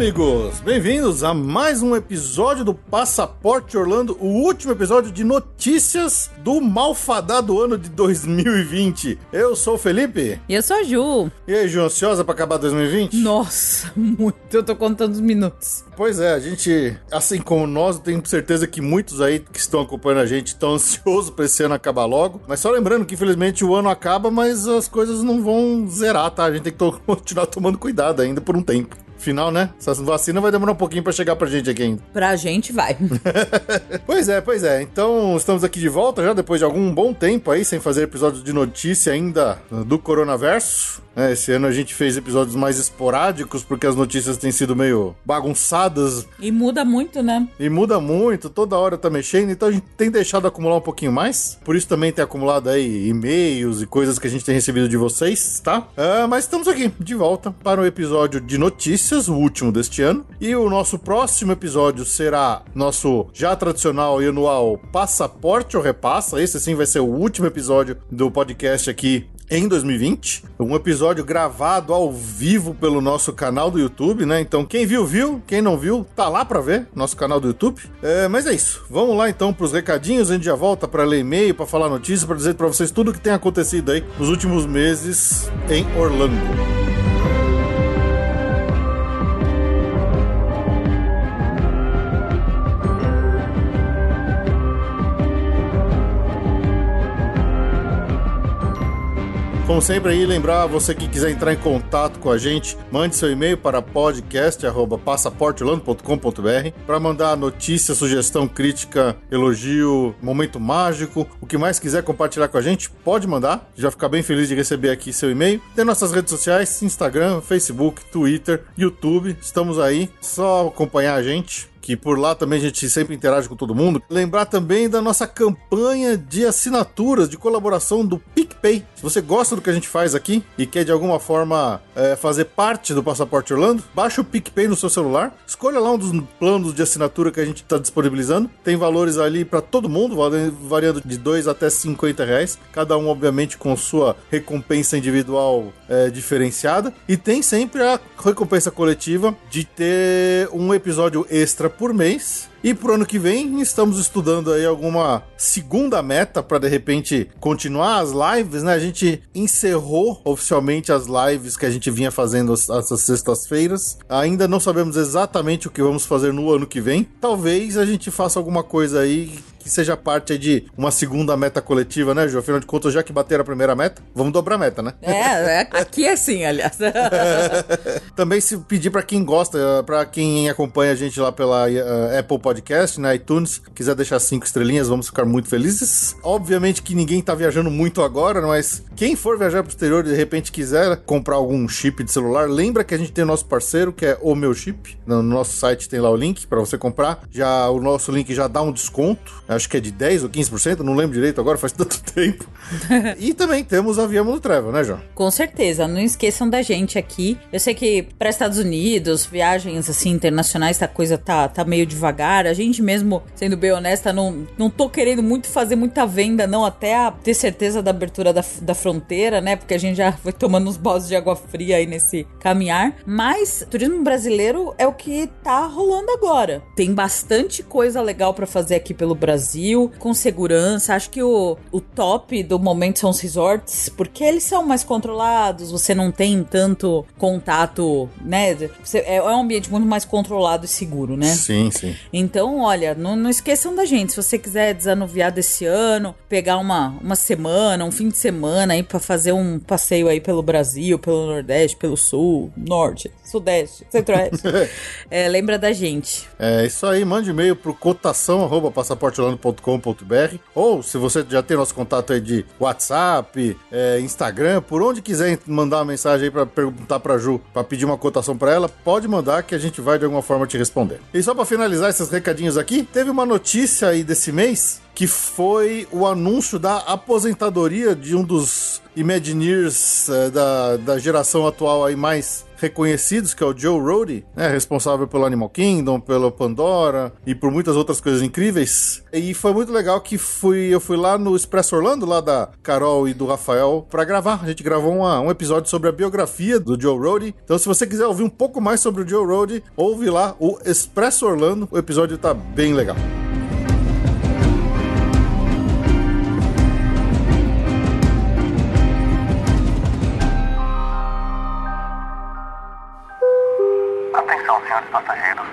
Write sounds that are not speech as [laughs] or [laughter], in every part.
Amigos! Bem-vindos a mais um episódio do Passaporte Orlando, o último episódio de notícias do malfadado ano de 2020. Eu sou o Felipe. E eu sou a Ju. E aí, Ju, ansiosa pra acabar 2020? Nossa, [laughs] muito. Eu tô contando os minutos. Pois é, a gente, assim como nós, eu tenho certeza que muitos aí que estão acompanhando a gente estão ansiosos pra esse ano acabar logo. Mas só lembrando que, infelizmente, o ano acaba, mas as coisas não vão zerar, tá? A gente tem que [laughs] continuar tomando cuidado ainda por um tempo final, né? Essa vacina vai demorar um pouquinho para chegar pra gente aqui ainda. Pra gente vai. [laughs] pois é, pois é. Então estamos aqui de volta já depois de algum bom tempo aí, sem fazer episódios de notícia ainda do coronavírus. É, esse ano a gente fez episódios mais esporádicos, porque as notícias têm sido meio bagunçadas. E muda muito, né? E muda muito, toda hora tá mexendo, então a gente tem deixado acumular um pouquinho mais. Por isso também tem acumulado aí e-mails e coisas que a gente tem recebido de vocês, tá? Uh, mas estamos aqui, de volta, para o episódio de notícias, o último deste ano. E o nosso próximo episódio será nosso já tradicional e anual Passaporte ou Repassa. Esse sim vai ser o último episódio do podcast aqui em 2020. Um episódio gravado ao vivo pelo nosso canal do YouTube, né? Então, quem viu, viu. Quem não viu, tá lá pra ver, nosso canal do YouTube. É, mas é isso. Vamos lá então pros recadinhos. A gente já volta pra ler e-mail, pra falar notícias, pra dizer pra vocês tudo o que tem acontecido aí nos últimos meses em Orlando. Como sempre aí, lembrar você que quiser entrar em contato com a gente, mande seu e-mail para podcast@passaporteorlando.com.br para mandar notícia, sugestão, crítica, elogio, momento mágico, o que mais quiser compartilhar com a gente, pode mandar. Já ficar bem feliz de receber aqui seu e-mail. Tem nossas redes sociais, Instagram, Facebook, Twitter, YouTube. Estamos aí, só acompanhar a gente que por lá também a gente sempre interage com todo mundo. Lembrar também da nossa campanha de assinaturas, de colaboração do PicPay. Se você gosta do que a gente faz aqui e quer de alguma forma é, fazer parte do Passaporte Orlando, baixa o PicPay no seu celular, escolha lá um dos planos de assinatura que a gente está disponibilizando. Tem valores ali para todo mundo, variando de 2 até 50 reais, cada um, obviamente, com sua recompensa individual é, diferenciada. E tem sempre a recompensa coletiva de ter um episódio extra por mês e pro ano que vem, estamos estudando aí alguma segunda meta para de repente continuar as lives, né? A gente encerrou oficialmente as lives que a gente vinha fazendo essas sextas-feiras. Ainda não sabemos exatamente o que vamos fazer no ano que vem. Talvez a gente faça alguma coisa aí que seja parte de uma segunda meta coletiva, né, Ju? Afinal de contas, já que bateram a primeira meta, vamos dobrar a meta, né? É, é aqui é assim, aliás. [laughs] Também se pedir para quem gosta, para quem acompanha a gente lá pela uh, Apple Podcast, na né, iTunes, quiser deixar cinco estrelinhas, vamos ficar muito felizes. Obviamente que ninguém tá viajando muito agora, mas quem for viajar pro exterior e de repente quiser comprar algum chip de celular, lembra que a gente tem o nosso parceiro, que é o meu chip. No nosso site tem lá o link para você comprar. Já o nosso link já dá um desconto acho que é de 10 ou 15%, não lembro direito agora, faz tanto [laughs] tempo. e também temos a Via Mundo Travel, né, João? Com certeza, não esqueçam da gente aqui. Eu sei que para Estados Unidos, viagens assim internacionais, a coisa tá, tá meio devagar. A gente mesmo, sendo bem honesta, não, não tô querendo muito fazer muita venda, não, até ter certeza da abertura da, da fronteira, né? Porque a gente já foi tomando uns baldes de água fria aí nesse caminhar. Mas turismo brasileiro é o que tá rolando agora. Tem bastante coisa legal para fazer aqui pelo Brasil Brasil, com segurança. Acho que o, o top do momento são os resorts, porque eles são mais controlados, você não tem tanto contato, né? É, é um ambiente muito mais controlado e seguro, né? Sim, sim. Então, olha, não, não esqueçam da gente. Se você quiser desanuviar desse ano, pegar uma, uma semana, um fim de semana aí para fazer um passeio aí pelo Brasil, pelo Nordeste, pelo Sul, Norte, Sudeste, Centro-Oeste, [laughs] é, lembra da gente. É isso aí, mande e-mail pro cotação@passaporteolano.com.br ou se você já tem nosso contato aí de WhatsApp, é, Instagram, por onde quiser mandar uma mensagem aí para perguntar para Ju, para pedir uma cotação para ela, pode mandar que a gente vai de alguma forma te responder. E só para finalizar esses recadinhos aqui, teve uma notícia aí desse mês que foi o anúncio da aposentadoria de um dos Imagineers uh, da, da geração atual aí mais reconhecidos, que é o Joe Rody, né, responsável pelo Animal Kingdom, pelo Pandora e por muitas outras coisas incríveis. E foi muito legal que fui, eu fui lá no Expresso Orlando, lá da Carol e do Rafael, para gravar. A gente gravou uma, um episódio sobre a biografia do Joe Rody. Então, se você quiser ouvir um pouco mais sobre o Joe Rody, ouve lá o Expresso Orlando. O episódio tá bem legal. Atenção,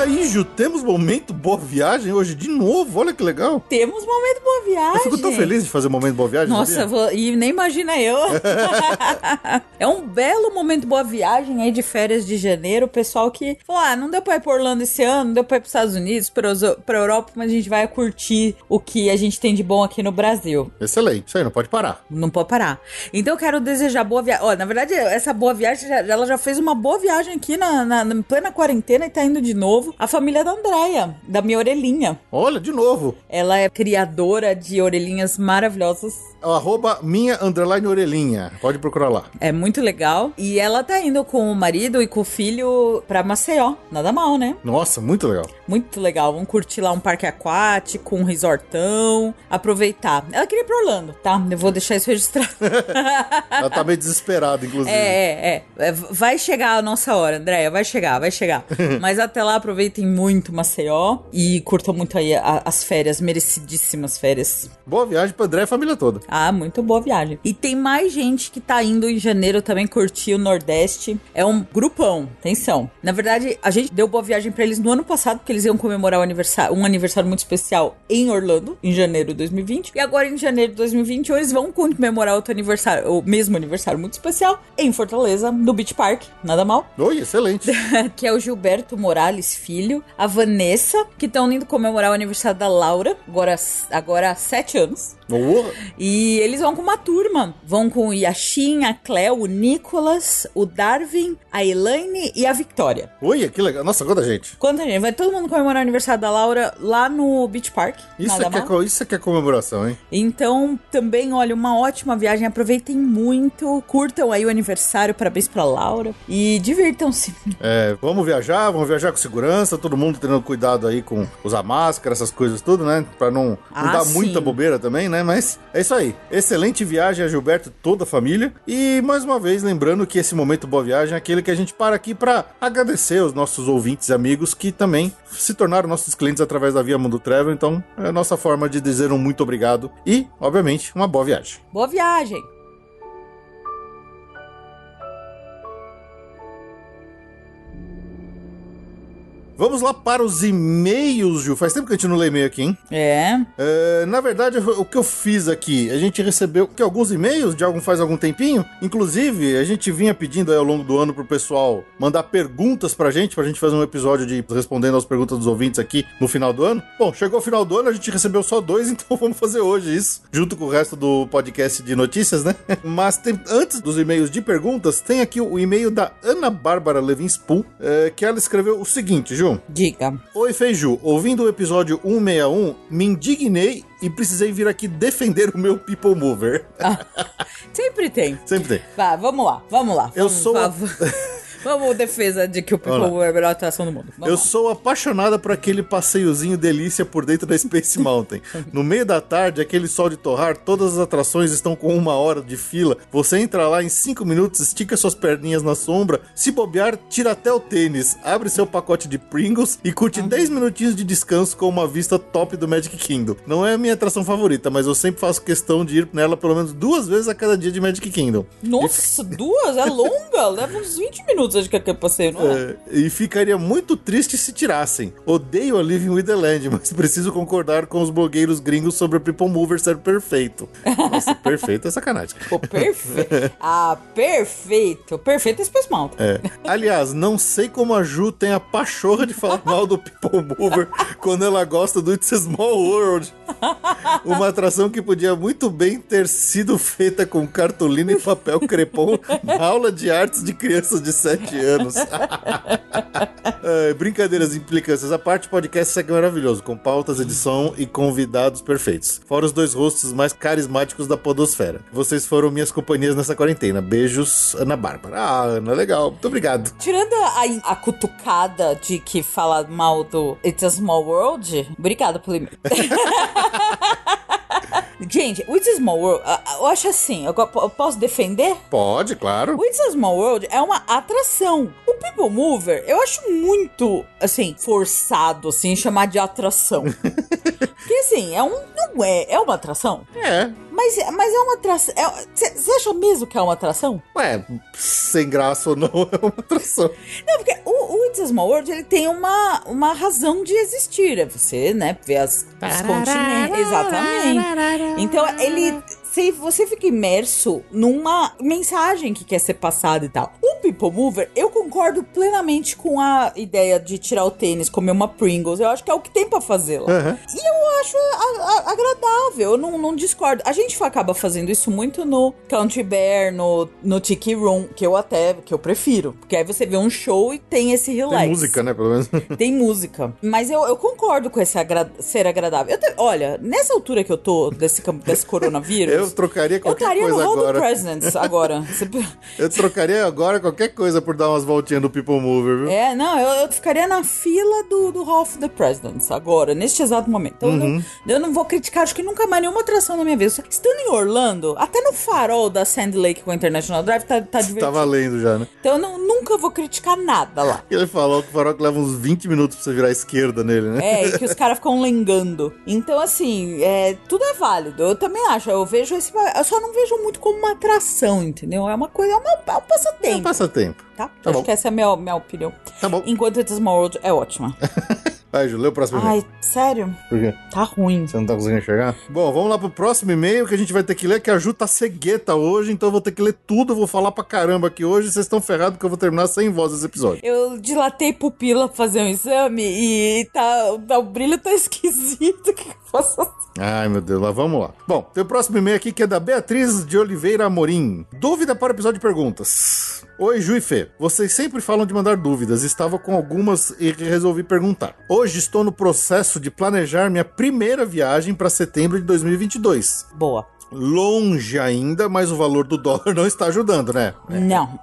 aí, Ju, temos momento boa viagem hoje de novo. Olha que legal. Temos momento boa viagem. Eu fico tão feliz de fazer momento boa viagem. Nossa, vou- e nem imagina eu. [laughs] é um belo momento boa viagem aí de férias de janeiro. O pessoal que falou: ah, não deu pra ir pra Orlando esse ano, não deu pra ir pros Estados Unidos, pra, Europa, mas a gente vai curtir o que a gente tem de bom aqui no Brasil. Excelente. Isso aí, não pode parar. Não pode parar. Então eu quero desejar boa viagem. Ó, na verdade, essa boa viagem, ela já fez uma boa viagem aqui na, na, na plena quarentena e tá indo de novo. A família da Andréia, da minha orelhinha. Olha, de novo. Ela é criadora de orelhinhas maravilhosas. Arroba minha underline orelhinha. Pode procurar lá. É muito legal. E ela tá indo com o marido e com o filho pra Maceió. Nada mal, né? Nossa, muito legal. Muito legal. Vamos curtir lá um parque aquático, um resortão. Aproveitar. Ela queria ir pra Orlando, tá? Eu vou deixar isso registrado. [laughs] Ela tá meio desesperada, inclusive. É, é, é. Vai chegar a nossa hora, Andréia. Vai chegar, vai chegar. [laughs] Mas até lá, aproveitem muito Maceió e curtam muito aí as férias, merecidíssimas férias. Boa viagem pra André e a família toda. Ah, muito boa viagem. E tem mais gente que tá indo em janeiro também curtir o Nordeste. É um grupão, atenção. Na verdade, a gente deu boa viagem pra eles no ano passado, porque eles iam comemorar o aniversário, um aniversário muito especial em Orlando, em janeiro de 2020. E agora, em janeiro de 2021, eles vão comemorar outro aniversário, o mesmo aniversário muito especial, em Fortaleza, no Beach Park. Nada mal. Oi, excelente. [laughs] que é o Gilberto Morales Filho, a Vanessa, que estão indo comemorar o aniversário da Laura, agora, agora há sete anos. Boa. E eles vão com uma turma. Vão com o Yashin, a Cleo, o Nicolas, o Darwin, a Elaine e a Victoria. Oi, que legal. Nossa, quanta gente. Quanta gente? Vai todo mundo comemorar o aniversário da Laura lá no Beach Park. Isso Nada é, é, isso é que é comemoração, hein? Então, também, olha, uma ótima viagem. Aproveitem muito. Curtam aí o aniversário. Parabéns pra Laura. E divirtam-se. É, vamos viajar, vamos viajar com segurança, todo mundo tendo cuidado aí com usar máscara, essas coisas tudo, né? Pra não, não Ah, dar sim. muita bobeira também, né? Mas é isso aí. Excelente viagem a Gilberto toda a família. E mais uma vez, lembrando que esse momento Boa Viagem é aquele que a gente para aqui pra agradecer aos nossos ouvintes amigos que também se tornaram nossos clientes através da Via Mundo Travel. Então, é a nossa forma de dizer um muito obrigado e, obviamente, uma boa viagem. Boa viagem! Vamos lá para os e-mails, Ju. Faz tempo que a gente não lê e-mail aqui, hein? É. É, na verdade, o que eu fiz aqui, a gente recebeu que alguns e-mails de algum faz algum tempinho. Inclusive, a gente vinha pedindo aí ao longo do ano pro pessoal mandar perguntas pra gente, pra gente fazer um episódio de respondendo às perguntas dos ouvintes aqui no final do ano. Bom, chegou o final do ano, a gente recebeu só dois, [laughs] então vamos fazer hoje isso, junto com o resto do podcast de notícias, né? [laughs] Mas tem- antes dos e-mails de perguntas, tem aqui o e-mail da Ana Bárbara Levinspoon, é, que ela escreveu o seguinte, Ju. Diga. Oi, Feiju. Ouvindo o episódio 161, me indignei e precisei vir aqui defender o meu People Mover. Sempre tem. Sempre tem. Vá, vamos lá, vamos lá. Eu vamos, sou vá. [laughs] Vamos defesa de que o lá. é a melhor atração do mundo. Vamos Eu lá. sou apaixonada por aquele passeiozinho delícia por dentro da Space Mountain. [laughs] No meio da tarde, aquele sol de torrar, todas as atrações estão com uma hora de fila. Você entra lá em cinco minutos, estica suas perninhas na sombra, se bobear, tira até o tênis, abre seu pacote de Pringles e curte 10 minutinhos de descanso com uma vista top do Magic Kingdom. Não é a minha atração favorita, mas eu sempre faço questão de ir nela pelo menos duas vezes a cada dia de Magic Kingdom. Nossa, duas? É longa? Leva uns 20 minutos, acho que aquele passeio, não é? É, e ficaria muito triste se tirassem. Odeio a Living with the Land, [laughs] mas preciso concordar com os blogueiros gringos sobre o People Mover ser perfeito. Nossa, [laughs] perfeito é sacanagem. Pô, perfeito. Ah, perfeito. Perfeito é Space Mountain. É. Aliás, não sei como a Ju tem a pachorra de falar mal do People Mover quando ela gosta do It's a Small World. Uma atração que podia muito bem ter sido feita com cartolina e papel crepom na aula de artes de crianças de 7 anos. [laughs] É, brincadeiras e implicâncias. A parte podcast segue maravilhoso, com pautas, edição e convidados perfeitos. Fora os dois rostos mais carismáticos da podosfera. Vocês foram minhas companhias nessa quarentena. Beijos, Ana Bárbara. Ah, Ana, legal. Muito obrigado. Tirando a, a cutucada de que fala mal do It's a Small World, obrigada pelo e-mail. [laughs] Gente, o It's a Small World, eu acho assim, eu, po- eu posso defender? Pode, claro. O It's a Small World é uma atração. O People Mover, eu acho muito, assim, forçado, assim, chamar de atração. [laughs] Porque, assim, é um... Não é, é uma atração. É. Mas, mas é uma atração... Você acha mesmo que é uma atração? Ué, sem graça ou não, [laughs] é uma atração. Não, porque o, o It's a Small World, ele tem uma, uma razão de existir. É você, né, ver as, os continentes. Exatamente. Então, ele... Se você fica imerso numa mensagem que quer ser passada e tal. O People Mover, eu concordo plenamente com a ideia de tirar o tênis, comer uma Pringles. Eu acho que é o que tem pra fazer lá. Aham. E eu acho a- a- agradável, eu não, não discordo. A gente acaba fazendo isso muito no Country Bear, no, no Tiki Room, que eu até, que eu prefiro. Porque aí você vê um show e tem esse relax. Tem música, né, pelo menos. [laughs] Tem música. Mas eu, eu concordo com esse agra- ser agradável. Eu te- olha, nessa altura que eu tô desse, desse coronavírus... [laughs] Eu trocaria eu qualquer estaria no coisa Hall do agora. Presidents agora. [laughs] Eu trocaria agora qualquer coisa por dar umas voltinhas no People Mover, viu? É, não, eu, eu ficaria na fila do, do Hall of the Presidents agora, neste exato momento. Então eu, Uhum. não, eu não vou criticar, acho que nunca mais nenhuma atração na minha vida. Estando em Orlando, até no farol da Sand Lake com a International Drive tá, tá divertido. Tá valendo já, né? Então eu não- nunca vou criticar nada lá. Ele falou que o farol que leva uns 20 minutos pra você virar à esquerda nele, né? É, e que os [laughs] caras ficam lengando. Então, assim, é, tudo é válido. Eu também acho. Eu vejo esse. Eu só não vejo muito como uma atração, entendeu? É uma coisa, é, uma, é um É um passatempo, passatempo. tá? Tá acho bom. que essa é a minha, minha opinião. Tá bom. Enquanto It's a Small World é ótima. [laughs] Vai, Ju, lê o próximo e-mail. Ai, sério? Por quê? Tá ruim. Você não tá conseguindo enxergar? Bom, vamos lá pro próximo e-mail que a gente vai ter que ler, que a Ju tá cegueta hoje, então eu vou ter que ler tudo, eu vou falar pra caramba aqui hoje, vocês estão ferrados que eu vou terminar sem voz esse episódio. Eu dilatei pupila pra fazer um exame e tá, tá- o brilho tá [laughs] esquisito. O que assim? Ai, meu Deus, lá vamos lá. Bom, tem o próximo e-mail aqui que é da Beatriz de Oliveira Amorim. Dúvida para o episódio de perguntas. Oi, Ju e Fê. Vocês sempre falam de mandar dúvidas. Estava com algumas e resolvi perguntar. Hoje estou no processo de planejar minha primeira viagem para setembro de 2022. Boa. Longe ainda, mas o valor do dólar [laughs] não está ajudando, né? Não.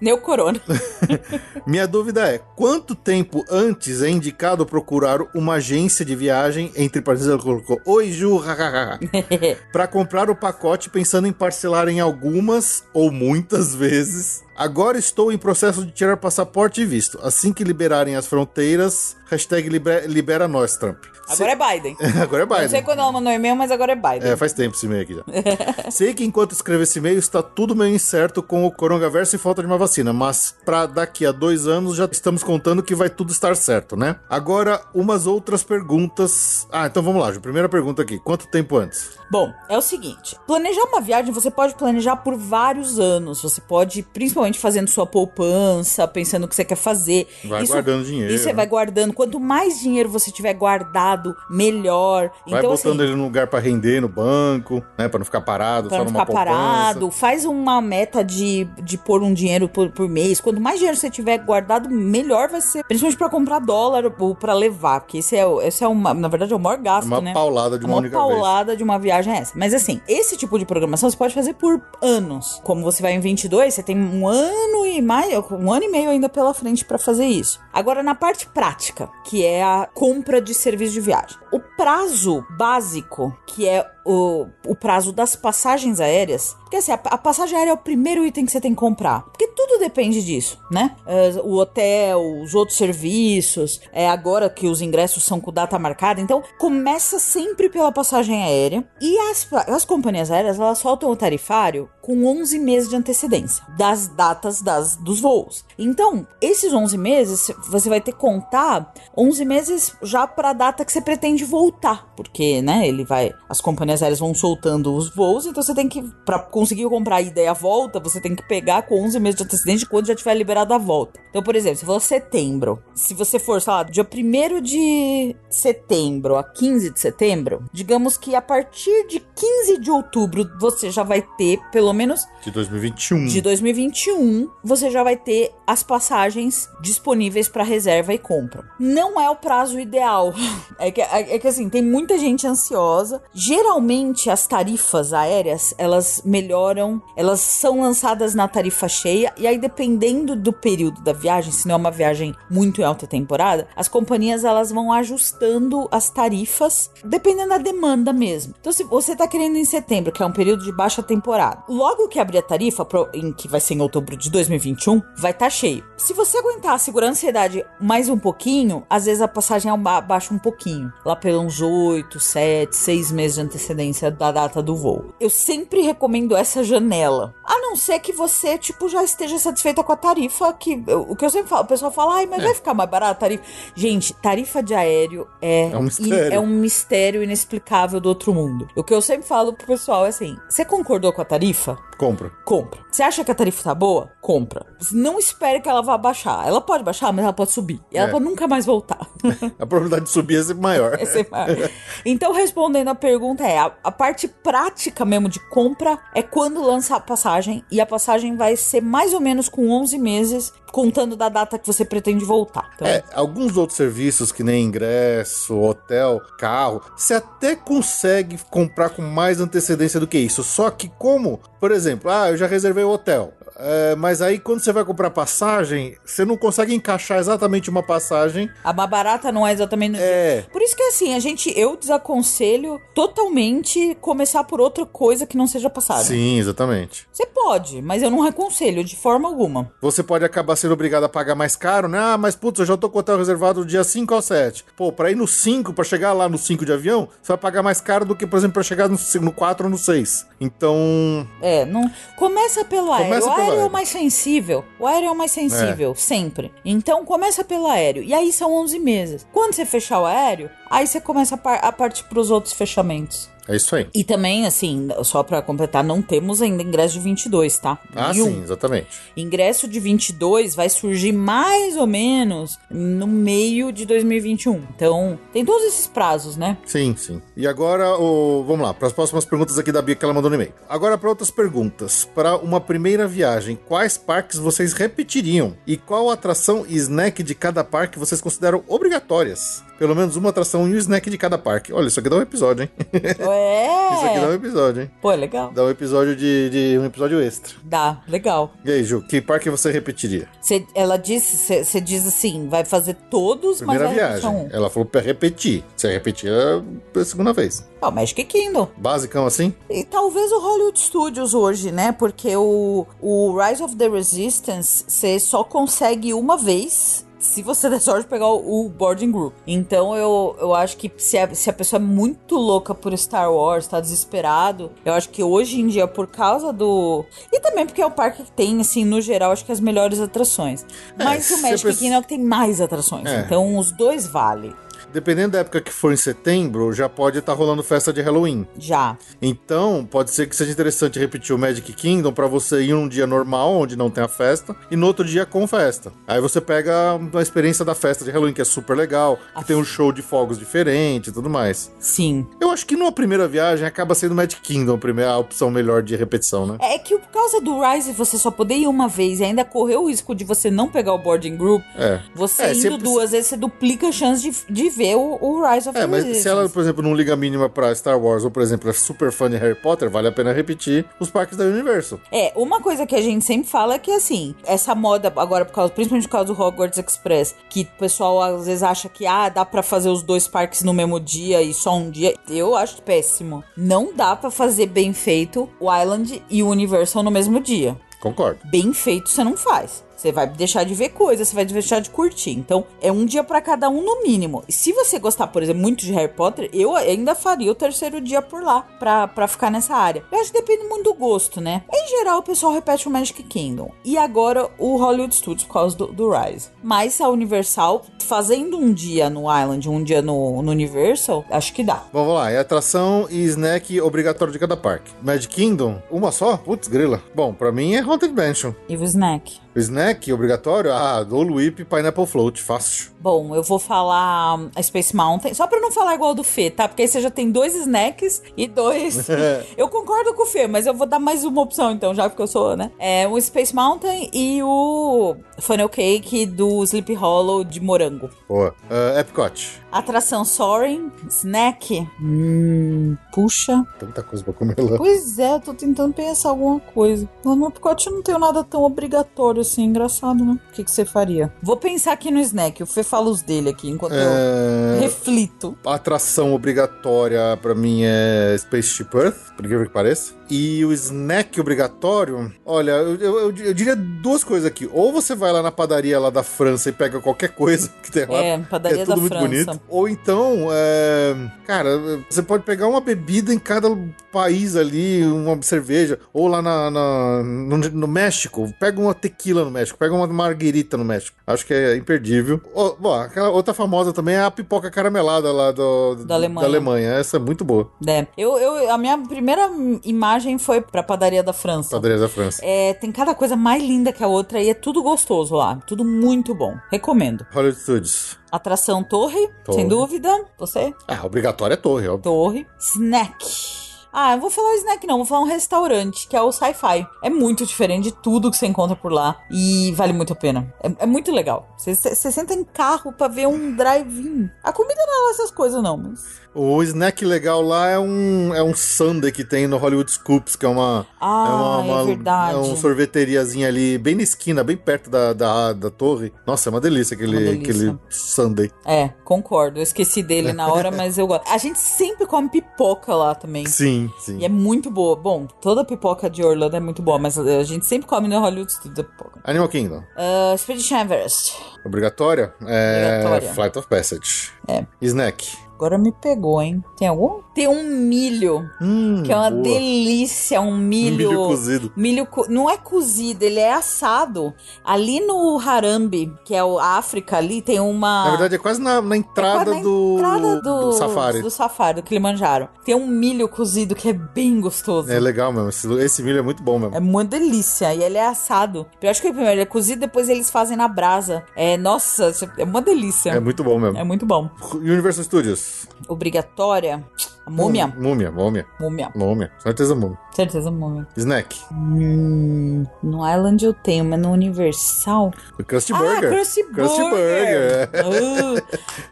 Nem o corona. [laughs] Minha dúvida é: quanto tempo antes é indicado procurar uma agência de viagem, entre parênteses, ela colocou Oi, Ju, [laughs] para comprar o pacote pensando em parcelar em algumas ou muitas vezes? Agora estou em processo de tirar passaporte e visto. Assim que liberarem as fronteiras, hashtag liber- libera nós, Trump. Agora é Biden. [laughs] Agora é Biden. Não sei quando ela mandou e-mail, mas agora é Biden. É, faz tempo esse e-mail aqui já. Sei que enquanto escrevo esse e-mail está tudo meio incerto com o coronavírus e falta de uma vacina, mas pra daqui a dois anos já estamos contando que vai tudo estar certo, né? Agora, umas outras perguntas. Ah, então vamos lá, Ju. Primeira pergunta aqui: quanto tempo antes? Bom, é o seguinte: planejar uma viagem você pode planejar por vários anos. Você pode, principalmente fazendo sua poupança, pensando o que você quer fazer. Vai guardando dinheiro, E você né? vai guardando. Quanto mais dinheiro você tiver guardado, melhor. Vai então, botando assim, ele num lugar pra render no banco, né? Pra não ficar parado, Pra só não ficar poupança. parado, faz uma meta de, de pôr um dinheiro por, por mês. Quanto mais dinheiro você tiver guardado, melhor vai ser. Principalmente pra comprar dólar ou pra levar. Porque esse é, esse é uma, na verdade, é o maior gasto, Uma né? paulada de uma uma única vez. paulada de uma viagem é essa. Mas assim, esse tipo de programação você pode fazer por anos. Como você vai em 22, você tem um ano e mais, um ano e meio ainda pela frente pra fazer isso. Agora, na parte prática, que é a compra de serviço de viagem. O prazo básico, que é o, o prazo das passagens aéreas, porque assim, a, a passagem aérea é o primeiro item que você tem que comprar. Porque tudo depende disso, né? É, o hotel, os outros serviços, é agora que os ingressos são com data marcada. Então, começa sempre pela passagem aérea. E as, as companhias aéreas, elas soltam o tarifário com 11 meses de antecedência das datas das, dos voos. Então, esses 11 meses, você vai ter que contar 11 meses já para a data que você pretende voltar. Porque, né, ele vai... As companhias aéreas vão soltando os voos, então você tem que... Para conseguir comprar a ida e a volta, você tem que pegar com 11 meses de antecedência quando já tiver liberado a volta. Então, por exemplo, se for setembro, se você for, sei lá, dia 1 de setembro a 15 de setembro, digamos que a partir de 15 de outubro você já vai ter, pelo menos De 2021. de 2021, você já vai ter as passagens disponíveis para reserva e compra. Não é o prazo ideal. [laughs] É que, é, é que assim, tem muita gente ansiosa. Geralmente as tarifas aéreas, elas melhoram, elas são lançadas na tarifa cheia e aí dependendo do período da viagem, se não é uma viagem muito em alta temporada, as companhias elas vão ajustando as tarifas dependendo da demanda mesmo. Então se você tá querendo em setembro, que é um período de baixa temporada, logo que abrir a tarifa, em que vai ser em outubro de 2021, vai estar cheio. Se você aguentar segurar a ansiedade mais um pouquinho, às vezes a passagem aba- abaixa um pouquinho, lá pelos uns 8, 7, 6 meses de antecedência da data do voo. Eu sempre recomendo essa janela. A não ser que você, tipo, já esteja satisfeita com a tarifa, que o que eu sempre falo, o pessoal fala, ai, mas vai ficar mais barato a tarifa. Gente, tarifa de aéreo é, É um mistério. é um mistério inexplicável do outro mundo. O que eu sempre falo pro pessoal é assim: você concordou com a tarifa? Compra. Compra. Você acha que a tarifa tá boa? Compra. Não espere que ela vá baixar. Ela pode baixar, mas ela pode subir. E ela É. pode nunca mais voltar. [laughs] A probabilidade de subir é sempre maior. É maior. então, respondendo a pergunta é: a, a parte prática mesmo de compra é quando lança a passagem. E a passagem vai ser mais ou menos com 11 meses, contando da data que você pretende voltar. Então, É, alguns outros serviços, que nem ingresso, hotel, carro, você até consegue comprar com mais antecedência do que isso. Só que como, por exemplo, ah, eu já reservei o hotel. É, mas aí quando você vai comprar passagem, você não consegue encaixar exatamente uma passagem. a mais barata não é exatamente no dia. É. Por isso que assim, a gente, eu desaconselho totalmente começar por outra coisa que não seja passagem. Sim, exatamente. Você pode, mas eu não aconselho de forma alguma. Você pode acabar sendo obrigado a pagar mais caro, né? Ah, mas putz, eu já tô com o hotel reservado do dia 5 ao 7. Pô, pra ir no 5, pra chegar lá no 5 de avião, você vai pagar mais caro do que, por exemplo, pra chegar no, no 4 ou no 6. Então, É, não. Começa pelo. Começa o pelo aéreo é o mais sensível. O aéreo é o mais sensível, sempre. Então começa pelo aéreo. E aí são 11 meses. Quando você fechar o aéreo, aí você começa a, par a partir pros outros fechamentos. É isso aí. E também, assim, só pra completar, não temos ainda ingresso de 22, tá? Ah, Nenhum. sim, exatamente. Ingresso de 22 vai surgir mais ou menos no meio de 2021. Então, tem todos esses prazos, né? Sim, sim. E agora, o... vamos lá, para as próximas perguntas aqui da Bia que ela mandou no e-mail. Agora, para outras perguntas. Para uma primeira viagem, quais parques vocês repetiriam? E qual atração e snack de cada parque vocês consideram obrigatórias? Pelo menos uma atração e um snack de cada parque. Olha, isso aqui dá um episódio, hein? É. [laughs] Isso aqui dá um episódio, hein? Pô, é legal. Dá um episódio de, de- um episódio extra. Dá, legal. E aí, Ju, que parque você repetiria? Cê, ela disse, você diz assim, vai fazer todos, Primeira mas viagem. um. Ela falou pra repetir. Você repetir é a segunda vez. Ah, o Magic Kingdom. Basicão assim? E talvez o Hollywood Studios hoje, né? Porque o, o Rise of the Resistance, você só consegue uma vez se você [laughs] der sorte pegar o, o boarding group. Então eu, eu acho que se a, se a pessoa é muito louca por Star Wars, tá desesperado, eu acho que hoje em dia, por causa do. E também porque é o parque que tem, assim, no geral, acho que as melhores atrações. É, Mas se o Magic Kingdom tem mais atrações. É. Então os dois valem. Dependendo da época que for em setembro, já pode estar rolando festa de Halloween. Já. Então, pode ser que seja interessante repetir o Magic Kingdom pra você ir num dia normal, onde não tem a festa, e no outro dia com festa. Aí você pega a experiência da festa de Halloween, que é super legal, que tem um show de fogos diferente e tudo mais. Sim. Eu acho que numa primeira viagem acaba sendo Magic Kingdom a primeira a opção melhor de repetição, né? É que por causa do Rise você só poder ir uma vez e ainda correr o risco de você não pegar o boarding group, É. você É, indo sempre- duas vezes, você duplica a chance de, de ver o, o Rise of É, the mas se ela, por exemplo, não liga a mínima pra Star Wars, ou por exemplo, é super fã de Harry Potter, vale a pena repetir os parques da Universal. É, uma coisa que a gente sempre fala é que, assim, essa moda agora, por causa, principalmente por causa do Hogwarts Express, que o pessoal às vezes acha que, ah, dá pra fazer os dois parques no mesmo dia e só um dia. Eu acho péssimo. Não dá pra fazer bem feito o Island e o Universal no mesmo dia. Concordo. Bem feito você não faz. Você vai deixar de ver coisas, você vai deixar de curtir. Então, é um dia pra cada um no mínimo. E se você gostar, por exemplo, muito de Harry Potter, eu ainda faria o terceiro dia por lá pra, pra ficar nessa área. Eu acho que depende muito do gosto, né? Em geral, o pessoal repete o Magic Kingdom. E agora o Hollywood Studios por causa do, do Rise. Mas a Universal, fazendo um dia no Island, um dia no, no Universal, acho que dá. Bom, vamos lá. É atração e snack obrigatório de cada parque. Magic Kingdom, uma só? Putz, grila. Bom, pra mim é Haunted Mansion. E o snack? Snack obrigatório? Ah, Dole Whip Pineapple Float. Fácil. Bom, eu vou falar a Space Mountain, só pra não falar igual do Fê, tá? Porque aí você já tem dois snacks e dois. [laughs] eu concordo com o Fê, mas eu vou dar mais uma opção então, já porque eu sou, né? É o Space Mountain e o Funnel Cake do Sleepy Hollow de morango. Boa. Ah, Epcot. Atração Soaring, snack. Hum, puxa. Tanta coisa pra comer lá. Pois é, eu tô tentando pensar alguma coisa. Lá no Epcot eu não tenho nada tão obrigatório assim, engraçado, né? O que, que você faria? Vou pensar aqui no snack, o Fê fala os dele aqui enquanto eu É... reflito. A atração obrigatória pra mim é Spaceship Earth, por incrível que pareça. E o snack obrigatório, olha, eu, eu- eu- eu diria duas coisas aqui. Ou você vai lá na padaria lá da França e pega qualquer coisa que tem lá. É, padaria é tudo da muito França. bonito. Ou então, é, cara, você pode pegar uma bebida em cada país ali, uma cerveja. Ou lá na, na- no, no México, pega uma tequila no México, pega uma marguerita no México. Acho que é imperdível. Ó, bom, aquela outra famosa também é a pipoca caramelada lá do, Da Alemanha. Alemanha. Essa é muito boa. É, eu, eu, a minha primeira imagem foi pra padaria da França. Padaria da França. É, tem cada coisa mais linda que a outra e é tudo gostoso lá. Tudo muito bom. Recomendo. Hollywood Studios. Atração Torre, Torre. sem dúvida. Você? Ah, obrigatório é torre, óbvio. Torre. Snack. Ah, eu vou falar snack não, vou falar um restaurante, que é o Sci-Fi. É muito diferente de tudo que você encontra por lá e vale muito a pena. É, é muito legal. Você, senta em carro pra ver um drive-in. A comida não é essas coisas não, mas... O snack legal lá é um, é um sundae que tem no Hollywood Scoops, que é uma. Ah, é, uma, é verdade. É um sorveteriazinha ali, bem na esquina, bem perto da, da, da torre. Nossa, é uma delícia aquele, Uma delícia. aquele sundae. É, concordo. Eu esqueci dele na hora, [laughs] mas eu gosto. A gente sempre come pipoca lá também. Sim, sim. E é muito boa. Bom, toda pipoca de Orlando é muito boa, mas a gente sempre come no Hollywood Studios a pipoca. Animal Kingdom. Uh, Expedition Everest. Obrigatória? É. Obrigatória. Flight of Passage. É. Snack. Agora me pegou, hein? Tem algum? Tem um milho, Hum, que é uma boa. delícia, um milho. Milho cozido. Milho co- não é cozido, ele é assado. Ali no Harambe, que é o a África ali, tem uma Na verdade, é quase na, na É entrada, quase na do, entrada do safari. Do safari, do Kilimanjaro. Tem um milho cozido que é bem gostoso. É legal mesmo. Esse, esse milho é muito bom mesmo. É uma delícia. E ele é assado. Eu acho que primeiro ele é cozido, depois eles fazem na brasa. É, nossa, é uma delícia. É muito bom mesmo. É muito bom. Universal Studios. Obrigatória. Múmia. Múmia, múmia. Múmia. Múmia. Certeza múmia. Certeza, múmia. Snack. Hum, no Island eu tenho, mas no Universal. O Krusty Ah, Burger. Krusty Krusty Burger. Burger. é. Uh,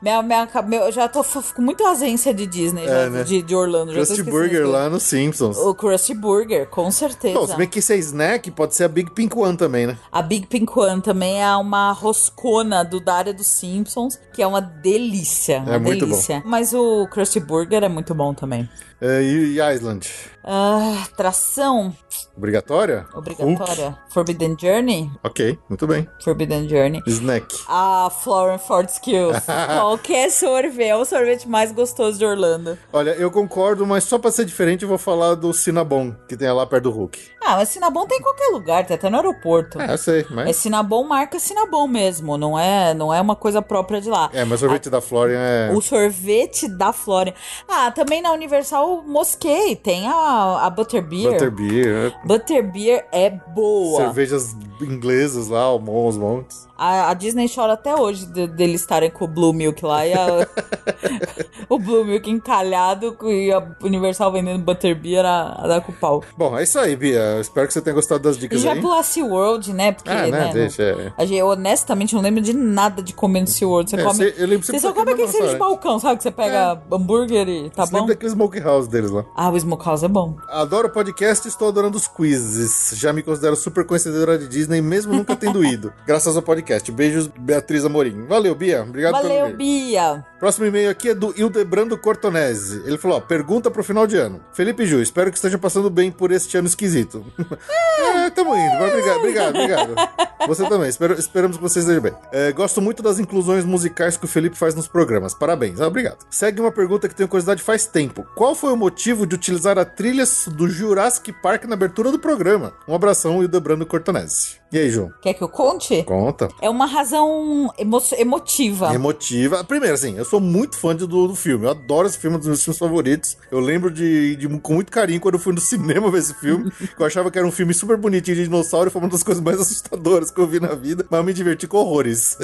minha, minha, meu, eu já tô com muita ausência de Disney, já, É, né? de, de Orlando. já Krusty Burger lá no Simpsons. O Krusty Burger, com certeza. Bom, se bem que esse é snack, pode ser a Big Pink One também, né? A Big Pink One também é uma roscona do da área dos Simpsons, que é uma delícia. Uma É muito delícia. Mas o Krusty Burger é muito bom também. É, e, Island? Ah, tração Obrigatória? obrigatória. Forbidden Journey. Hulk. Ok, muito bem. Forbidden Journey. Snack. Ah, Florence Ford Skills. [laughs] Qualquer sorvete. É o sorvete mais gostoso de Orlando. Olha, eu concordo, mas só pra ser diferente eu vou falar do Cinnabon, que tem lá perto do Hulk. Ah, mas Cinnabon tem em qualquer lugar, tem até no aeroporto. É, eu sei, É mas... Cinnabon marca Cinnabon mesmo, não é, não é uma coisa própria de lá. É, mas sorvete da Florian é... O sorvete da Flórida. Ah, também na Universal Mosquei tem a, a Butterbeer. Butterbeer, Butterbeer é boa. cervejas inglesas lá, os montes. A, a Disney chora até hoje de- deles estarem com o Blue Milk lá e a- [laughs] o Blue Milk encalhado e a Universal vendendo Butterbeer a, a dar com o pau. Bom, é isso aí, Bia. Espero que você tenha gostado das E dicas já aí. SeaWorld, né? Porque, Ah, né, né? deixa, é. A gente, eu honestamente não lembro de nada de comer no SeaWorld. Você É, come. cê- eu lembro Você só daquele come aquele de balcão, sabe? Que você pega hambúrguer e tá Você bom? lembra daqueles smokehouse deles lá? Ah, o Smokehouse é bom. Adoro podcast e estou adorando os quizzes. Já me considero super conhecedora de Disney, mesmo nunca tendo ido. [laughs] Graças ao podcast. Beijos, Beatriz Amorim. Valeu, Bia. Obrigado pelo Valeu. Bia. Próximo e-mail aqui é do Hildebrando Cortonese. Ele falou, ó, pergunta pro final de ano. Felipe Ju, espero que esteja passando bem por este ano esquisito. [laughs] é, tamo indo. Obrigado, obrigado, obrigado. [laughs] Você também. Espero, esperamos que você esteja bem. É, gosto muito das inclusões musicais que o Felipe faz nos programas. Parabéns. Ah, obrigado. Segue uma pergunta que tenho curiosidade faz tempo. Qual foi o motivo de utilizar a trilha do Jurassic Park na abertura do programa? Um abração, Hildebrando Cortonese. E aí, Ju? Quer que eu conte? Conta. É uma razão emo emotiva. Emotiva. Primeiro, assim, eu sou muito fã de- do, do filme. Eu adoro esse filme, é um dos meus filmes favoritos. Eu lembro de, de- com muito carinho quando eu fui no [laughs] cinema ver esse filme. que eu achava que era um filme super bonitinho de dinossauro. e Foi uma das coisas mais assustadoras que eu vi na vida. Mas eu me diverti com horrores.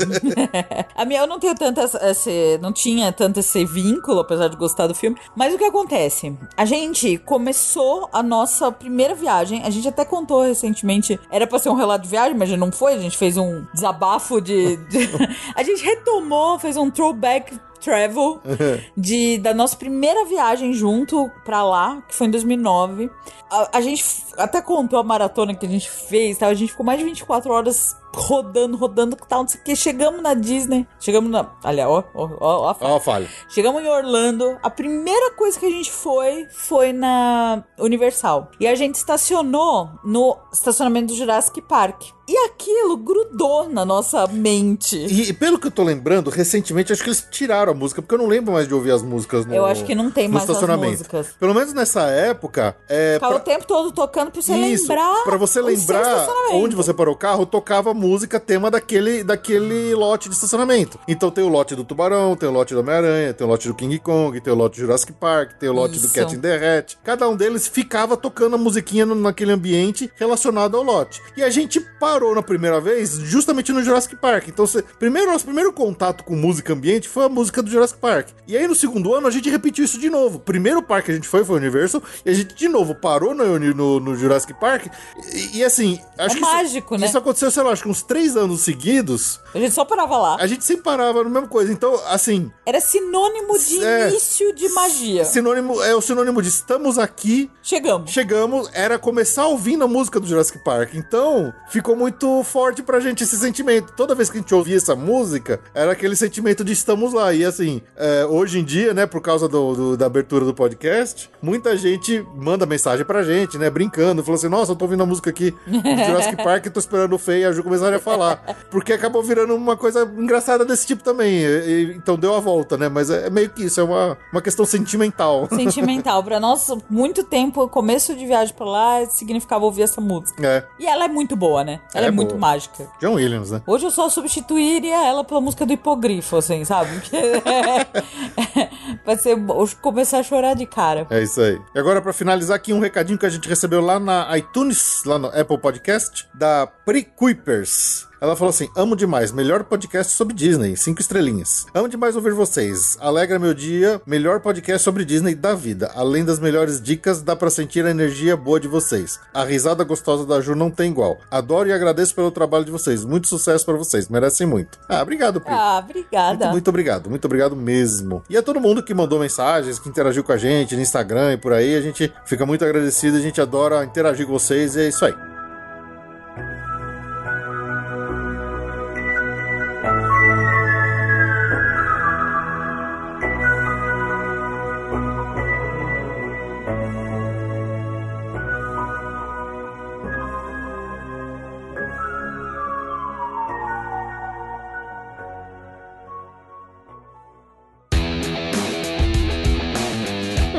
[laughs] A minha eu não tenho tanto essa- esse, não tinha tanto esse vínculo, apesar de gostar do filme. Mas o que acontece? A gente começou a nossa primeira viagem. A gente até contou recentemente. Era pra ser um relato de viagem, mas já não foi. A gente fez um desabafo de. de- [laughs] a gente retomou, fez um throwback. Travel [laughs] de da nossa primeira viagem junto pra lá, que foi em 2009. A, a gente até contou a maratona que a gente fez, tá? A gente ficou mais de 24 horas rodando, rodando, tal, não sei o que. Chegamos na Disney, chegamos na. Olha, ó, ó, ó, ó a falha. Chegamos em Orlando. A primeira coisa que a gente foi foi na Universal. E a gente estacionou no estacionamento do Jurassic Park. E aquilo grudou na nossa mente. E, e pelo que eu tô lembrando, recentemente acho que eles tiraram a música, porque eu não lembro mais de ouvir as músicas no Eu acho que não tem mais as estacionamento. músicas. Pelo menos nessa época. É, Ficava pra- o tempo todo tocando pra você Isso, lembrar. pra você lembrar onde você parou o carro, tocava música tema daquele, daquele lote de estacionamento. Então tem o lote do Tubarão, tem o lote do Homem-Aranha, tem o lote do King Kong, tem o lote do Jurassic Park, tem o lote do Isso. Cat in the Hat. Cada um deles ficava tocando a musiquinha naquele ambiente relacionado ao lote. E a gente parou na primeira vez justamente no Jurassic Park. Então, primeiro, nosso primeiro contato com música ambiente foi a música do Jurassic Park. E aí, no segundo ano, a gente repetiu isso de novo. O primeiro parque que a gente foi foi o Universal, e a gente de novo parou no, no, no Jurassic Park. E, e, assim, acho que. mágico, isso, né? Isso aconteceu, sei lá, acho que uns três anos seguidos. A gente só parava lá. A gente sempre parava na mesma coisa. Então, assim, Era sinônimo de É. início de magia. sinônimo é o sinônimo de estamos aqui Chegamos. chegamos, era começar ouvindo a música do Jurassic Park. Então, ficou muito forte pra gente esse sentimento. Toda vez que a gente ouvia essa música, era aquele sentimento de estamos lá. E assim, é, hoje em dia, né, por causa do, do- da abertura do podcast, muita gente manda mensagem pra gente, né, brincando, falou assim: Nossa, eu tô ouvindo a música aqui do Jurassic [laughs] Park e tô esperando o Fê e a Ju começarem a falar. Porque acabou virando uma coisa engraçada desse tipo também. E- então deu a volta, né? Mas é, é meio que isso, é uma, uma questão sentimental. Sentimental. Pra nós, muito tempo, começo de viagem pra lá significava ouvir essa música. É. E ela é muito boa, né? Ela é, É muito boa. mágica. John Williams, né? Hoje eu só substituiria ela pela música do hipogrifo, assim, sabe? [laughs] Vai ser começar a chorar de cara. É isso aí. E agora, pra finalizar aqui, um recadinho que a gente recebeu lá na iTunes, lá no Apple Podcast, da Pri Kuipers. Ela falou assim: Amo demais, melhor podcast sobre Disney, cinco estrelinhas. Amo demais ouvir vocês. Alegra meu dia, melhor podcast sobre Disney da vida. Além das melhores dicas, dá pra sentir a energia boa de vocês. A risada gostosa da Ju não tem igual. Adoro e agradeço pelo trabalho de vocês. Muito sucesso pra vocês, merecem muito. Ah, obrigado, Pri. Ah, Muito, obrigada. muito obrigado, muito obrigado mesmo. E a todo mundo que mandou mensagens, que interagiu com a gente no Instagram e por aí, a gente fica muito agradecido, a gente adora interagir com vocês e é isso aí.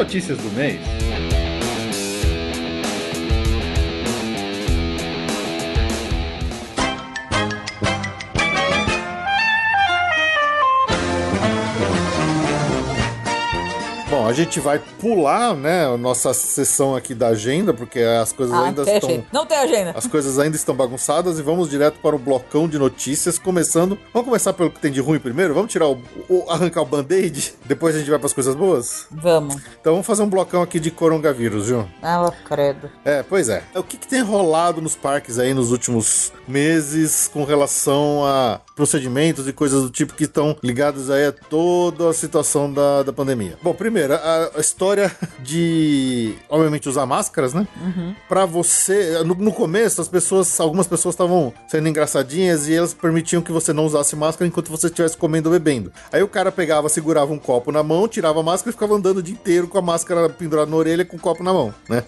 Notícias do mês. Bom, a gente vai pular, né, a nossa sessão aqui da agenda, porque as coisas Ah, ainda estão. agenda. Não tem agenda. As coisas ainda estão bagunçadas e vamos direto para o blocão de notícias, começando. Vamos começar pelo que tem de ruim primeiro? Vamos tirar o, o- arrancar o band-aid? [laughs] Depois a gente vai para as coisas boas? Vamos. Então vamos fazer um blocão aqui de coronavírus, viu? Ah, credo. É, pois é. O que, que tem rolado nos parques aí nos últimos meses com relação a procedimentos e coisas do tipo que estão ligados aí a toda a situação da, da pandemia? Bom, primeiro, a, a história de, obviamente, usar máscaras, né? Pra você, no, no começo, as pessoas, algumas pessoas estavam sendo engraçadinhas e elas permitiam que você não usasse máscara enquanto você estivesse comendo ou bebendo. Aí o cara pegava, segurava um copo na mão, tirava a máscara e ficava andando o dia inteiro com a máscara pendurada na orelha com o copo na mão, né?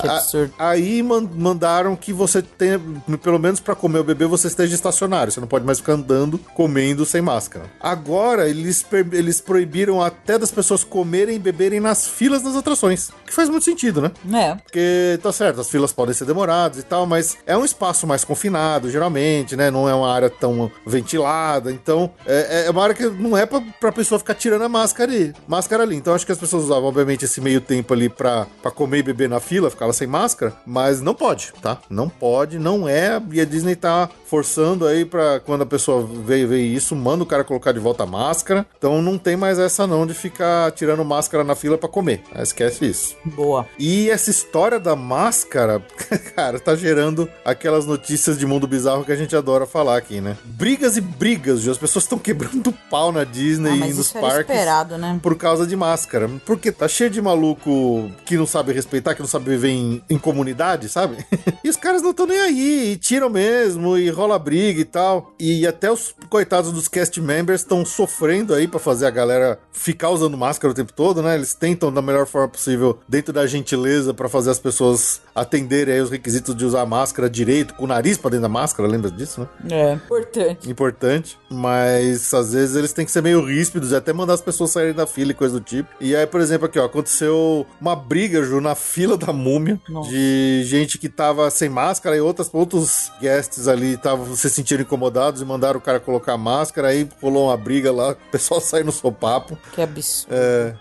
Que A- absurdo. Aí man- mandaram que você tenha, pelo menos pra comer ou beber, você esteja estacionário. Você não pode mais ficar andando, comendo sem máscara. Agora, eles, eles proibiram até das pessoas comerem e beberem nas filas das atrações. Que faz muito sentido, né? É. Porque, tá certo, as filas podem ser demoradas e tal, mas é um espaço mais confinado, geralmente, né? Não é uma área tão ventilada. Então, é, é uma área que não é pra, pra pessoa ficar tirando a máscara ali, máscara ali. Então, acho que as pessoas usavam, obviamente, esse meio tempo ali pra, pra comer e beber na fila, ficava sem máscara, mas não pode, tá? Não pode, não é. E a Disney tá forçando aí pra quando a pessoa veio ver isso, manda o cara colocar de volta a máscara. Então, não tem mais essa não de ficar tirando máscara na fila pra comer. Ah, Esquece isso. Boa. E essa história da máscara, [laughs] cara, tá gerando aquelas notícias de mundo bizarro que a gente adora falar aqui, né? Brigas e brigas, Ju. As pessoas estão quebrando [laughs] pau na Disney Ah, e nos parques. esperado, né? Por causa de máscara. Porque tá cheio de maluco que não sabe respeitar, que não sabe viver em, em comunidade, sabe? [laughs] e os caras não estão nem aí, e tiram mesmo, e rola briga e tal. E até os coitados dos cast members estão sofrendo aí pra fazer a galera ficar usando máscara o tempo todo, né? Eles tentam da melhor forma possível, dentro da gentileza, pra fazer as pessoas atenderem aí os requisitos de usar máscara direito, com o nariz pra dentro da máscara, lembra disso, né? É. Importante. importante, mas às vezes eles têm que ser meio ríspidos e até mandar as pessoas saírem da fila e coisa do tipo. E aí, por exemplo, aqui, ó, aconteceu uma briga, Ju, na fila da múmia, Nossa. de gente que tava sem máscara e outras, outros guests ali estavam se sentindo incomodados e mandaram o cara colocar a máscara, aí rolou uma briga lá, o pessoal [laughs] saiu no sopapo. Que absurdo. É,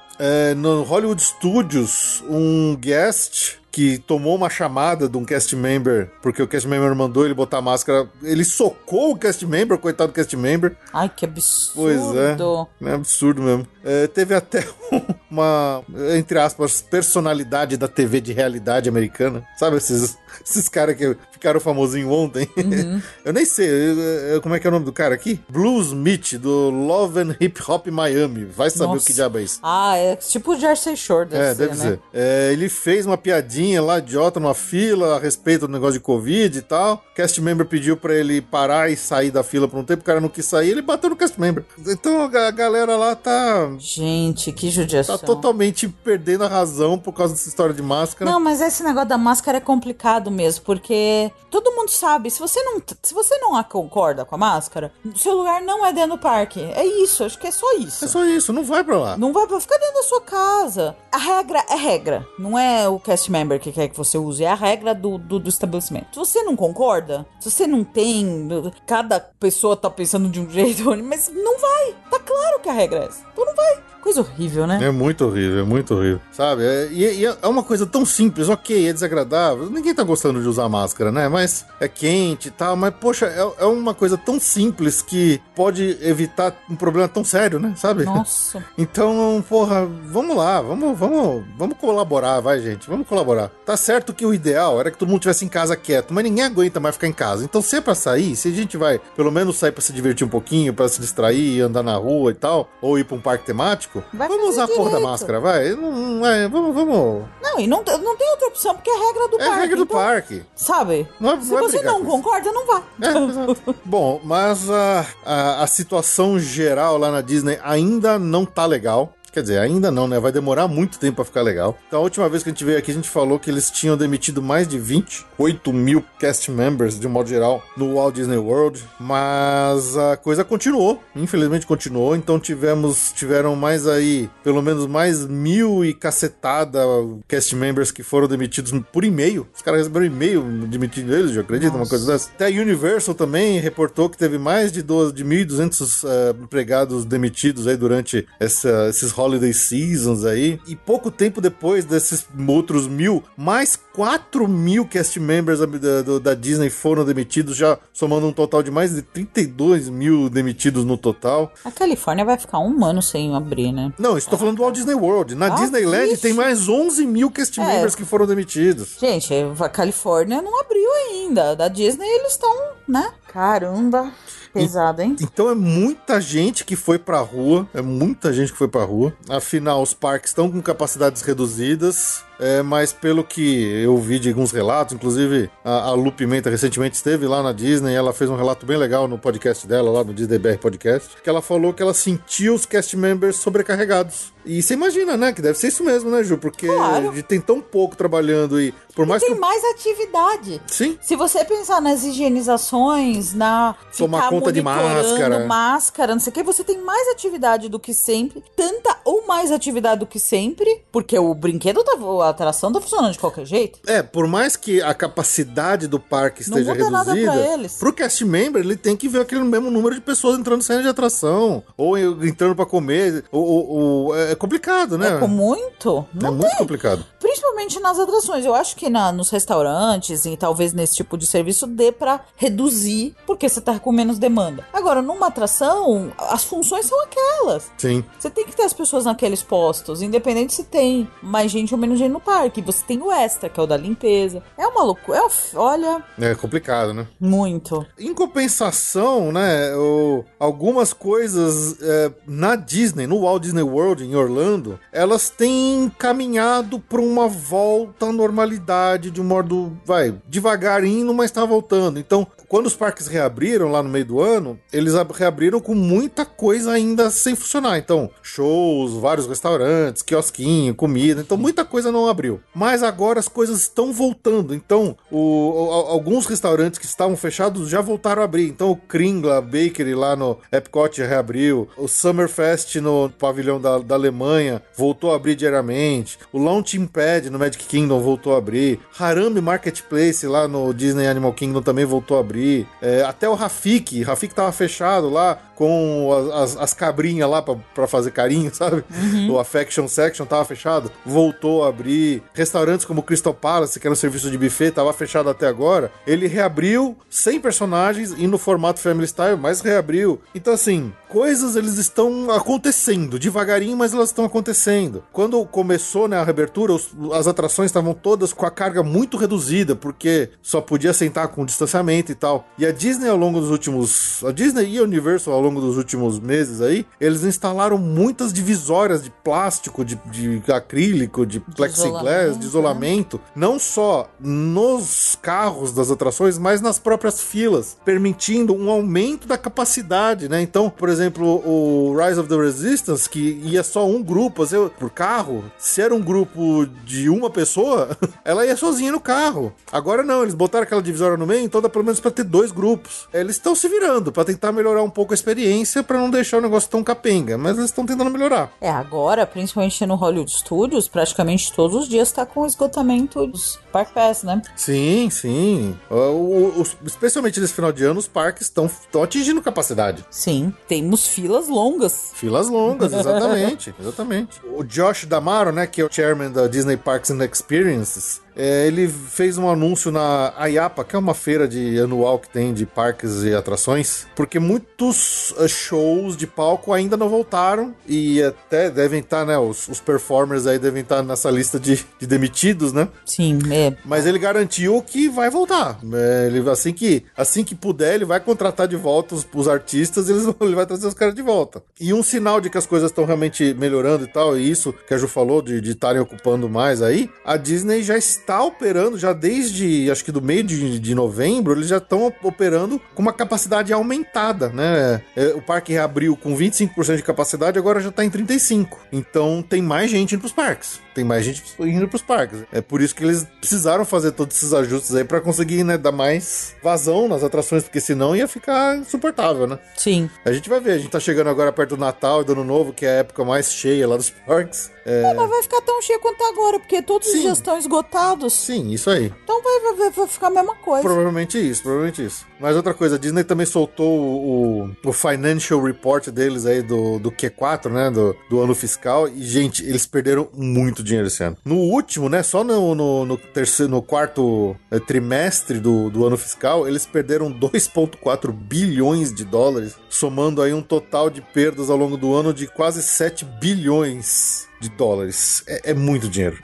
no Hollywood Studios, um guest que tomou uma chamada de um cast member, porque o cast member mandou ele botar a máscara, ele socou o cast member, coitado do cast member. Ai, que absurdo. Pois é. É absurdo mesmo. É, teve até [laughs] uma, entre aspas, personalidade da TV de realidade americana. Sabe esses, esses caras que ficaram famosinhos ontem? [laughs] eu nem sei. eu- eu- como é que é o nome do cara aqui? Blues Mitch, do Love and Hip Hop Miami. Vai saber Nossa. o que diabo é isso. Ah, é tipo o Jersey Shore, deve É, ser, deve né? ser. É, ele fez uma piadinha lá, idiota, numa fila, a respeito do negócio de Covid e tal. O cast member pediu pra ele parar e sair da fila por um tempo, o cara não quis sair, ele bateu no cast member. Então a galera lá tá, Gente, que tá judiação. totalmente perdendo a razão por causa dessa história de máscara. Não, mas esse negócio da máscara é complicado mesmo, porque todo mundo sabe, se você não, se você não concorda com a máscara, seu lugar não é dentro do parque. É isso, acho que é só isso. É só isso, não vai pra lá. Não vai pra ficar dentro da sua casa. A regra é regra. Não é o cast member que quer que você use, é a regra do, do, do estabelecimento. Se você não concorda, se você não tem. Cada pessoa tá pensando de um [laughs] jeito, mas não vai. Tá claro que a regra é essa. Então não vai. Coisa horrível, né? É muito horrível, é muito horrível. Sabe? É, e, e é uma coisa tão simples, ok, é desagradável. Ninguém tá gostando de usar máscara, né? Mas é quente e tal. Mas, poxa, é, é uma coisa tão simples que pode evitar um problema tão sério, né? Sabe? Nossa. [laughs] Então, porra, vamos lá, vamos, vamos, vamos colaborar, vai, gente, vamos colaborar. Tá certo que o ideal era que todo mundo tivesse em casa quieto, mas ninguém aguenta mais ficar em casa. Então, se é pra sair, se a gente vai pelo menos sair pra se divertir um pouquinho, pra se distrair, andar na rua e tal, ou ir pra um parque temático, Vai vamos usar a porra da máscara, vai. Não, não é, vamos, vamos. Não, e não, tem- não tem outra opção, porque é a regra do É a parque. regra do então, parque. Sabe? Não é- Se não é você não concorda, não vá. É, exato. [laughs] Bom, mas a, a, a situação geral lá na Disney ainda não tá legal. Quer dizer, ainda não, né? Vai demorar muito tempo pra ficar legal. Então, a última vez que a gente veio aqui, a gente falou que eles tinham demitido mais de 28 mil cast members, de um modo geral, no Walt Disney World. Mas a coisa continuou. Infelizmente continuou. Então, tivemos, tiveram mais aí, pelo menos mais mil e cacetada cast members que foram demitidos por e-mail. Os caras receberam e-mail demitindo eles, já acredito, uma coisa dessa. Até a Universal também reportou que teve mais de, 12, de 1.200 uh, empregados demitidos aí durante essa, esses holiday seasons aí. E pouco tempo depois desses outros mil, mais 4 mil cast members da, da, da, Disney foram demitidos, já somando um total de mais de 32 mil demitidos no total. A Califórnia vai ficar um ano sem abrir, né? Não, estou falando do Walt Disney World. Na ah, Disneyland tem mais 11 mil cast é. members que foram demitidos. Gente, a Califórnia não abriu ainda. Da Disney eles estão, né? Caramba. Pesado, hein? Então é muita gente que foi pra rua. É muita gente que foi pra rua. Afinal, os parques estão com capacidades reduzidas. É, mas pelo que eu vi de alguns relatos, inclusive a, a Lu Pimenta recentemente esteve lá na Disney e ela fez um relato bem legal no podcast dela, lá no Disney BR Podcast, que ela falou que ela sentiu os cast members sobrecarregados. E você imagina, né? Que deve ser isso mesmo, né, Ju? Porque claro. tem tão pouco trabalhando e por mais e tem que... mais atividade. Sim. Se você pensar nas higienizações, na tomar conta de máscara, máscara, não sei o que, você tem mais atividade do que sempre, tanta ou mais atividade do que sempre, porque o brinquedo tá a atração tá funcionando de qualquer jeito. É, por mais que a capacidade do parque esteja reduzida, nada pra eles. pro cast member ele tem que ver aquele mesmo número de pessoas entrando e saindo de atração, ou entrando para comer, ou, ou, ou, é complicado, né? É muito. Não é tem. muito complicado. Principalmente nas atrações. Eu acho que na, nos restaurantes e talvez nesse tipo de serviço dê para reduzir, porque você tá com menos demanda. Agora, numa atração, as funções são aquelas. Sim. Você tem que ter as pessoas naqueles postos, independente se tem mais gente ou menos gente no parque. Você tem o extra, que é o da limpeza. É uma loucura. É, olha. É complicado, né? Muito. Em compensação, né? O, algumas coisas é, na Disney, no Walt Disney World, em Orlando, elas têm caminhado para uma volta à normalidade de um modo, vai, devagarinho, mas está voltando. Então, quando os parques reabriram lá no meio do ano, eles reabriram com muita coisa ainda sem funcionar. Então, shows, vários restaurantes, quiosquinho, comida. Então, muita coisa não abriu. Mas agora as coisas estão voltando. Então, o, o, alguns restaurantes que estavam fechados já voltaram a abrir. Então, o Kringla Bakery lá no Epcot reabriu. O Summerfest no pavilhão da, da Alemanha voltou a abrir diariamente. O Launching Pad no Magic Kingdom voltou a abrir. Harami Marketplace lá no Disney Animal Kingdom também voltou a abrir. É, até o Rafik, Rafik tava fechado lá com as, as cabrinhas lá para fazer carinho, [laughs] sabe? Uhum. O Affection Section tava fechado, voltou a abrir. Restaurantes como Crystal Palace, que era um serviço de buffet, tava fechado até agora. Ele reabriu sem personagens e no formato Family Style, mas reabriu. Então, assim, coisas eles estão acontecendo devagarinho, mas elas estão acontecendo. Quando começou né, a reabertura, os, as atrações estavam todas com a carga muito reduzida, porque só podia sentar com distanciamento e tal. E a Disney ao longo dos últimos. A Disney e a Universal ao longo dos últimos meses aí, eles instalaram muitas divisórias de plástico, de, de acrílico, de plexiglass, de isolamento, não só nos carros das atrações, mas nas próprias filas, permitindo um aumento da capacidade, né? Então, por exemplo, o Rise of the Resistance, que ia só um grupo assim, por carro, se era um grupo de uma pessoa, [laughs] ela ia sozinha no carro. Agora não, eles botaram aquela divisória no meio, então dá pelo menos para ter dois grupos. Eles estão se virando para tentar melhorar um pouco a experiência para não deixar o negócio tão capenga, mas eles estão tentando melhorar. É, agora, principalmente no Hollywood Studios, praticamente todos os dias tá com esgotamento dos Park Pass, né? Sim, sim. O, o, o, especialmente nesse final de ano, os parques estão atingindo capacidade. Sim, temos filas longas. Filas longas, exatamente, [laughs] exatamente. O Josh Damaro, né, que é o chairman da Disney Parks and Experiences, é, ele fez um anúncio na IAPA, que é uma feira de anual que tem de parques e atrações, porque muitos uh, shows de palco ainda não voltaram e até devem estar, tá, né? Os, os performers aí devem estar tá nessa lista de, de, demitidos, né? Sim, é. Mas ele garantiu que vai voltar. É, ele, assim, que, assim que puder, ele vai contratar de volta os, os artistas e eles, [laughs] ele vai trazer os caras de volta. E um sinal de que as coisas estão realmente melhorando e tal, e isso que a Ju falou de estarem ocupando mais aí, a Disney já está está operando já desde, acho que do meio de, de novembro, eles já estão operando com uma capacidade aumentada, né? É, o parque reabriu com 25% de capacidade, agora já está em 35%. Então tem mais gente indo pros parques. Tem mais gente indo pros parques. É por isso que eles precisaram fazer todos esses ajustes aí para conseguir, né, dar mais vazão nas atrações, porque senão ia ficar insuportável, né? Sim. A gente vai ver, a gente tá chegando agora perto do Natal e do Ano Novo, que é a época mais cheia lá dos parques. É... É, mas vai ficar tão cheio quanto agora, porque todos Sim. já estão esgotados. Sim, isso aí. Então vai, vai, vai ficar a mesma coisa. Provavelmente isso, provavelmente isso. Mas outra coisa, a Disney também soltou o, o Financial Report deles aí do, do Q4, né? Do, do ano fiscal. E, gente, eles perderam muito dinheiro esse ano. No último, né? Só no, no, no terceiro, no quarto eh, trimestre do, do ano fiscal, eles perderam 2,4 bilhões de dólares, somando aí um total de perdas ao longo do ano de quase 7 bilhões de dólares. É, é muito dinheiro.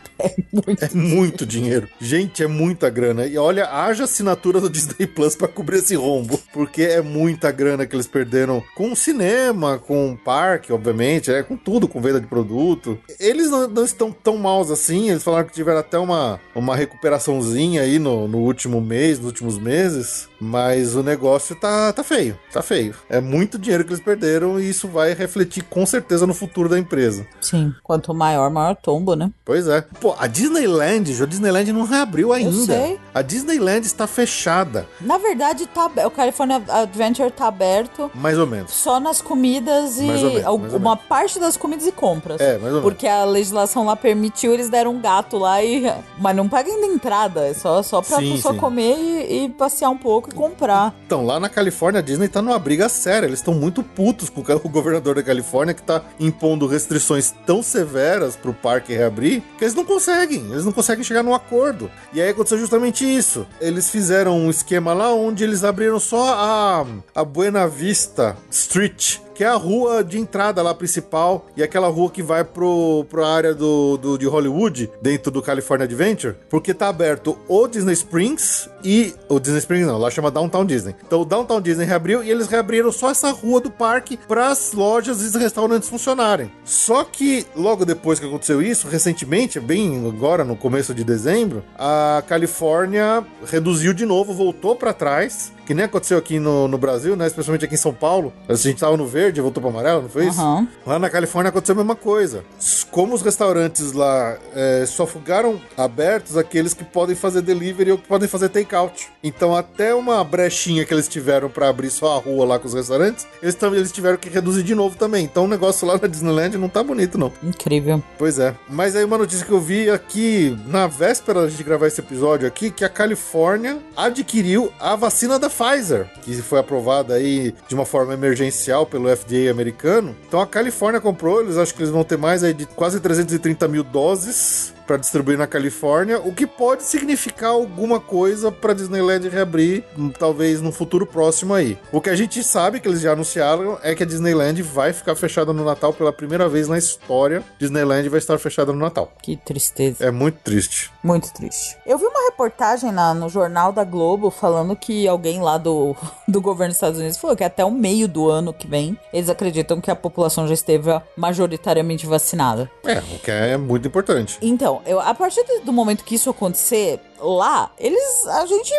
Muito. É muito dinheiro. Gente, é muita grana. E olha, haja assinatura do Disney Plus pra cobrir esse rombo. Porque é muita grana que eles perderam com cinema, com parque, obviamente, é, com tudo, com venda de produto. Eles não, não estão tão maus assim. Eles falaram que tiveram até uma, uma recuperaçãozinha aí no, no último mês, nos últimos meses. Mas o negócio tá, tá feio. Tá feio. É muito dinheiro que eles perderam e isso vai refletir com certeza no futuro da empresa. Sim. Quanto maior, maior tombo, né? Pois é. Pô, a Disneyland, a Disneyland não reabriu ainda. sei. A Disneyland está fechada, Na verdade, tá, o California Adventure tá aberto mais ou menos. só nas comidas e menos, uma parte das comidas e compras. É, mais ou menos. Porque a legislação lá permitiu, eles deram um gato lá e. Mas não paga ainda entrada, é só, só pra Sim, pessoa sim. comer e, e passear um pouco e comprar. Então, lá na Califórnia, a Disney tá numa briga séria. Eles estão muito putos com [laughs] o governador da Califórnia que tá impondo restrições tão severas pro parque reabrir que eles não conseguem. Eles não conseguem chegar num acordo. E aí aconteceu justamente isso. Eles fizeram um esquema lá onde eles abriram só a, a Buena Vista Street. Que é a rua de entrada lá principal e aquela rua que vai pro, pro área do, do, de Hollywood, dentro do California Adventure, porque tá aberto o Disney Springs e. O Disney Springs não, lá chama Downtown Disney. Então o Downtown Disney reabriu e eles reabriram só essa rua do parque para as lojas e restaurantes funcionarem. Só que logo depois que aconteceu isso, recentemente, bem agora no começo de dezembro, a Califórnia reduziu de novo, voltou para trás. Que nem aconteceu aqui no, no Brasil, né? Especialmente aqui em São Paulo. A gente tava no verde, voltou para amarelo, não foi isso? Lá na Califórnia aconteceu a mesma coisa. Como os restaurantes lá é, só ficaram abertos aqueles que podem fazer delivery ou que podem fazer takeout. Então, até uma brechinha que eles tiveram para abrir só a rua lá com os restaurantes, eles, eles tiveram que reduzir de novo também. Então, o negócio lá na Disneyland não tá bonito, não. Incrível. Pois é. Mas aí uma notícia que eu vi aqui na véspera de gravar esse episódio aqui, que a Califórnia adquiriu a vacina da Pfizer, que foi aprovada aí de uma forma emergencial pelo FDA americano. Então a Califórnia comprou, eles acham que eles vão ter mais aí de quase 330 mil doses para distribuir na Califórnia, o que pode significar alguma coisa para Disneyland reabrir, hum, talvez no futuro próximo aí. O que a gente sabe que eles já anunciaram é que a Disneyland vai ficar fechada no Natal pela primeira vez na história. Disneyland vai estar fechada no Natal. Que tristeza. É muito triste. Muito triste. Eu vi uma reportagem na, no jornal da Globo falando que alguém lá do, [laughs] do governo dos Estados Unidos falou que até o meio do ano que vem eles acreditam que a população já esteve majoritariamente vacinada. É, o que é muito importante. Então, eu, a partir do- momento que isso acontecer lá, eles. A gente.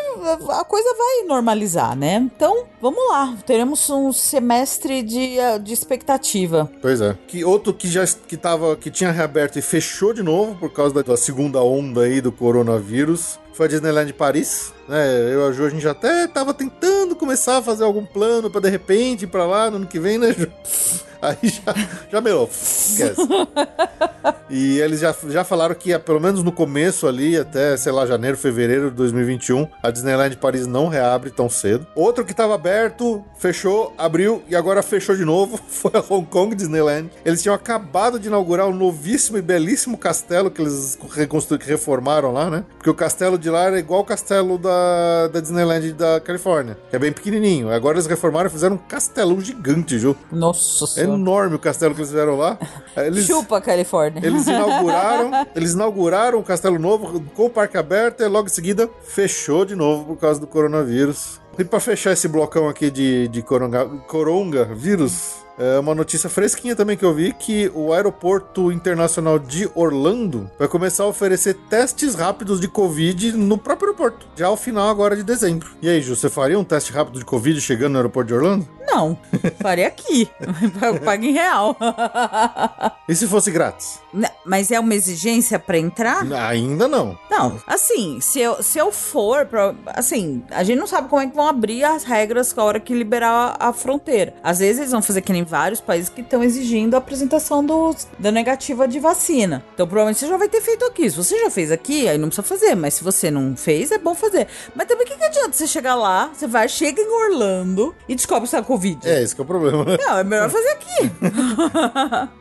A coisa vai normalizar, né? Então, vamos lá. Teremos um semestre de, eh, de expectativa. Pois é. Que outro que já que tava, que tinha reaberto e fechou de novo por causa da, da segunda onda aí do coronavírus foi a Disneyland Paris. Né? Eu e a Ju, a gente até tava tentando começar a fazer algum plano pra de repente ir pra lá no ano que vem, né, Ju? Aí já, já. Esquece. E eles já, já falaram que, pelo menos no começo ali, até, sei lá, janeiro, fevereiro de 2021, a Disneyland Paris não reabre tão cedo. Outro que estava aberto, fechou, abriu e agora fechou de novo, [laughs] foi a Hong Kong Disneyland. Eles tinham acabado de inaugurar um novíssimo e belíssimo castelo que eles reconstru- que reformaram lá, né? Porque o castelo de lá era igual o castelo da, da Disneyland da Califórnia, que é bem pequenininho. Agora eles reformaram e fizeram um castelão gigante, Ju. Nossa É senhora. Enorme o castelo que eles fizeram lá. Eles... Chupa, Califórnia. Eles inauguraram, eles inauguraram o Castelo Novo com o parque aberto e logo em seguida fechou de novo por causa do coronavírus. E pra fechar esse blocão aqui de, de coronga, coronga vírus, É uma notícia fresquinha também que eu vi que o Aeroporto Internacional de Orlando vai começar a oferecer testes rápidos de Covid no próprio aeroporto, já ao final agora de dezembro. E aí, Ju, você faria um teste rápido de Covid chegando no aeroporto de Orlando? Não, faria aqui. [laughs] Paga em real. E se fosse grátis? Né, Mas é uma exigência pra entrar? Ainda não. Não, assim, se eu, se eu for pra. Assim, a gente não sabe como é que vão abrir as regras a hora que liberar a, a fronteira. Às vezes eles vão fazer que nem vários países que estão exigindo a apresentação do, da negativa de vacina. Então provavelmente você já vai ter feito aqui. Se você já fez aqui, aí não precisa fazer. Mas se você não fez, é bom fazer. Mas também o que, que adianta você chegar lá, você vai, chega em Orlando e descobre se é Covid? É, esse que é o problema. Não, é melhor fazer aqui.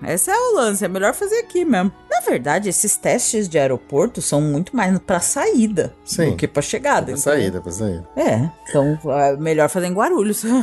[laughs] Esse é o lance, é melhor fazer aqui mesmo. Na verdade, esses testes de aeroporto são muito mais pra saída Sim. do que pra chegada. Pra então- saída, pra saída. É, então é melhor fazer em Guarulhos. [laughs]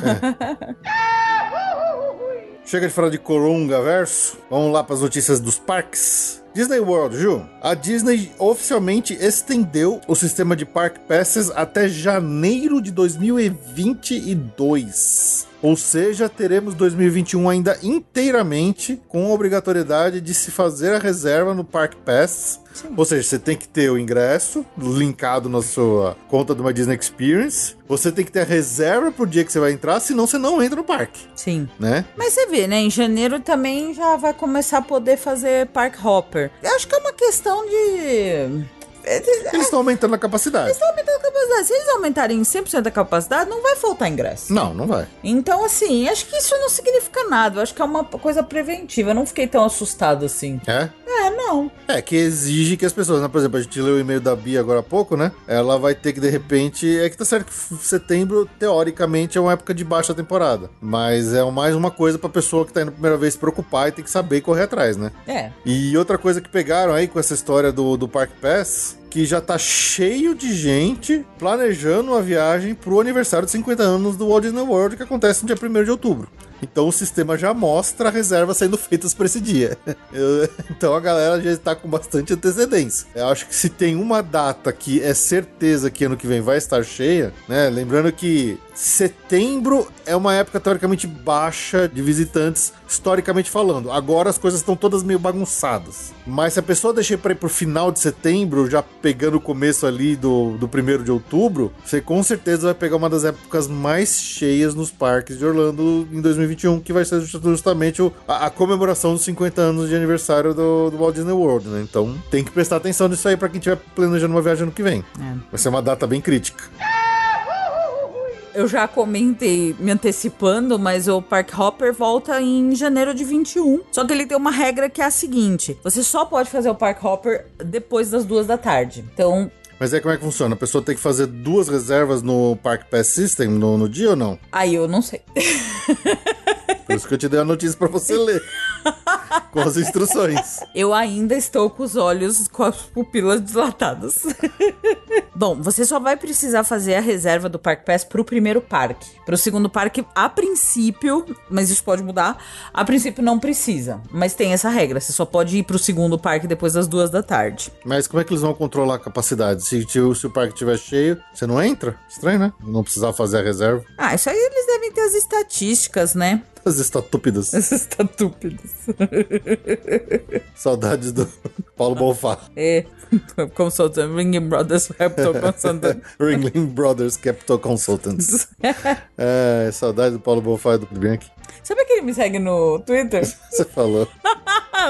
Chega de falar de Coronga Verso. Vamos lá para as notícias dos parques. Disney World, Ju. A Disney oficialmente estendeu o sistema de Park Passes até janeiro de 2022. Ou seja, teremos 2021 ainda inteiramente com a obrigatoriedade de se fazer a reserva no Park Pass. Ou seja, você tem que ter o ingresso linkado na sua conta de uma Disney Experience. Você tem que ter a reserva pro dia que você vai entrar, senão você não entra no parque, Sim. né? Mas você vê, né? Em janeiro também já vai começar a poder fazer Park Hopper. Eu acho que é uma questão de. Eles estão aumentando a capacidade. Estão aumentando a capacidade. Se eles aumentarem 100% a capacidade, não vai faltar ingresso. Não, não vai. Então, assim, acho que isso não significa nada. Eu acho que é uma coisa preventiva. Eu não fiquei tão assustado assim. É? É, não. É, que exige que as pessoas, né? Por exemplo, a gente leu o e-mail da Bia agora há pouco, né? Ela vai ter que, de repente. É que tá certo que setembro, teoricamente, é uma época de baixa temporada. Mas é mais uma coisa pra pessoa que tá indo a primeira vez se preocupar e tem que saber correr atrás, né? É. E outra coisa que pegaram aí com essa história do, do Park Pass, que já tá cheio de gente planejando uma viagem pro aniversário de 50 anos do Walt Disney World, que acontece no dia 1 de outubro. Então o sistema já mostra a reserva sendo [laughs] feitas para esse dia. Eu- então a galera já está com bastante antecedência. Eu acho que se tem uma data que é certeza que ano que vem vai estar cheia, né? Lembrando que setembro é uma época teoricamente baixa de visitantes, historicamente falando. Agora as coisas estão todas meio bagunçadas. Mas se a pessoa deixar para ir pro final de setembro, já pegando o começo ali do, do primeiro de outubro, você com certeza vai pegar uma das épocas mais cheias nos parques de Orlando em 2021, que vai ser justamente o- a, a comemoração dos 50 anos de aniversário do, do Walt Disney World, né? Então tem que prestar atenção nisso aí para quem estiver planejando uma viagem ano que vem. Vai ser uma data bem crítica. Eu já comentei me antecipando, mas o Park Hopper volta em janeiro de 21. Só que ele tem uma regra que é a seguinte: você só pode fazer o Park Hopper depois das duas da tarde. Então, Mas aí como é que funciona? A pessoa tem que fazer duas reservas no Park Pass System no, no dia ou não? aí eu não sei. [laughs] Por isso que eu te dei a notícia para você ler. [laughs] com as instruções. Eu ainda estou com os olhos com as pupilas dilatadas. [laughs] Bom, você só vai precisar fazer a reserva do Park Pass pro primeiro parque. Pro segundo parque, a princípio, mas isso pode mudar, a princípio não precisa. Mas tem essa regra, você só pode ir pro segundo parque depois das duas da tarde. Mas como é que eles vão controlar a capacidade? Se, se- se o parque estiver cheio, você não entra? Estranho, né? Não precisar fazer a reserva. Ah, isso aí eles devem ter as estatísticas, né? As estatúpidas. Essas estúpidas. [laughs] Saudades do Paulo Bonfá. É. Consultant, Ringing Brothers, Raptor Consultant. [laughs] Ringling Brothers Capital Consultants. [laughs] É, saudade do Paulo Bonfá e do Bianchi. Sabe que ele me segue no Twitter? Você falou.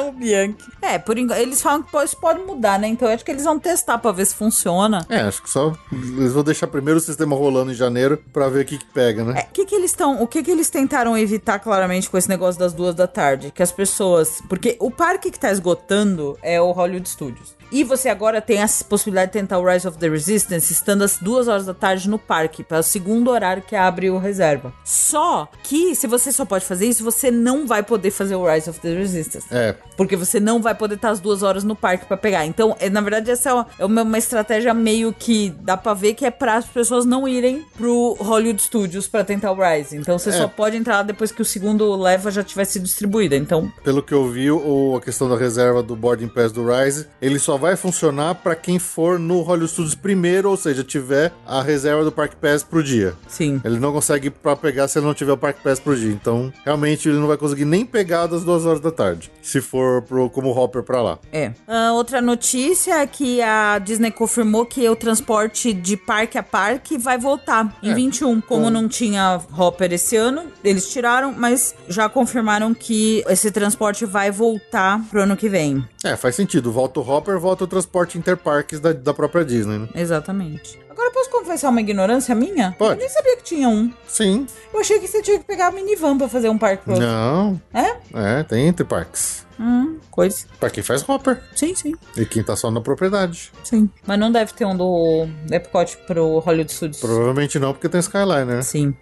O Bianchi. É, por enquanto, eles falam que isso pode mudar, né? Então eu acho que eles vão testar pra ver se funciona. É, acho que só. Eles vão deixar primeiro o sistema rolando em janeiro pra ver o que, que pega, né? É, o que que eles estão, o que que eles tentaram evitar claramente com esse negócio das duas da tarde? Que as pessoas, porque o parque que tá esgotando é o Hollywood Studios. E você agora tem a possibilidade de tentar o Rise of the Resistance estando às duas horas da tarde no parque, para o segundo horário que abre o reserva. Só que se você só pode fazer isso, você não vai poder fazer o Rise of the Resistance. É, Porque você não vai poder estar as duas horas no parque pra pegar. Então, é, na verdade, essa é uma, é uma- uma estratégia meio que dá pra ver que é para as pessoas não irem pro Hollywood Studios pra tentar o Rise. Então, você É. só pode entrar depois que o segundo leva já tiver sido distribuída. Então, Pelo que eu vi, o, a questão da reserva do boarding pass do Rise, ele só vai funcionar pra quem for no Hollywood Studios primeiro, ou seja, tiver a reserva do Park Pass pro dia. sim. Ele não consegue pra pegar se ele não tiver o Park Pass pro dia. Então, realmente, ele não vai conseguir nem pegar das duas horas da tarde. Se for pro, como hopper pra lá. É. Ah, outra notícia é que a Disney confirmou que o transporte de parque a parque vai voltar em É. 21. Como não tinha Hopper esse ano, eles tiraram, mas já confirmaram que esse transporte vai voltar pro ano que vem. É, faz sentido. Volta o hopper, volta o transporte interparques da, da própria Disney, né? Exatamente. Agora, posso confessar uma ignorância minha? Pode. Eu nem sabia que tinha um. Sim. Eu achei que você tinha que pegar a minivan pra fazer um parque. Não. É? É, tem interparques. Hum, coisa. Pra quem faz hopper. Sim, sim, E quem tá só na propriedade. sim. Mas não deve ter um do Epcot pro Hollywood Studios. Provavelmente não, porque tem Skyliner. Sim.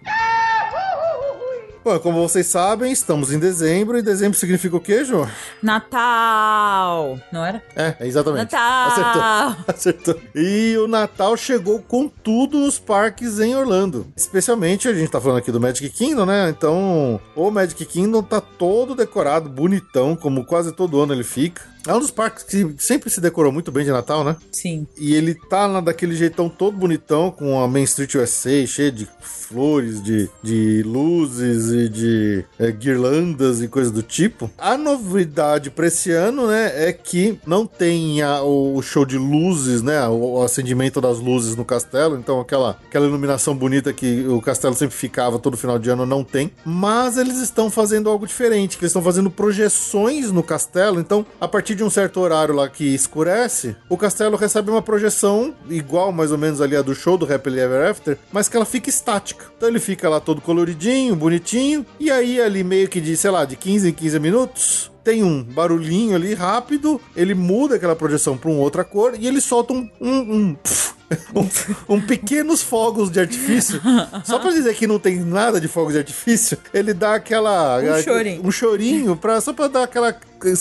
Bom, como vocês sabem, estamos em dezembro. E dezembro significa o quê, Jô? Natal! Não era? É, é exatamente. Natal! Acertou. [laughs] Acertou. E o Natal chegou com tudo nos parques em Orlando. Especialmente, a gente tá falando aqui do Magic Kingdom, né? Então, o Magic Kingdom tá todo decorado, bonitão, como quase todo ano ele fica. É um dos parques que sempre se decorou muito bem de Natal, né? Sim. E ele tá lá daquele jeitão todo bonitão, com a Main Street USA cheia de flores, de, de luzes e de é, guirlandas e coisas do tipo. A novidade pra esse ano, né, é que não tem a- o show de luzes, né, o, o acendimento das luzes no castelo. Então aquela, aquela iluminação bonita que o castelo sempre ficava todo final de ano não tem. Mas eles estão fazendo algo diferente, que eles estão fazendo projeções no castelo. Então, a partir de um certo horário lá que escurece, o castelo recebe uma projeção igual mais ou menos ali a do show do Happily Ever After, mas que ela fica estática. Então ele fica lá todo coloridinho, bonitinho, e aí ali meio que de, sei lá, de 15 em 15 minutos, tem um barulhinho ali rápido, ele muda aquela projeção para uma outra cor e ele solta um, um, um, [laughs] um, um pequenos fogos de artifício. Só pra dizer que não tem nada de fogos de artifício, ele dá aquela Um chorinho. um chorinho pra, só pra dar aquela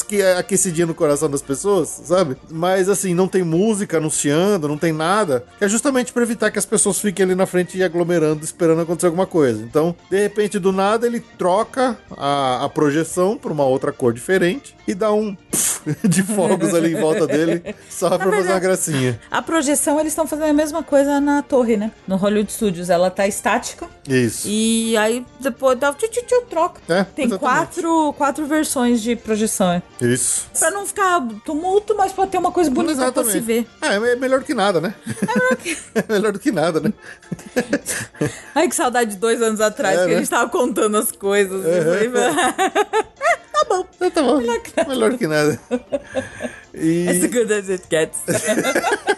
que aquecidinha no coração das pessoas, sabe? Mas assim, não tem música anunciando, não tem nada. Que é justamente pra evitar que as pessoas fiquem ali na frente e aglomerando, esperando acontecer alguma coisa. Então, de repente, do nada, ele troca a, a projeção pra uma outra cor diferente e dá um [laughs] de fogos ali em volta dele, só pra fazer uma gracinha. A projeção, eles estão fazendo a mesma coisa na torre, né? No Hollywood Studios. Ela tá estática. Isso. E aí, depois dá tchu, tchu, tchu, troca. É, Tem exatamente. quatro, quatro versões de projeção. é. Isso. Pra não ficar tumulto, mas pra ter uma coisa bonita pra se ver. É, [laughs] é melhor do que nada, né? É melhor do que nada, né? Ai, que saudade de dois anos atrás, É, que né? a gente tava contando as coisas. e foi- tá bom. É, tá bom. Melhor do que nada. E... As good as it gets. [laughs]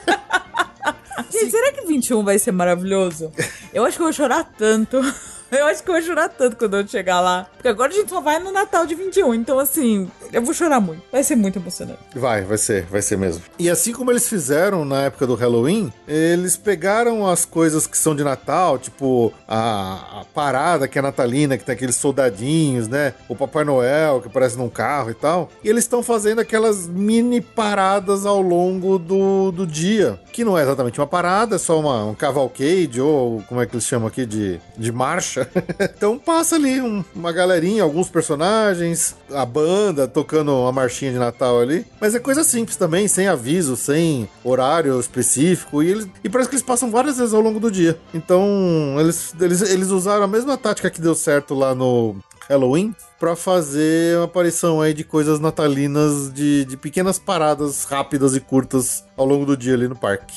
Gente, será que 21 vai ser maravilhoso? Eu acho que eu vou chorar tanto. [laughs] Eu acho que eu vou chorar tanto quando eu chegar lá. Porque agora a gente só vai no Natal de 21. Então, assim, eu vou chorar muito. Vai ser muito emocionante. Vai, vai ser, vai ser mesmo. E assim como eles fizeram na época do Halloween, eles pegaram as coisas que são de Natal, tipo a, a parada que é natalina, que tem aqueles soldadinhos, né? O Papai Noel que aparece num carro e tal. E eles estão fazendo aquelas mini paradas ao longo do, do dia. Que não é exatamente uma parada, é só uma, um cavalcade, ou como é que eles chamam aqui, de, de marcha. [laughs] então passa ali um- uma galerinha, alguns personagens, a banda tocando uma marchinha de Natal ali. Mas é coisa simples também, sem aviso, sem horário específico. E, eles, e parece que eles passam várias vezes ao longo do dia. Então eles, eles, eles usaram a mesma tática que deu certo lá no Halloween pra fazer uma aparição aí de coisas natalinas, de, de pequenas paradas rápidas e curtas ao longo do dia ali no parque.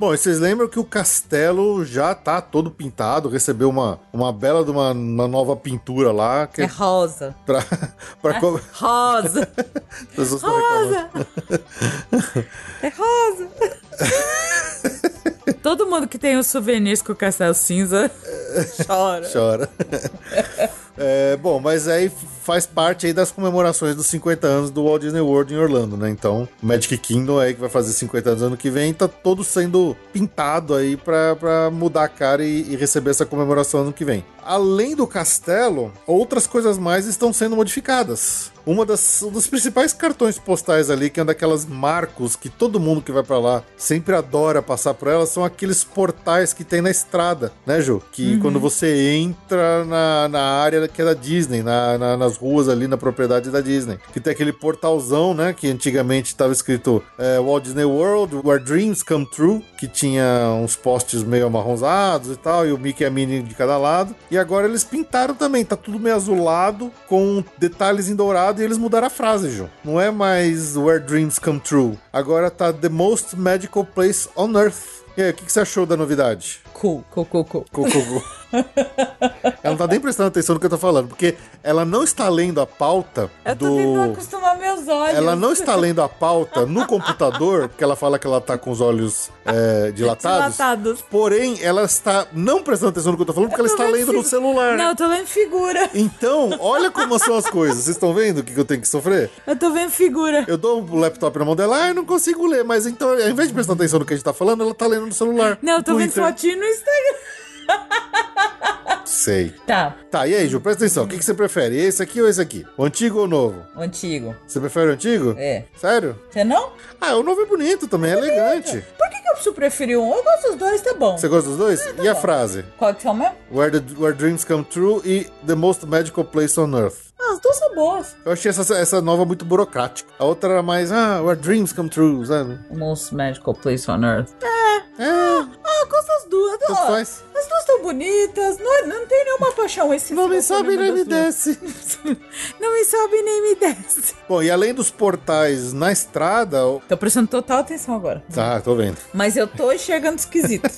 Bom, e vocês lembram que o castelo já tá todo pintado, recebeu uma, uma bela de uma, uma nova pintura lá, que É é rosa. pra, [laughs] pra co- Rosa. [laughs] as pessoas. Rosa. É rosa. [laughs] Todo mundo que tem os souvenirs com o castelo cinza chora. Chora. É, bom, mas aí faz parte aí das comemorações dos 50 anos do Walt Disney World em Orlando, né? Então, Magic Kingdom aí que vai fazer 50 anos ano que vem, tá todo sendo pintado aí pra, pra mudar a cara e, e receber essa comemoração ano que vem. Além do castelo, outras coisas mais estão sendo modificadas. Uma das, um dos principais cartões postais ali, que é um daquelas marcos que todo mundo que vai pra lá sempre adora passar por elas, são aqueles portais que tem na estrada, né, Ju? Que quando você entra na, na área que é da Disney, na, na- nas ruas ali na propriedade da Disney, que tem aquele portalzão, né, que antigamente estava escrito é, Walt Disney World, Where Dreams Come True, que tinha uns postes meio amarronzados e tal, e o Mickey e a Minnie de cada lado. E agora eles pintaram também, tá tudo meio azulado, com detalhes em dourado, e eles mudaram a frase, Ju. Não é mais Where Dreams Come True, agora tá The Most Magical Place on Earth. E aí, o que, que você achou da novidade? Cool, cool, cool, cool. Cu, cu, cu. [laughs] ela não tá nem prestando atenção no que eu tô falando, porque ela não está lendo a pauta Eu tô tentando do. acostumar meus olhos. Ela não está lendo a pauta no computador, porque ela fala que ela tá com os olhos é, dilatados. Dilatados. Porém, ela está não prestando atenção no que eu tô falando, porque ela tô está vendo lendo no figu- celular. Não, eu tô vendo figura. Então, olha como são as coisas. Vocês estão vendo o que eu tenho que sofrer? Eu tô vendo figura. Eu dou o laptop na mão dela, ah, eu não consigo ler, mas então, ao invés de prestar atenção no que a gente tá falando, ela tá lendo no celular. Não, eu tô vendo Twitter. fotinho no Instagram. [laughs] Sei. Tá, Tá, e aí, Ju, presta atenção. O que, que você prefere? Esse aqui ou esse aqui? O antigo ou o novo? o antigo. Você prefere o antigo? É. Sério? Você não? Ah, o novo é bonito também, é elegante. Por que, que eu preciso preferir um? Eu gosto dos dois, tá bom. Você gosta dos dois? e a bom. frase? Qual que são mesmo? Where, the, where Dreams Come True e The Most Magical Place on Earth. Ah, as duas são boas. Eu achei essa, essa nova muito burocrática. A outra era mais, ah, Where Dreams Come True, sabe? Most magical place on earth. É, Ah, eu gosto das duas. Tanto Ó, faz. As duas estão bonitas. Não, não tem nenhuma paixão esse não me sobe nem me desce. [laughs] Não me sobe nem me desce. Bom, e além dos portais na estrada... o- Tô prestando total atenção agora. Tá, tô vendo. Mas eu tô enxergando esquisito.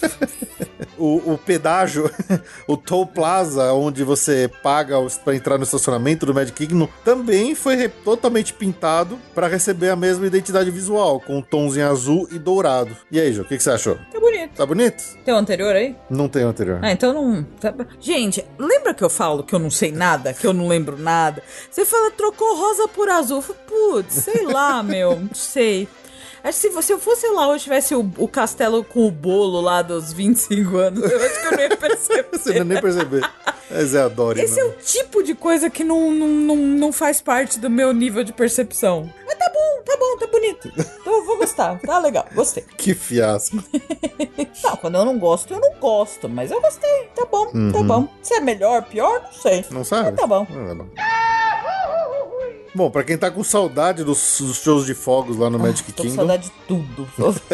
[laughs] o, o pedágio, [laughs] o Toll Plaza, onde você paga pra entrar no estacionamento do Magic Kingdom, também foi totalmente pintado pra receber a mesma identidade visual, com tons em azul e dourado. E aí, Jô, o que, que você achou? tá bonito. Tá bonito? Tem o anterior aí? Não tem o anterior. Ah, então não. tá- Gente, lembra que eu falo que eu não sei nada, que eu não lembro nada? Você fala, trocou rosa por azul. Eu falo, Putz, sei lá, [laughs] meu, não sei. Acho que se, você- se eu fosse lá hoje tivesse o, o castelo com o bolo lá dos 25 anos, eu acho que eu não ia perceber. [laughs] Você não ia nem perceber. Mas é a Dory, Esse né? é o tipo de coisa que não, não, não, não faz parte do meu nível de percepção. Mas tá bom, tá bom, tá bonito. Então eu vou gostar, tá legal, gostei. Que fiasco. [laughs] Não, quando eu não gosto, eu não gosto, mas eu gostei, tá bom, tá bom. Se é melhor, pior, não sei. Não sabe? Mas tá bom. Não, é bom. Bom, pra quem tá com saudade dos, dos shows de fogos lá no Magic Tô com Kingdom, saudade de tudo.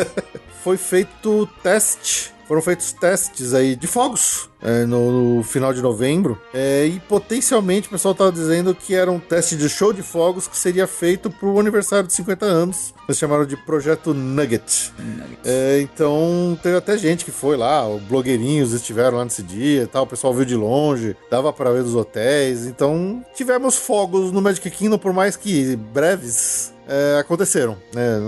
[laughs] foi feito teste. Foram feitos testes aí de fogos é, no, no final de novembro. É, e potencialmente o pessoal tava dizendo que era um teste de show de fogos que seria feito pro aniversário de 50 anos. Eles chamaram de Projeto Nugget. É, então teve até gente que foi lá, os blogueirinhos estiveram lá nesse dia tal. O pessoal viu de longe, dava pra ver dos hotéis. Então tivemos fogos no Magic Kingdom, por mais que breves é, aconteceram, né?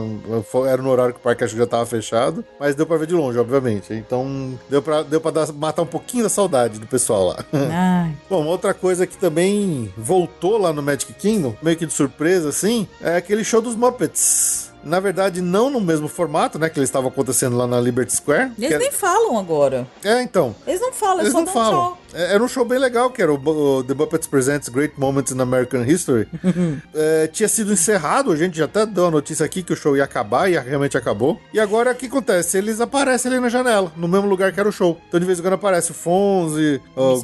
Era no horário que o parque acho que já tava fechado, mas deu pra ver de longe, obviamente. Então deu pra, deu pra dar- matar um pouquinho da saudade do pessoal lá. [laughs] Ai, Bom, outra coisa que também voltou lá no Magic Kingdom, meio que de surpresa assim, é aquele show dos Muppets. Na verdade, não no mesmo formato, né? Que eles estavam acontecendo lá na Liberty Square. eles era- nem falam agora. É, então. Eles não falam, Eles só não dão falam. tchau. É- Era um show bem legal, que era o, The Muppets Presents Great Moments in American History. [laughs] É, tinha sido encerrado, a gente já até deu a notícia aqui que o show ia acabar e realmente acabou. E agora o que acontece? Eles aparecem ali na janela, no mesmo lugar que era o show. Então de vez em quando aparece o Fonzi, o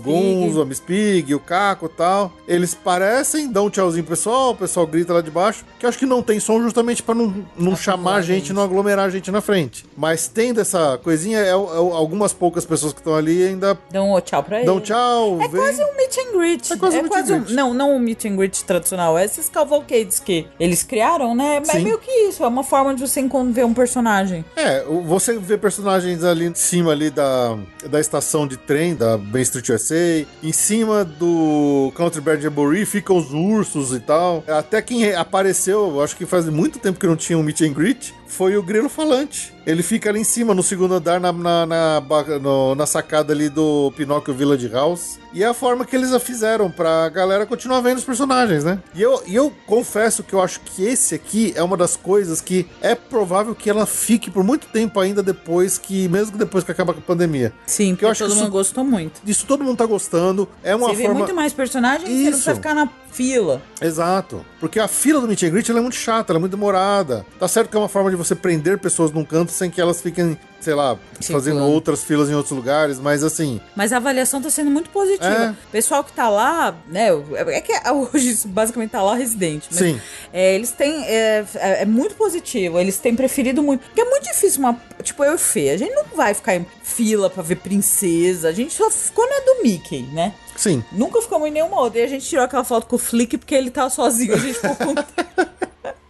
Miss a Miss Pig, o Caco e tal. Eles parecem, dão um tchauzinho pro pessoal, o pessoal grita lá de baixo, que eu acho que não tem som justamente pra não, não chamar a gente, gente. não aglomerar a gente na frente. Mas tendo essa coisinha, é, é- algumas poucas pessoas que estão ali ainda Dão um tchau pra eles. Dão tchau, É vem. quase um meet and greet. É quase um meet and um- greet. Não, não um meet and greet tradicional. É esses cavalcades que eles criaram, né? Mas é meio que isso. É uma forma de você ver um personagem. É, você vê personagens ali em cima ali da, da estação de trem da Main Street USA, em cima do Country Bear Jamboree ficam os ursos e tal. Até quem apareceu, eu acho que faz muito tempo que não tinha um meet and greet, foi o grilo falante. Ele fica ali em cima, no segundo andar, na, na, na, no- na sacada ali do Pinóquio Village House. E é a forma que eles a fizeram pra galera continuar vendo os personagens, né? E eu, e eu confesso que eu acho que esse aqui é uma das coisas que é provável que ela fique por muito tempo ainda depois que, mesmo depois que acaba a pandemia. Sim, eu porque acho todo que mundo isso- gostou muito. Isso todo mundo tá gostando. É uma Você vê forma. muito mais personagens, você não Isso. precisa ficar na fila. Exato. Porque a fila do meet and greet é muito chata, ela é muito demorada. Tá certo que é uma forma de você prender pessoas num canto sem que elas fiquem, sei lá, fazendo Circulando. outras filas em outros lugares, mas assim. Mas a avaliação tá sendo muito positiva. É. O pessoal que tá lá, né? É que hoje isso basicamente tá lá residente. Mas, Sim. é, eles têm. É, é- é muito positivo. Eles têm preferido muito. Porque é muito difícil uma. Tipo, eu e Fê. A gente não vai ficar em fila pra ver princesa. A gente só ficou na do Mickey, né? Sim. Nunca ficamos em nenhuma outra. E a gente tirou aquela foto com o Flick porque ele tá sozinho. A gente ficou com. [laughs]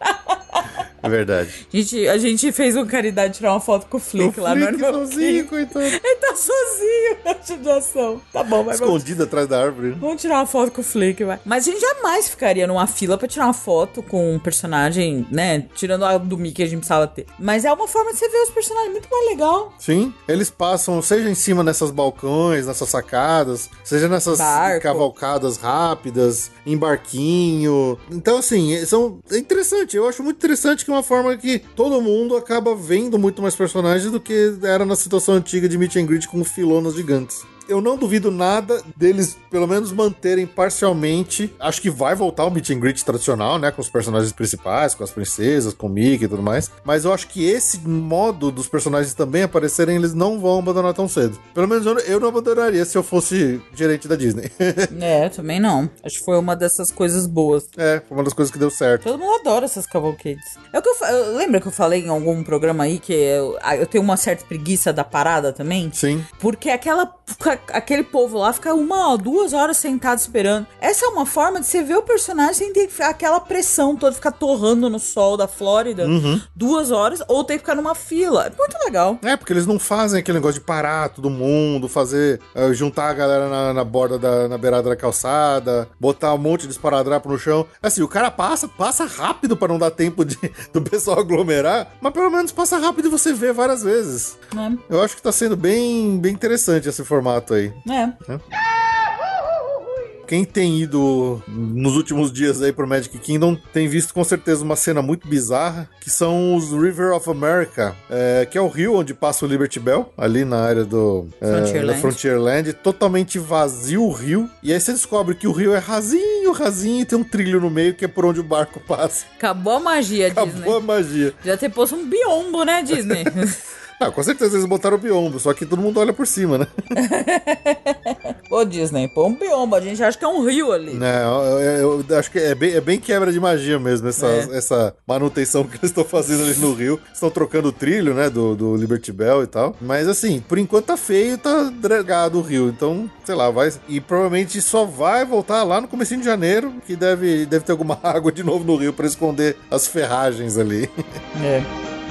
[laughs] É [laughs] verdade. A gente, a gente fez uma caridade de tirar uma foto com o Flick lá no Flick Animal sozinho, coitado. [laughs] Ele tá sozinho na judiação. Tá bom, vamos, Escondido atrás da árvore. né? vamos tirar uma foto com o Flick, vai. Mas a gente jamais ficaria numa fila pra tirar uma foto com um personagem, né? Tirando a do Mickey a gente precisava ter. Mas é uma forma de você ver os personagens muito mais legal. Sim. Eles passam, seja em cima nessas balcões, nessas sacadas, seja nessas Barco. cavalcadas rápidas, em barquinho. Então, assim, são, é interessante. Eu acho muito interessante que uma forma que todo mundo acaba vendo muito mais personagens do que era na situação antiga de meet and greet com filonas gigantes. Eu não duvido nada deles, pelo menos, manterem parcialmente. Acho que vai voltar o meet and greet tradicional, né? Com os personagens principais, com as princesas, com o Mickey e tudo mais. Mas eu acho que esse modo dos personagens também aparecerem, eles não vão abandonar tão cedo. Pelo menos eu, eu não abandonaria se eu fosse gerente da Disney. [laughs] É, também não. Acho que foi uma dessas coisas boas. é, foi uma das coisas que deu certo. Todo mundo adora essas cavalcades. É o que eu, eu lembra que eu falei em algum programa aí que eu, ah, eu tenho uma certa preguiça da parada também? Sim. Porque aquela, aquele povo lá fica uma ou duas horas sentado esperando. Essa é uma forma de você ver o personagem sem ter aquela pressão toda, ficar torrando no sol da Flórida duas horas, ou ter que ficar numa fila. É muito legal. É, porque eles não fazem aquele negócio de parar todo mundo, fazer. eh, juntar a galera na, na borda da. na beirada da calçada, botar um monte de esparadrapo no chão. Assim, o cara passa, passa rápido pra não dar tempo de, [laughs] do pessoal aglomerar, mas pelo menos passa rápido e você vê várias vezes. Né? Eu acho que tá sendo bem, bem interessante esse formato aí. É. Quem tem ido nos últimos dias aí pro Magic Kingdom tem visto com certeza uma cena muito bizarra, que são os River of America, é, que é o rio onde passa o Liberty Bell, ali na área do é, Frontierland. da Frontierland, totalmente vazio o rio, e aí você descobre que o rio é rasinho, rasinho, e tem um trilho no meio que é por onde o barco passa. Acabou a magia, Acabou Disney. a magia. Já ter posto um biombo, né, Disney? [laughs] Ah, com certeza eles botaram o biombo, só que todo mundo olha por cima, né? [laughs] Ô, Disney, pô, um biombo. A gente acha que é um rio ali. Não, eu, eu acho que é bem, é bem quebra de magia mesmo, essa, É. essa manutenção que eles estão fazendo ali no Rio. Estão trocando o trilho, né, do, do Liberty Bell e tal. Mas assim, por enquanto tá feio, tá dregado o Rio. Então, sei lá, vai. E provavelmente só vai voltar lá no comecinho de janeiro, que deve, deve ter alguma [laughs] água de novo no Rio pra esconder as ferragens ali. É.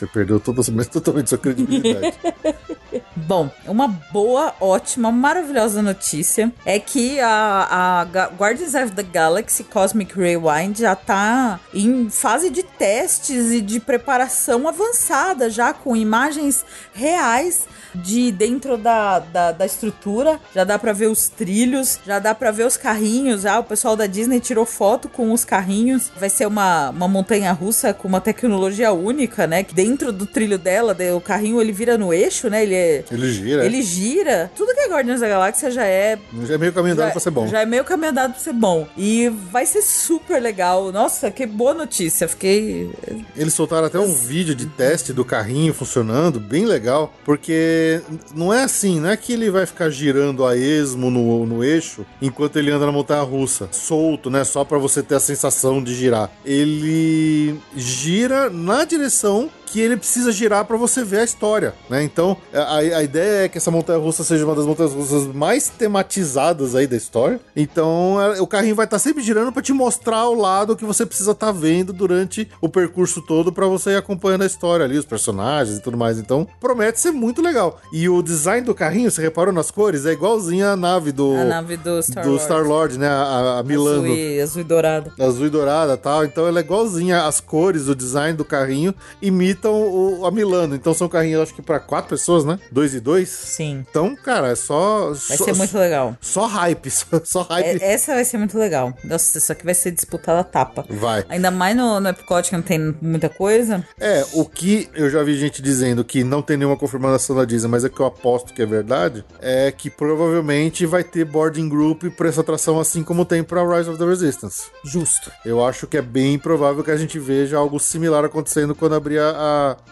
Você perdeu toda, [laughs] totalmente sua credibilidade. [laughs] Bom, uma boa, ótima, maravilhosa notícia é que a, a Guardians of the Galaxy Cosmic Rewind já tá em fase de testes e de preparação avançada, já com imagens reais de dentro da, da, da estrutura. Já dá pra ver os trilhos, já dá pra ver os carrinhos. Já o pessoal da Disney tirou foto com os carrinhos. Vai ser uma, uma montanha russa com uma tecnologia única, né? Que do trilho dela, de- o carrinho ele vira no eixo, né? Ele é. Ele gira. Ele gira. Tudo que é Guardians da Galáxia já é. Já é meio caminho andado pra ser bom. já é meio caminho andado pra ser bom. E vai ser super legal. Nossa, que boa notícia. Fiquei. Eles soltaram até um vídeo de teste do carrinho funcionando, bem legal, porque não é assim, não é que ele vai ficar girando a esmo no, no eixo enquanto ele anda na montanha russa, solto, né? Só pra você ter a sensação de girar. Ele gira na direção que ele precisa girar para você ver a história, né? Então, a, a ideia é que essa montanha russa seja uma das montanhas russas mais tematizadas aí da história. Então, é, o carrinho vai estar tá sempre girando para te mostrar o lado que você precisa estar tá vendo durante o percurso todo para você ir acompanhando a história ali, os personagens e tudo mais. Então, promete ser muito legal. E o design do carrinho, você reparou nas cores, é igualzinho a nave do A nave do Star do Lord. Star Lord, né? A, a Milano. Azul e, azul e dourado. Azul e dourada tal. Então ela é igualzinha. As cores, o design do carrinho imitam o, a Milano. Então são carrinhos, acho que pra quatro pessoas, né? Dois e dois. Sim. Então, cara, é só. Vai só, ser muito legal. Só hype. [laughs] Só, só hype. É- essa vai ser muito legal. Nossa, isso aqui vai ser disputada a tapa. Vai. Ainda mais no, no Epcot que não tem muita coisa. É, o que eu já vi gente dizendo que não tem nenhuma confirmação da Disney, mas é que eu aposto que é verdade, é que provavelmente vai ter boarding group pra essa atração assim como tem pra Rise of the Resistance. Justo. Eu acho que é bem provável que a gente veja algo similar acontecendo quando abrir a,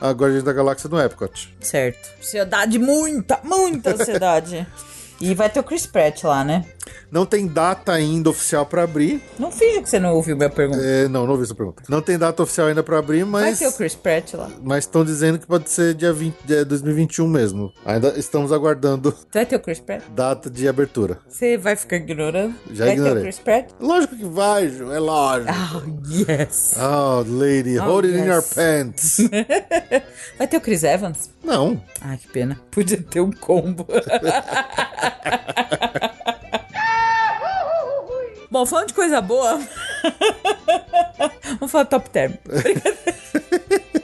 a Guardiões da Galáxia no Epcot. Certo. Ansiedade, muita, muita ansiedade. [laughs] e vai ter o Chris Pratt lá, né? Não tem data ainda oficial pra abrir. Não finge que você não ouviu minha pergunta. É, não, não ouvi essa pergunta. Não tem data oficial ainda pra abrir, Vai mas ter o Chris Pratt lá. mas estão dizendo que pode ser dia 20, dia 2021 mesmo. Ainda estamos aguardando Vai ter o Chris Pratt? data de abertura. Você vai ficar ignorando? Já vai ter ignorei. o Chris Pratt? Lógico que vai, Ju, é lógico. Oh, yes. Oh, lady, hold it in your yes. pants. [laughs] Vai ter o Chris Evans? não. Ai, que pena. Podia ter um combo. [laughs] Bom, falando de coisa boa. [laughs] Vamos falar top term. [laughs]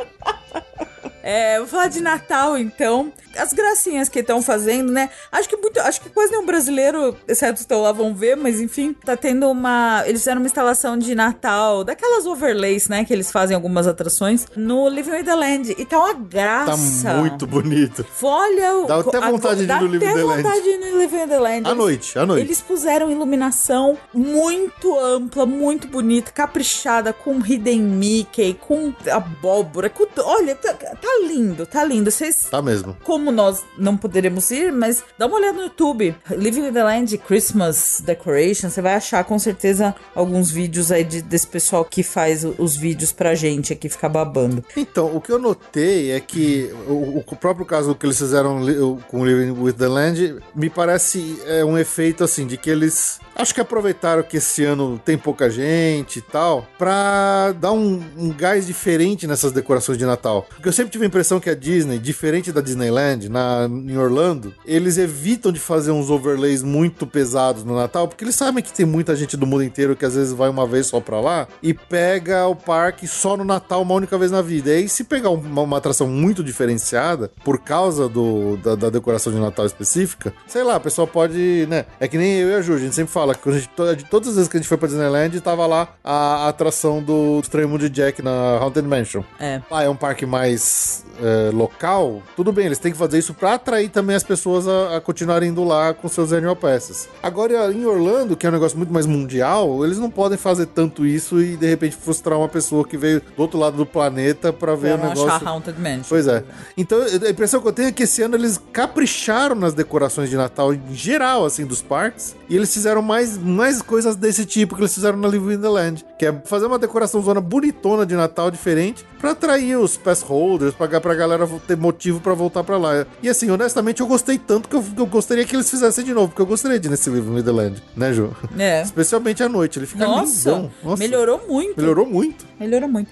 É, vou falar de Natal, então. As gracinhas que estão fazendo, né? Acho que muito, acho que quase nenhum brasileiro, exceto os que estão lá, vão ver, mas enfim, tá tendo uma. Eles fizeram uma instalação de Natal, daquelas overlays, né? Que eles fazem em algumas atrações, no Living with the Land. E tá uma graça. Tá muito bonito. Olha o. Dá até a- vontade de ir dá no Living até the Land. vontade de ir no Living the Land. À noite, à noite. Eles puseram iluminação muito ampla, muito bonita, caprichada, com Hidden Mickey, com abóbora, com... Olha, tá, tá lindo, tá lindo. Vocês... Tá mesmo. Como nós não poderemos ir, mas dá uma olhada no YouTube. Living in the Land Christmas Decoration. Você vai achar com certeza alguns vídeos aí de- desse pessoal que faz os vídeos pra gente aqui ficar babando. Então, o que eu notei é que o, o próprio caso que eles fizeram com o Living with the Land me parece é, um efeito assim de que eles acho que aproveitaram que esse ano tem pouca gente e tal pra dar um, um gás diferente nessas decorações de Natal. Porque eu sempre tive a impressão que a Disney, diferente da Disneyland na, em Orlando, eles evitam de fazer uns overlays muito pesados no Natal porque eles sabem que tem muita gente do mundo inteiro que às vezes vai uma vez só pra lá e pega o parque só no Natal uma única vez na vida. E aí, se pegar uma, uma atração muito diferenciada, por causa do, da, da decoração de Natal específica, sei lá, a pessoa pode, né? É que nem eu e a Ju, a gente sempre fala que gente, de todas as vezes que a gente foi pra Disneyland, tava lá a, a atração do Mundo de Jack na Haunted Mansion. É. Ah, é um parque mais é, local, tudo bem, eles têm que fazer isso pra atrair também as pessoas a, a continuarem indo lá com seus annual passes. Agora, em Orlando, que é um negócio muito mais mundial, eles não podem fazer tanto isso e de repente frustrar uma pessoa que veio do outro lado do planeta pra ver Pra o negócio. achar Haunted Mansion. Pois é. Então, a impressão que eu tenho é que esse ano eles capricharam nas decorações de Natal em geral, assim, dos parques. E eles fizeram mais, mais coisas desse tipo que eles fizeram na Live in the Land. Que é fazer uma decoração zona bonitona de Natal diferente pra atrair os pass holders, pra, pra galera ter motivo pra voltar pra lá. E assim, honestamente, eu gostei tanto que eu, eu gostaria que eles fizessem de novo, porque eu gostaria de ir nesse Live in the Land, né, Ju? É. [laughs] Especialmente à noite, ele fica Nossa, lindão. Nossa, melhorou muito. melhorou muito. Melhorou muito.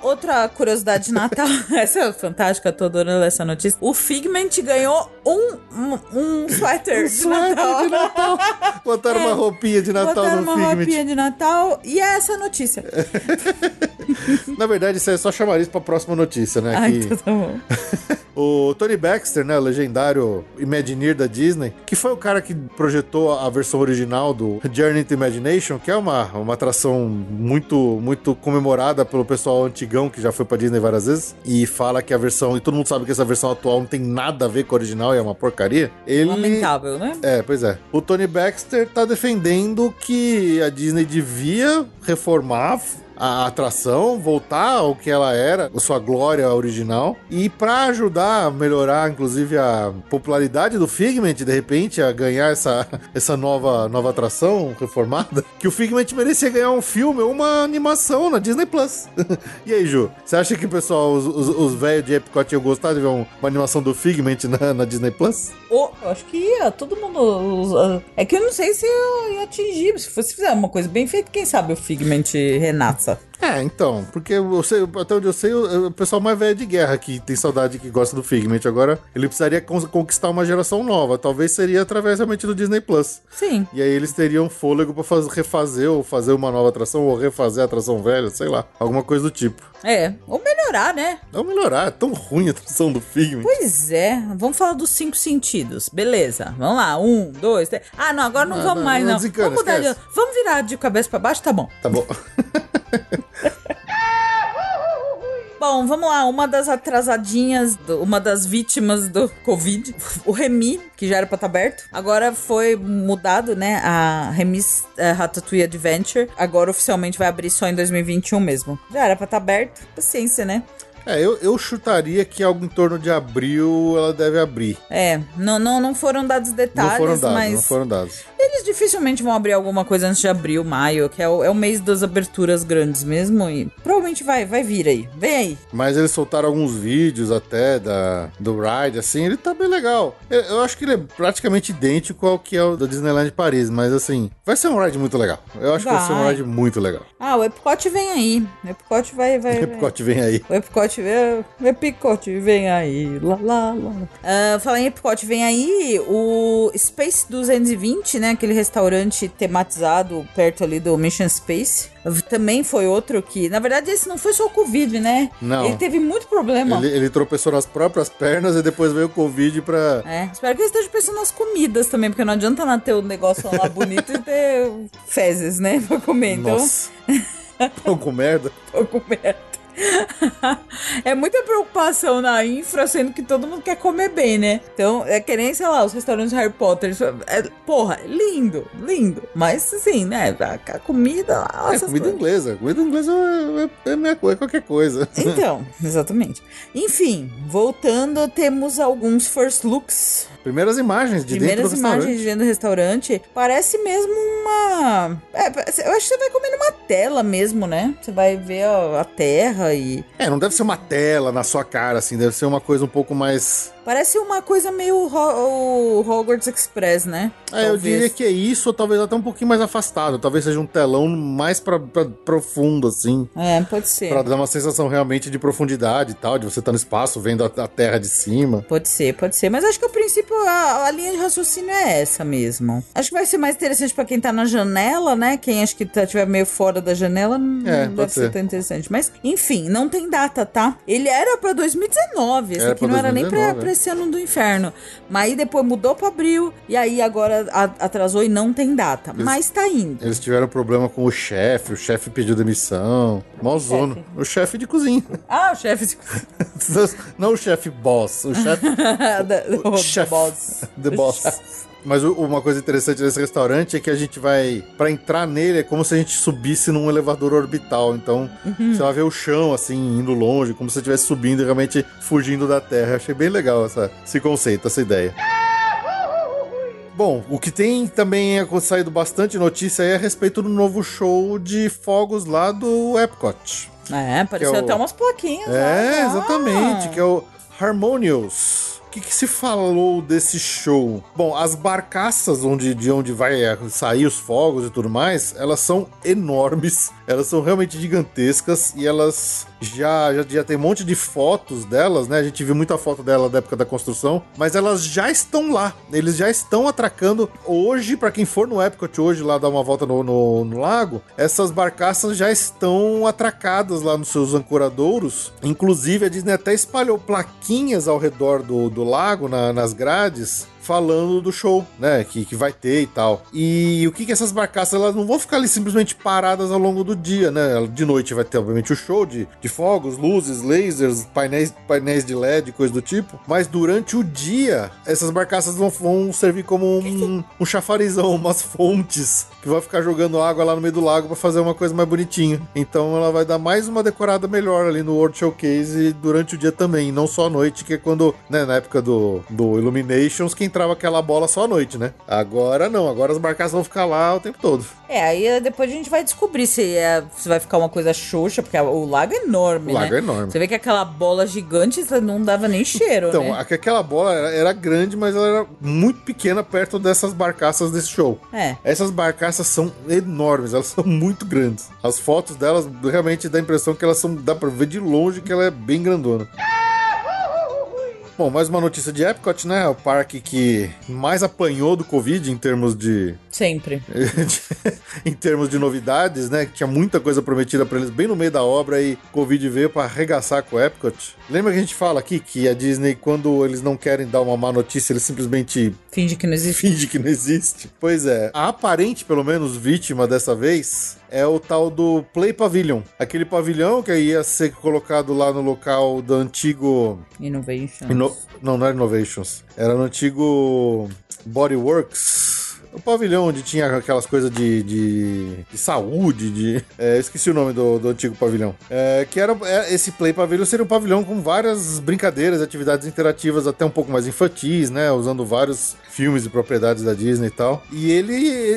Outra curiosidade de Natal, [laughs] essa é fantástica, tô adorando essa notícia. O Figment ganhou um, um, um [laughs] sweater de Suéter Natal. de Natal. Botaram É. uma roupinha de Natal Botaram no uma Figment. roupinha de Natal e é essa notícia. [laughs] Na verdade, isso é só chamariz pra próxima notícia, né? Ai, que então tá bom. [laughs] o Tony Baxter, né, o legendário Imagineer da Disney, que foi o cara que projetou a versão original do Journey to Imagination, que é uma, uma atração muito, muito comemorada pelo pessoal antigão que já foi pra Disney várias vezes, e fala que a versão, e todo mundo sabe que essa versão atual não tem nada a ver com a original, é uma porcaria. Ele... Lamentável, né? É, pois é. O Tony Baxter tá defendendo que a Disney devia reformar a atração voltar ao que ela era, a sua glória original. E para ajudar a melhorar, inclusive, a popularidade do Figment, de repente, a ganhar essa, [laughs] essa nova, nova atração reformada, [laughs] que o Figment merecia ganhar um filme ou uma animação na Disney Plus. [laughs] e aí, Ju, você acha que pessoal, os, os, os velhos de Epcot iam gostar de ver um- uma animação do Figment na, na Disney Plus? Ô, eu acho que ia, todo mundo. É que eu não sei se eu ia atingir. Se fosse fizer uma coisa bem feita, quem sabe o Figment renasça. остаток. É, então, porque eu sei, até onde eu sei, o, o pessoal mais velho de guerra que tem saudade que gosta do Figment. Agora, ele precisaria con- conquistar uma geração nova. Talvez seria através realmente do Disney Plus. Sim. E aí eles teriam fôlego pra faz- refazer ou fazer uma nova atração ou refazer a atração velha, sei lá, alguma coisa do tipo. É. Ou melhorar, né? Não melhorar, é tão ruim a atração do Figment. Pois é. Vamos falar dos cinco sentidos. Beleza. Vamos lá. Um, dois, três. Ah, não, agora não, Não, vamos não, mais, não não. desencana, vamos mudar de. Vamos virar de cabeça pra baixo? Tá bom. Tá bom. [laughs] [laughs] Bom, vamos lá. Uma das atrasadinhas, do- uma das vítimas do Covid, [laughs] o Remy, que já era pra estar aberto, agora foi mudado, né? A Remy's eh, Ratatouille Adventure. Agora oficialmente vai abrir só em 2021 mesmo. Já era pra estar aberto. Paciência, né? É, eu, eu chutaria que algo em torno de abril ela deve abrir. É, não, não, não foram dados detalhes, não foram dados, mas não foram dados. Eles dificilmente vão abrir alguma coisa antes de abril, maio, que é o, é o mês das aberturas grandes mesmo. E provavelmente vai, vai vir aí. Vem aí. Mas eles soltaram alguns vídeos até da, do ride, assim, ele tá bem legal. Eu, eu acho que ele é praticamente idêntico ao que é o da Disneyland Paris, mas assim, vai ser um ride muito legal. Eu acho que vai ser um Vai. ride muito legal. Ah, o Epcot vem aí. O Epcot vai, vai. vai. Epcot vem aí. O Epcot vem, o Epcot vem aí, lá, lá, lá. Ah, falar em Epcot vem aí, o Space 220, né, aquele restaurante tematizado perto ali do Mission Space, também foi outro que, na verdade, esse não foi só o Covid, né? Não. Ele teve muito problema. Ele, ele tropeçou nas próprias pernas e depois veio o Covid pra. É, espero que ele esteja pensando nas comidas também, porque não adianta não ter um negócio lá bonito [laughs] e ter fezes, né, pra comer. Então, Nossa. [laughs] Pão com merda. tô com medo. [laughs] é muita preocupação na infra, sendo que todo mundo quer comer bem, né? Então, é que nem, sei lá, os restaurantes Harry Potter. É, porra, lindo, lindo. Mas, assim, né? A, a comida lá, É comida coisas. inglesa. Comida inglesa é, é, é, minha coisa, é qualquer coisa. Então, [laughs] exatamente. Enfim, voltando, temos alguns first looks Primeiras imagens de Primeiras dentro do imagens restaurante. de dentro do restaurante. Parece mesmo uma. É, eu acho que você vai comer numa tela mesmo, né? Você vai ver a, terra e. É, não deve ser uma tela na sua cara, assim, deve ser uma coisa um pouco mais. Parece uma coisa meio o Hogwarts Express, né? É, eu diria que é isso, ou talvez até um pouquinho mais afastado. Talvez seja um telão mais pra, pra- profundo, assim. É, pode ser. Pra dar uma sensação realmente de profundidade e tal, de você estar no espaço, vendo a, a terra de cima. Pode ser, pode ser. Mas acho que a princípio a, a linha de raciocínio é essa mesmo. Acho que vai ser mais interessante pra quem tá na janela, né? Quem acho que tá, tiver meio fora da janela não É, deve ser ser. tão interessante. Mas, enfim, não tem data, tá? Ele era pra 2019. Esse Era aqui não era nem pra, 2019, pra é. esse ano do inferno. Mas aí depois mudou pra abril. E aí agora atrasou e não tem data. Mas tá indo. Eles tiveram problema com o chefe, o chefe pediu demissão. Mó zona. O chefe de cozinha. Ah, o chefe. [laughs] Não o chefe boss, o chefe [laughs] da- do- Chef. Boss. [laughs] The Boss. [laughs] Mas o- uma coisa interessante desse restaurante é que a gente vai. Pra entrar nele é como se a gente subisse num elevador orbital. Então Uhum. você vai ver o chão, assim, indo longe, como se você estivesse subindo e realmente fugindo da terra. Achei bem legal essa, esse conceito, essa ideia. Bom, o que tem também é saído bastante notícia aí a respeito do novo show de fogos lá do Epcot. É, apareceu é o- até umas plaquinhas. É, lá. exatamente, que é o Harmonious. Que, que se falou desse show? Bom, as barcaças onde, de onde vai é, sair os fogos e tudo mais, elas são enormes, [laughs] elas são realmente gigantescas e elas já, já, já tem um monte de fotos delas, né? A gente viu muita foto dela da época da construção, mas elas já estão lá, eles já estão atracando. Hoje, para quem for no Epcot hoje lá dar uma volta no, no, no lago, essas barcaças já estão atracadas lá nos seus ancoradouros. Inclusive, a Disney até espalhou plaquinhas ao redor do, do lago, na- nas grades, falando do show, né? Que, que vai ter e tal. E o que que essas barcaças, elas não vão ficar ali simplesmente paradas ao longo do dia, né? De noite vai ter, obviamente, o show de, de fogos, luzes, lasers, painéis, painéis de LED, coisa do tipo. Mas durante o dia, essas barcaças vão, vão servir como um, um chafarizão, umas fontes que vai ficar jogando água lá no meio do lago para fazer uma coisa mais bonitinha. Então ela vai dar mais uma decorada melhor ali no World Showcase durante o dia também, não só à noite, que é quando, né, na época do, do Illuminations, que entrava aquela bola só à noite, né? Agora não, agora as barcaças vão ficar lá o tempo todo. É, aí eh, depois a gente vai descobrir se, é, se vai ficar uma coisa xoxa, porque o lago é enorme, O lago né? é enorme. Você vê que aquela bola gigante não dava nem cheiro, Então, né? aqu- aquela bola era, era grande, mas ela era muito pequena perto dessas barcaças desse show. É. Essas barcaças são enormes, elas [laughs] são muito grandes. As fotos delas realmente dá a impressão que elas são. dá pra ver de longe que ela é bem grandona. Bom, mais uma notícia de Epcot, né? O parque que mais apanhou do Covid em termos de. Sempre. [laughs] em termos de novidades, né? Que tinha muita coisa prometida pra eles bem no meio da obra e Covid veio pra arregaçar com o Epcot. Lembra que a gente fala aqui que a Disney, quando eles não querem dar uma má notícia, eles simplesmente Finge que não existe. finge que não existe. Pois é, a aparente, pelo menos, vítima dessa vez é o tal do Play Pavilion. Aquele pavilhão que ia ser colocado lá no local do antigo. Innovation. Ino- Não, não era Innovations. Era no antigo Bodyworks. O pavilhão onde tinha aquelas coisas de, de, de saúde, de. é, esqueci o nome do, do antigo pavilhão. É, que era. é, esse Play Pavilhão seria um pavilhão com várias brincadeiras, atividades interativas, até um pouco mais infantis, né? Usando vários filmes e propriedades da Disney e tal. E ele,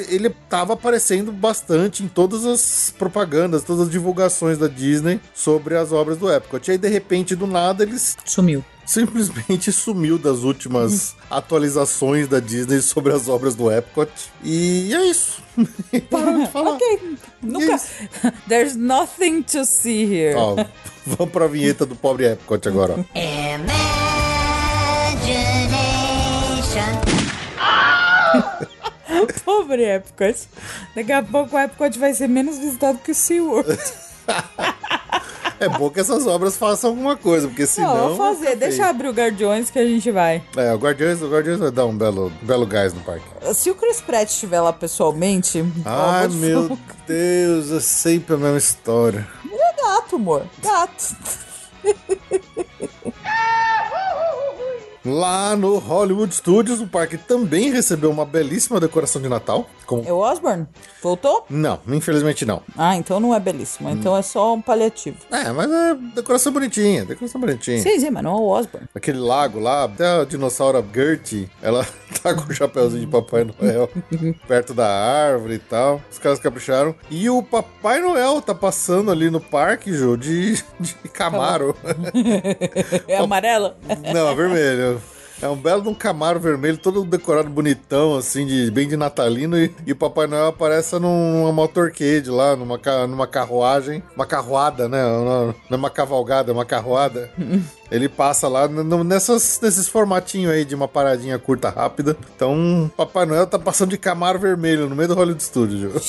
ele tava aparecendo bastante em todas as propagandas, todas as divulgações da Disney sobre as obras do Epcot. E aí, de repente, do nada, eles Sumiu. simplesmente [laughs] sumiu das últimas atualizações da Disney sobre as obras do Epcot. E é isso. [laughs] Pararam de falar. Ok. Nunca. Isso. [laughs] There's nothing to see here. Ó, vamos pra vinheta do pobre Epcot agora. ó. Imagination. [laughs] Pobre Epcot. Daqui a pouco o Epcot vai ser menos visitado que o SeaWorld. [laughs] É bom que essas obras façam alguma coisa, porque senão. Não, vou fazer. Deixa abrir o Guardiões que a gente vai. É, o Guardiões, o Guardiões vai dar um belo, belo gás no parque. Se o Chris Pratt estiver lá pessoalmente. Ai, meu. Deus, é sempre a mesma história. Ele é gato, amor. Gato. [laughs] Lá no Hollywood Studios, o parque também recebeu uma belíssima decoração de Natal. Com... É o Osborne? Voltou? Não, infelizmente não. Ah, então não é belíssimo. Então é só um paliativo. É, mas é decoração bonitinha, decoração bonitinha. Sim, sim, mas não é o Osborne. Aquele lago lá, até a dinossauro Gertie, ela [laughs] tá com o chapéuzinho de Papai Noel [laughs] perto da árvore e tal. Os caras capricharam. E o Papai Noel tá passando ali no parque, Ju, de, de Camaro. [laughs] É amarela? Não, é vermelho. É um belo de um Camaro vermelho, todo decorado bonitão, assim, de, bem de natalino. E, e o Papai Noel aparece numa motorcade lá, numa, numa carruagem. Uma carruada, né? Não é uma cavalgada, é uma carruada. [laughs] Ele passa lá n- n- nessas, nesses formatinhos aí de uma paradinha curta, rápida. Então, Papai Noel tá passando de Camaro vermelho no meio do Hollywood Studio. [laughs]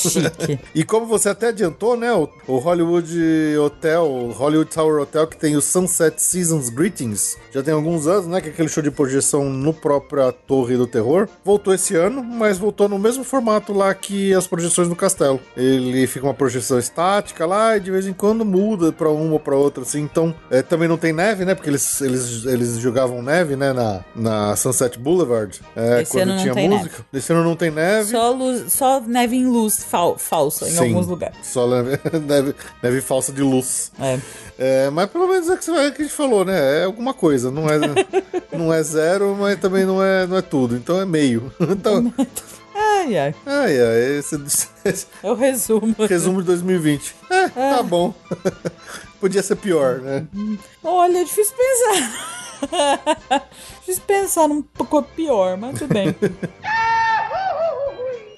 E como você até adiantou, né? O, o Hollywood Hotel, o Hollywood Tower Hotel, que tem o Sunset Seasons Greetings, já tem alguns anos, né? Que é aquele show de projeção no própria Torre do Terror. Voltou esse ano, mas voltou no mesmo formato lá que as projeções no castelo. Ele fica uma projeção estática lá e de vez em quando muda pra uma ou pra outra, assim. Então, é, também não tem neve, né? Porque eles, eles, eles jogavam neve, né? Na, na Sunset Boulevard. É, quando tinha música. Esse ano não tem neve. Só, luz, só neve em luz fal- falsa em Sim, alguns lugares. Só neve, [laughs] neve, neve falsa de luz. É. É, mas pelo menos é que, é que a gente falou, né? É alguma coisa. Não é, [laughs] não é zero, mas também não é, não é tudo. Então é meio. [laughs] Então, Ai, ai. ai, ai, esse, esse Eu resumo. resumo de 2020. É, tá bom. Podia ser pior, né? Olha, é difícil pensar. [laughs] difícil pensar num pouco pior, mas tudo bem. [laughs]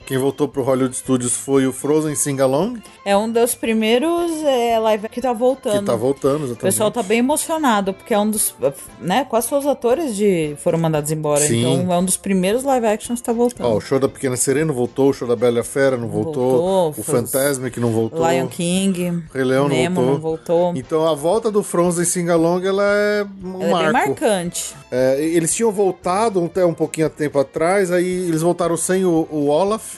Quem voltou pro Hollywood Studios foi o Frozen Sing Along, É um dos primeiros é, live que tá voltando. que tá voltando, O exatamente. pessoal tá bem emocionado, porque é um dos. né? Quase todos os atores de, foram mandados embora. Sim. Então é um dos primeiros live actions que tá voltando. Ó, o show da Pequena Sereia não voltou, o show da Bela Fera não voltou, voltou, o os- Fantasmic não voltou. Lion King, Rei Leão Nemo não não voltou. voltou. Então a volta do Frozen Sing Along ela é um Ela é marco. marcante. É, eles tinham voltado até um pouquinho tempo atrás, aí eles voltaram sem o, o Olaf.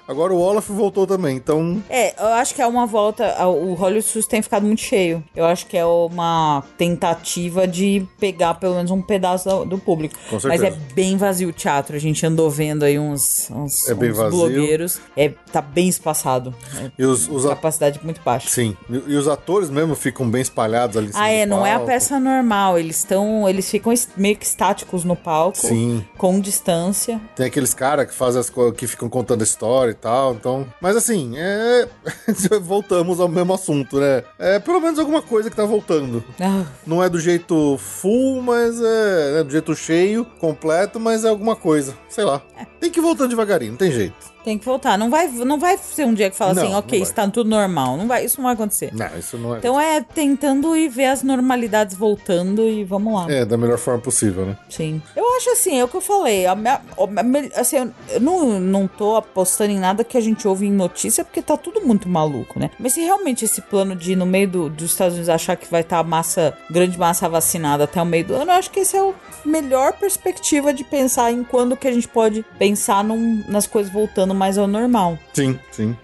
Agora o Olaf voltou também, então. É, eu acho que é uma volta. a- O Hollywood Studios tem ficado muito cheio. Eu acho que é uma tentativa de pegar pelo menos um pedaço do, público. Com Mas certeza. é bem vazio o teatro. A gente andou vendo aí uns, uns, É bem uns vazio. blogueiros. É, tá bem espaçado. É, E os, os a- capacidade muito baixa. Sim, e, e os atores mesmo ficam bem espalhados ali. Ah, é, não é a palco. peça normal. Eles estão. Eles ficam meio que estáticos no palco. Sim. Com distância. Tem aqueles caras que fazem as coisas que ficam contando a história tal. Então. Mas assim, é. [laughs] Voltamos ao mesmo assunto, né? É pelo menos alguma coisa que tá voltando. Ah, Não é do jeito full, mas é, é do jeito cheio, completo, mas é alguma coisa. Sei lá. Tem que ir voltando devagarinho, não tem jeito. Tem que voltar. Não vai, não vai ser um dia que fala Não, assim, ok, está tudo normal. Não vai, isso não vai acontecer. Não, isso não é. Então é tentando ir ver as normalidades voltando e vamos lá. É, da melhor forma possível, né? Sim. Eu acho assim, é o que eu falei. A minha- a me- assim, eu- não, não tô apostando em nada que a gente ouve em notícia, porque tá tudo muito maluco, né? Mas se realmente esse plano de ir no meio do- dos Estados Unidos achar que vai estar a massa, grande massa vacinada até o meio do ano, eu acho que esse é o melhor perspectiva de pensar em quando que a gente pode pensar num- nas coisas voltando mais ao normal. Sim, sim.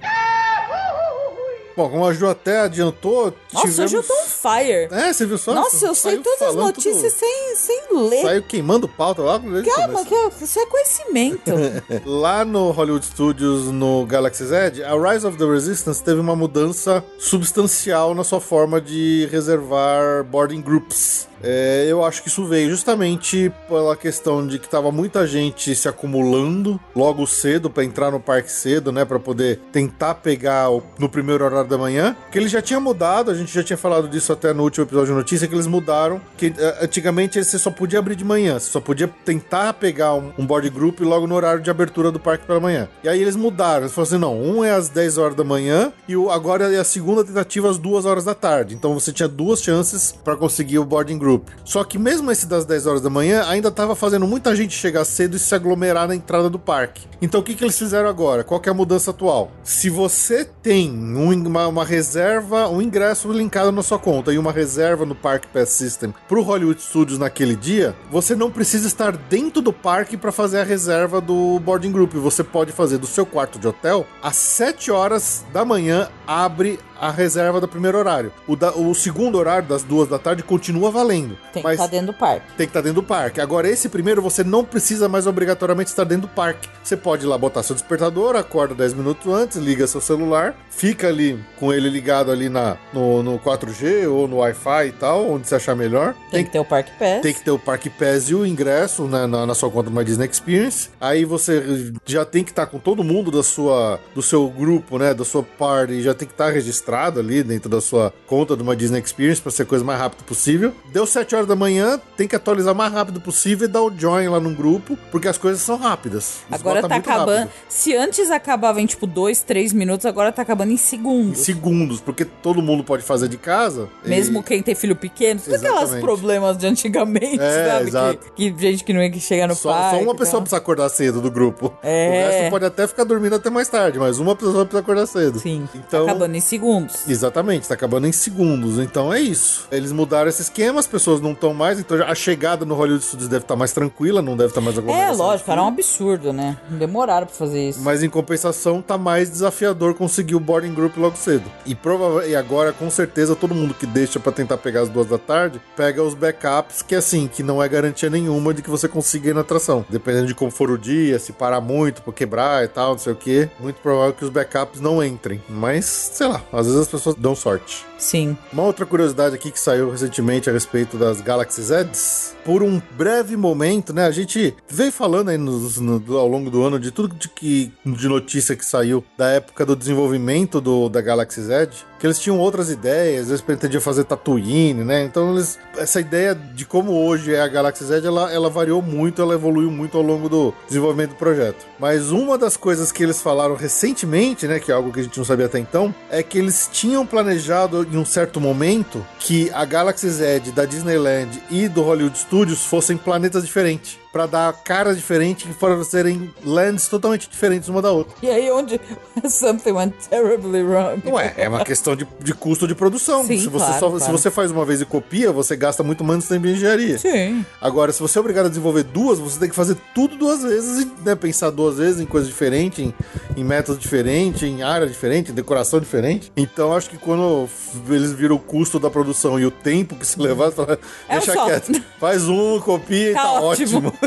Bom, como a Ju até adiantou, Nossa, tivemos... hoje eu tô on fire. É, você viu só? Nossa, eu sei todas as notícias tudo. sem, sem ler. Saiu queimando pauta lá Calma, que isso é conhecimento. [laughs] Lá no Hollywood Studios, no Galaxy Z, a Rise of the Resistance teve uma mudança substancial na sua forma de reservar boarding groups. É, eu acho que isso veio justamente pela questão de que tava muita gente se acumulando logo cedo para entrar no parque cedo, né, para poder tentar pegar o- no primeiro horário da manhã. Que eles já tinham mudado, a gente já tinha falado disso até no último episódio de notícia que eles mudaram, que eh, antigamente você só podia abrir de manhã, você só podia tentar pegar um, um board group logo no horário de abertura do parque pela manhã. E aí eles mudaram, eles falaram assim, não, um é às 10 horas da manhã e o, agora é a segunda tentativa às 2 horas da tarde. Então você tinha duas chances para conseguir o boarding group. Só que mesmo esse das 10 horas da manhã ainda tava fazendo muita gente chegar cedo e se aglomerar na entrada do parque. Então o que, que eles fizeram agora? Qual é a mudança atual? Se você tem um- uma, uma reserva, um ingresso linkado na sua conta e uma reserva no Park Pass System pro Hollywood Studios naquele dia, você não precisa estar dentro do parque para fazer a reserva do boarding group. Você pode fazer do seu quarto de hotel às 7 horas da manhã abre a reserva do primeiro horário. O, da- o segundo horário das duas da tarde continua valendo. Tem que estar dentro do parque. tem que estar dentro do parque. Agora, esse primeiro você não precisa mais obrigatoriamente estar dentro do parque. Você pode ir lá botar seu despertador, acorda 10 minutos antes, liga seu celular, fica ali com ele ligado ali na, no, no 4G ou no Wi-Fi e tal, onde você achar melhor. Tem, que ter o Parque Pass. Tem que ter o Parque Pass e o ingresso né, na, na sua conta do My Disney Experience. Aí você já tem que estar com todo mundo da sua, do seu grupo, né, da sua party, já tem que estar registrado ali dentro da sua conta do My Disney Experience para ser a coisa mais rápida possível. Deu 7 horas da manhã, tem que atualizar o mais rápido possível e dar o join lá no grupo, porque as coisas são rápidas. Agora tá muito acabando. rápido. Se antes acabava em tipo 2, 3 minutos, agora tá acabando em Em segundos. segundos, porque todo mundo pode fazer de casa. e- Mesmo quem tem filho pequeno, tudo aqueles Exatamente. problemas de antigamente, É, sabe? exato. Que, que gente que não ia chegar no Só, parque. só uma e pessoa tal. precisa acordar cedo do grupo. É. O resto pode até ficar dormindo até mais tarde, mas uma pessoa precisa acordar cedo. Sim, Então, tá acabando em segundos. Exatamente, tá acabando em segundos. Então é isso. Eles mudaram esse esquema, as pessoas não estão mais, então a chegada no Hollywood Studios deve estar mais tranquila, não deve estar mais É, aglomeração. lógico, era um absurdo, né? Demoraram pra fazer isso. Mas em compensação, tá mais desafiador conseguir o boarding group logo cedo. E, prova e agora, com certeza, todo mundo que deixa pra tentar pegar as duas da tarde, pega os backups, que assim, que não é garantia nenhuma de que você consiga ir na atração. Dependendo de como for o dia, se parar muito pra quebrar e tal, não sei o que, muito provável que os backups não entrem. Mas, sei lá, às vezes as pessoas dão sorte. Sim. Uma outra curiosidade aqui que saiu recentemente a respeito das Galaxy Zs. Por um breve momento, né? A gente veio falando aí nos- no- ao longo do ano de tudo de, que, de notícia que saiu da época do desenvolvimento do, da Galaxy Z. que eles tinham outras ideias, eles pretendiam fazer Tatooine, né? Então eles, essa ideia de como hoje é a Galaxy Z, ela, ela variou muito, ela evoluiu muito ao longo do desenvolvimento do projeto. Mas uma das coisas que eles falaram recentemente, né, que é algo que a gente não sabia até então, é que eles tinham planejado em um certo momento que a Galaxy Z da Disneyland e do Hollywood Studios fossem planetas diferentes. Pra dar cara diferente, que foram serem lands totalmente diferentes uma da outra. E aí onde [laughs] something went terribly wrong. Ué, é uma questão de, de custo de produção. Sim, se, você claro, só- claro. se você faz uma vez e copia, você gasta muito menos tempo em engenharia. Sim. Agora, se você é obrigado a desenvolver duas, você tem que fazer tudo duas vezes e né, pensar duas vezes em coisas diferentes, em, em métodos diferentes, em área diferente, em decoração diferente. Então, acho que quando eles viram o custo da produção e o tempo que se levar, É um deixa só. quieto. Faz um, copia e Tá tá ótimo. ótimo. [laughs]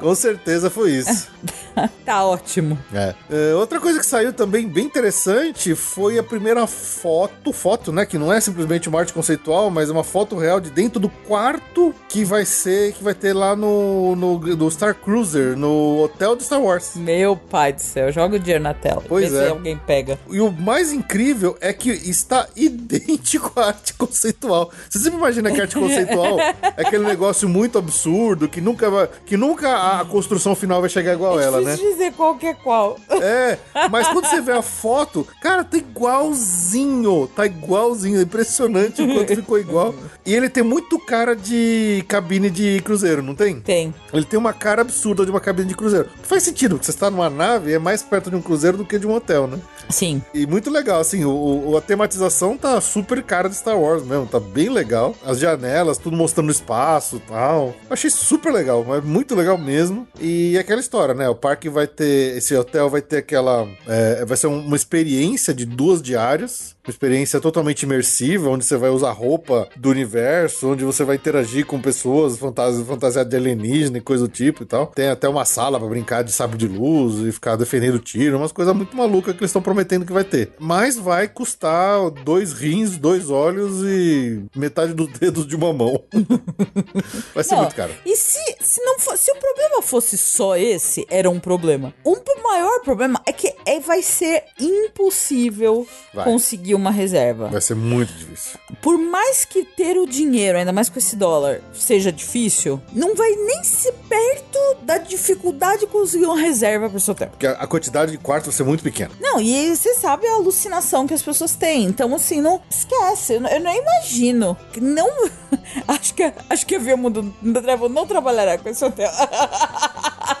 Com certeza foi isso. [laughs] Tá ótimo. É. É, outra coisa que saiu também bem interessante foi a primeira foto, foto, né? Que não é simplesmente uma arte conceitual, mas é uma foto real de dentro do quarto que vai ser, que vai ter lá no, no, no Star Cruiser, no hotel do Star Wars. Meu pai do céu, joga o dinheiro na tela. Pois Vê é. se alguém pega. E o mais incrível é que está [laughs] idêntico à arte conceitual. Você sempre imagina que a arte conceitual [laughs] é aquele negócio muito absurdo, que nunca vai, que nunca a, construção final vai chegar igual é ela, né? dizer qual que é qual. É, [laughs] mas quando você vê a foto, cara, tá igualzinho. Tá igualzinho. É impressionante o quanto ficou igual. E ele tem muito cara de cabine de cruzeiro, não tem? Tem. Ele tem uma cara absurda de uma cabine de cruzeiro. Faz sentido, porque você está numa nave é mais perto de um cruzeiro do que de um hotel, né? Sim. E muito legal, assim, o, a tematização tá super cara de Star Wars mesmo, tá bem legal. As janelas, tudo mostrando o espaço e tal. Achei super legal, mas muito legal mesmo. E aquela história, né? O parque vai ter, esse hotel vai ter aquela, é, vai ser um- uma experiência de duas diárias. Uma experiência totalmente imersiva, onde você vai usar roupa do universo, onde você vai interagir com pessoas fantas fantasiadas de alienígena e coisa do tipo e tal. Tem até uma sala pra brincar de sabre de luz e ficar defendendo tiro, umas coisas muito malucas que eles estão prometendo que vai ter. Mas vai custar dois rins, dois olhos e metade dos [laughs] dedos de uma mão. [laughs] vai ser Não, muito caro. E se, se não fosse, se o problema fosse só esse, era um problema. Um maior problema é que é, vai ser impossível Vai. conseguir uma reserva. Vai ser muito difícil. Por mais que ter o dinheiro, ainda mais com esse dólar, seja difícil, não vai nem se perto da dificuldade de conseguir uma reserva pro seu hotel. Porque a quantidade de quartos vai ser muito pequena. Não, e você sabe a alucinação que as pessoas têm. Então, assim, não esquece. Eu, não- imagino. que Não. [laughs] acho que, acho que a Via Mundo não trabalhará com esse hotel. [laughs]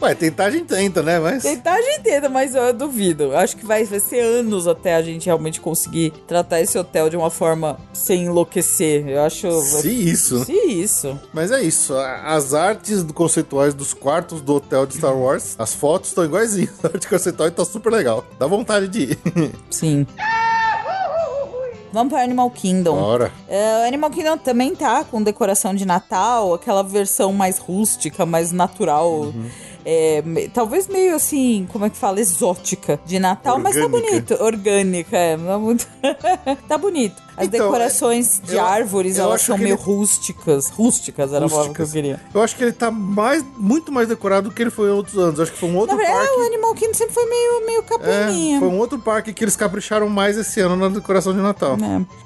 Ué, tentar a gente tenta, né? Mas. Tentar a gente tenta, mas eu duvido. Acho que vai, vai ser anos até a gente realmente conseguir tratar esse hotel de uma forma sem enlouquecer. Eu acho. Se isso. Se isso. Mas é isso. As artes conceituais dos quartos do hotel de Star Wars, as fotos estão iguaizinhas. [laughs] A arte conceitual tá super legal. Dá vontade de ir. [laughs] Sim. Vamos para Animal Kingdom. Bora. O Animal Kingdom também tá com decoração de Natal, aquela versão mais rústica, mais natural. Uhum. É, talvez meio assim, como é que fala? Exótica de Natal, mas tá Orgânica. bonito. Orgânica, é. Tá, muito... [laughs] tá bonito. As Então, decorações de eu- árvores, eu elas acho são meio ele- rústicas. Rústicas era a palavra que eu Rústicas. queria. Eu acho que ele tá mais, muito mais decorado do que ele foi em outros anos. Eu acho que foi um outro verdade, parque. o Animal Kingdom sempre foi meio, meio É, capininha. foi um outro parque que eles capricharam mais esse ano na decoração de Natal. É.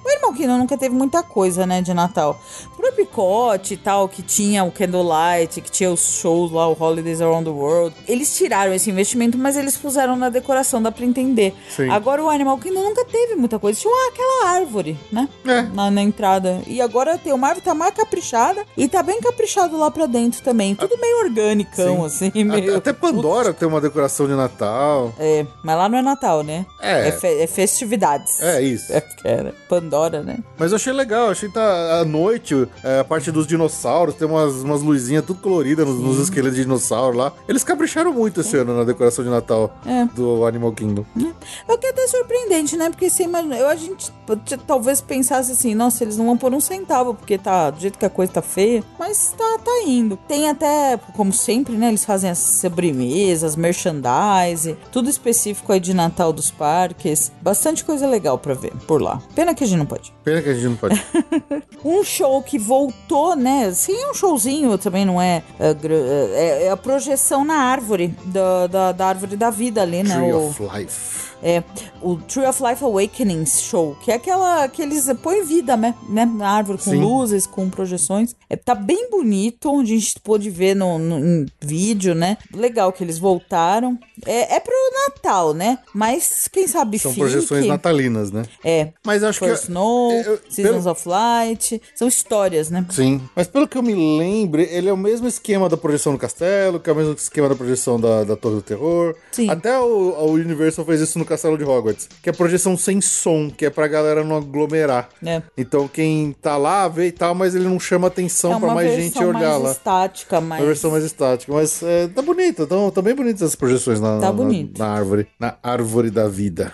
O Animal Kingdom nunca teve muita coisa, né, de Natal. Pro Picote e tal, que tinha o Candlelight, que tinha os shows lá, o Holidays Around the World. Eles tiraram esse investimento, mas eles puseram na decoração, dá pra entender. Sim. Agora o Animal Kingdom nunca teve muita coisa. Tinha aquela árvore, né? É. Na, na entrada. E agora tem uma árvore, tá mais caprichada. E tá bem caprichado lá pra dentro também. Tudo meio organicão, assim. Até, [laughs] Meio... até Pandora tem uma decoração de Natal. É, mas lá não é Natal, né? É. É, fe- é festividades. É isso. É, era Pandora, né? Mas eu achei legal, achei que tá à noite, é, a parte dos dinossauros, tem umas, umas luzinhas tudo coloridas nos, nos esqueletos de dinossauro lá. Eles capricharam muito esse ano na decoração de Natal É. do Animal Kingdom. O que é até surpreendente, né? Porque você imagina, eu, a gente t- talvez pensasse assim, nossa, eles não vão pôr um centavo, porque tá do jeito que a coisa tá feia. Mas tá, tá indo. Tem até, como sempre, né? Eles fazem as sobremesas, merchandise, tudo específico aí de Natal dos parques. Bastante coisa legal pra ver por lá. Pena que a gente não pode. Pena que a gente não pode. [laughs] Um show que voltou, né? Sim, é um showzinho também, não é? É, é- é a projeção na árvore, da, da, da árvore da vida ali, né? Tree O- of Life. É, o Tree of Life Awakenings Show, que é aquela que eles põem vida, né? né, Na árvore, com Sim. luzes, com projeções. É, tá bem bonito, onde a gente pôde ver no, no- vídeo, né? Legal que eles voltaram. É, é pro Natal, né? Mas quem sabe São fique. projeções natalinas, né? É. Mas acho For que. Snow, eu- Seasons pelo- of Light. São histórias, né? Sim. Mas pelo que eu me lembro, ele é o mesmo esquema da projeção no castelo, que é o mesmo esquema da projeção da, da Torre do Terror. Sim. Até o, a Universal fez isso no Castelo de Hogwarts, que é projeção sem som, que é pra galera não aglomerar. É. Então quem tá lá vê e tal, mas ele não chama atenção é pra mais gente olhar mais lá. estática, mais... Uma versão mais estática, mas é, tá bonita, tão, tão bem bonitas essas projeções na, Tá na- bonito. na árvore, na árvore da vida.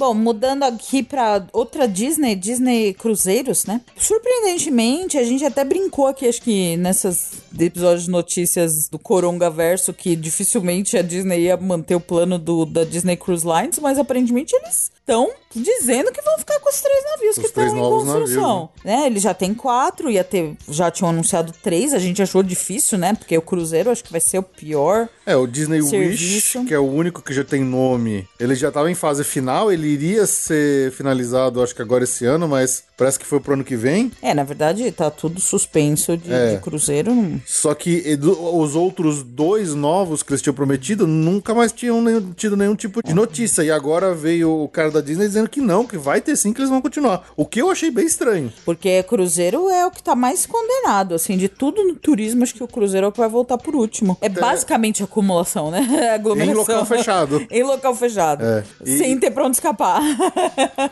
Bom, mudando aqui pra outra Disney, Disney Cruzeiros, né? Surpreendentemente, a gente até brincou aqui, acho que nessas episódios de notícias do Coronga Verso, que dificilmente a Disney ia manter o plano do, da Disney Cruise Lines, mas aparentemente eles estão dizendo que vão ficar com os três navios Os que estão em construção. né? Eles já tem quatro, ia ter, já tinham anunciado três, a gente achou difícil, né? Porque o Cruzeiro acho que vai ser o pior. É, o Disney Serviço. Wish, que é o único que já tem nome, ele já tava em fase final, ele iria ser finalizado, acho que agora esse ano, mas parece que foi pro ano que vem. É, na verdade, tá tudo suspenso de, É. de Cruzeiro. Só que os outros dois novos que eles tinham prometido nunca mais tinham tido nenhum tipo de notícia. E agora veio o cara da Disney dizendo que não, que vai ter sim, que eles vão continuar. O que eu achei bem estranho. Porque Cruzeiro é o que tá mais condenado, assim, de tudo no turismo, acho que o Cruzeiro é o que vai voltar por último. É basicamente acumulação, né? [laughs] Aglomeração. Em local fechado. [laughs] em local fechado. É, e- Sem ter pra onde escapar. [laughs]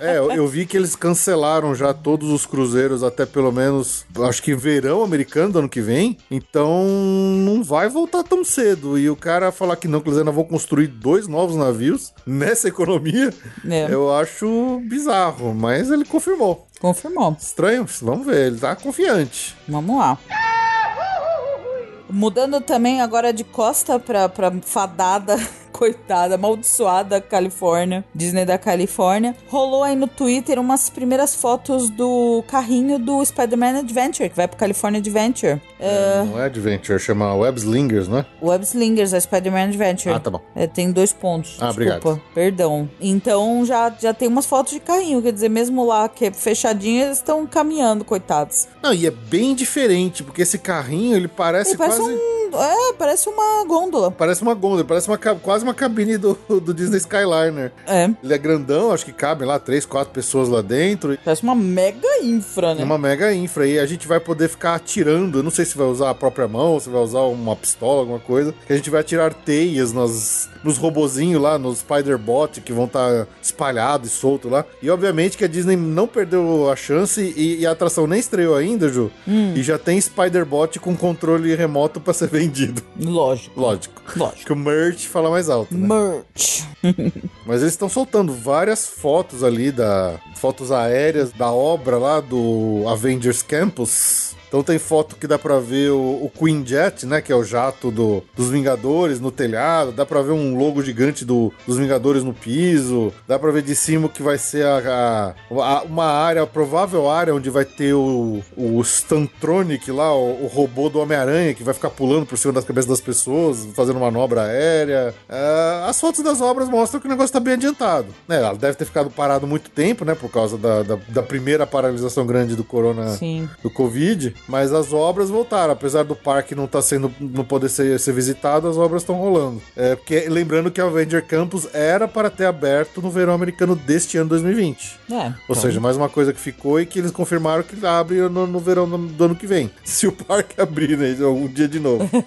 É, eu, eu vi que eles cancelaram já todos os cruzeiros até pelo menos, acho que verão americano do ano que vem. Então não vai voltar tão cedo. E o cara falar que não, que eles ainda vão construir dois novos navios nessa economia, É. eu acho bizarro. Mas ele confirmou. Confirmou. Estranho, vamos ver, ele tá confiante. Vamos lá. Mudando também agora de costa pra, pra fadada, [laughs] coitada, amaldiçoada Califórnia, Disney da Califórnia. Rolou aí no Twitter umas primeiras fotos do carrinho do Spider-Man Adventure, que vai pro California Adventure. É, Não é Adventure, chama Web Slingers, né? Web Slingers, a Spider-Man Adventure. Ah, tá bom. É, tem dois pontos. Ah, desculpa. obrigado. Perdão. Então já, já tem umas fotos de carrinho, quer dizer, mesmo lá que é fechadinho, eles estão caminhando, coitados. Não, e é bem diferente, porque esse carrinho, ele parece, Ele parece quase... um. É, parece uma gôndola. Parece uma gondola, parece uma, quase uma cabine do, do Disney Skyliner. É. Ele é grandão, acho que cabem lá três, quatro pessoas lá dentro. Parece uma mega infra, né? Uma mega infra e a gente vai poder ficar atirando. Eu não sei se vai usar a própria mão, se vai usar uma pistola, alguma coisa. Que a gente vai atirar teias nas, nos robozinhos lá, nos Spider-Bot que vão estar espalhados e soltos lá. E obviamente que a Disney não perdeu a chance e, e a atração nem estreou ainda, Ju. Hum. E já tem Spider-Bot com controle remoto pra ser [laughs] vendido. Lógico. Lógico. Lógico. Que o merch fala mais alto, né? Merch. [laughs] Mas eles estão soltando várias fotos ali da fotos aéreas da obra lá do Avengers Campus. Então tem foto que dá pra ver o, o Queen Jet, né, que é o jato do- dos Vingadores no telhado, dá pra ver um logo gigante do- dos Vingadores no piso, dá pra ver de cima que vai ser a, a- a- uma área, a provável área onde vai ter o, o Stuntronic lá, o, o robô do Homem-Aranha que vai ficar pulando por cima das cabeças das pessoas, fazendo manobra aérea. É, as fotos das obras mostram que o negócio tá bem adiantado. né? ela deve ter ficado parado muito tempo, né, por causa da, da, da primeira paralisação grande do corona Sim. do Covid, mas as obras voltaram, apesar do parque não tá sendo não poder ser, ser visitado, as obras estão rolando. É, porque lembrando que o Avenger Campus era para ter aberto no verão americano deste ano 2020. É. Ou então, seja, mais uma coisa que ficou e que eles confirmaram que abre no, no verão do, do ano que vem. [laughs] Se o parque abrir, né? Um dia de novo. [laughs]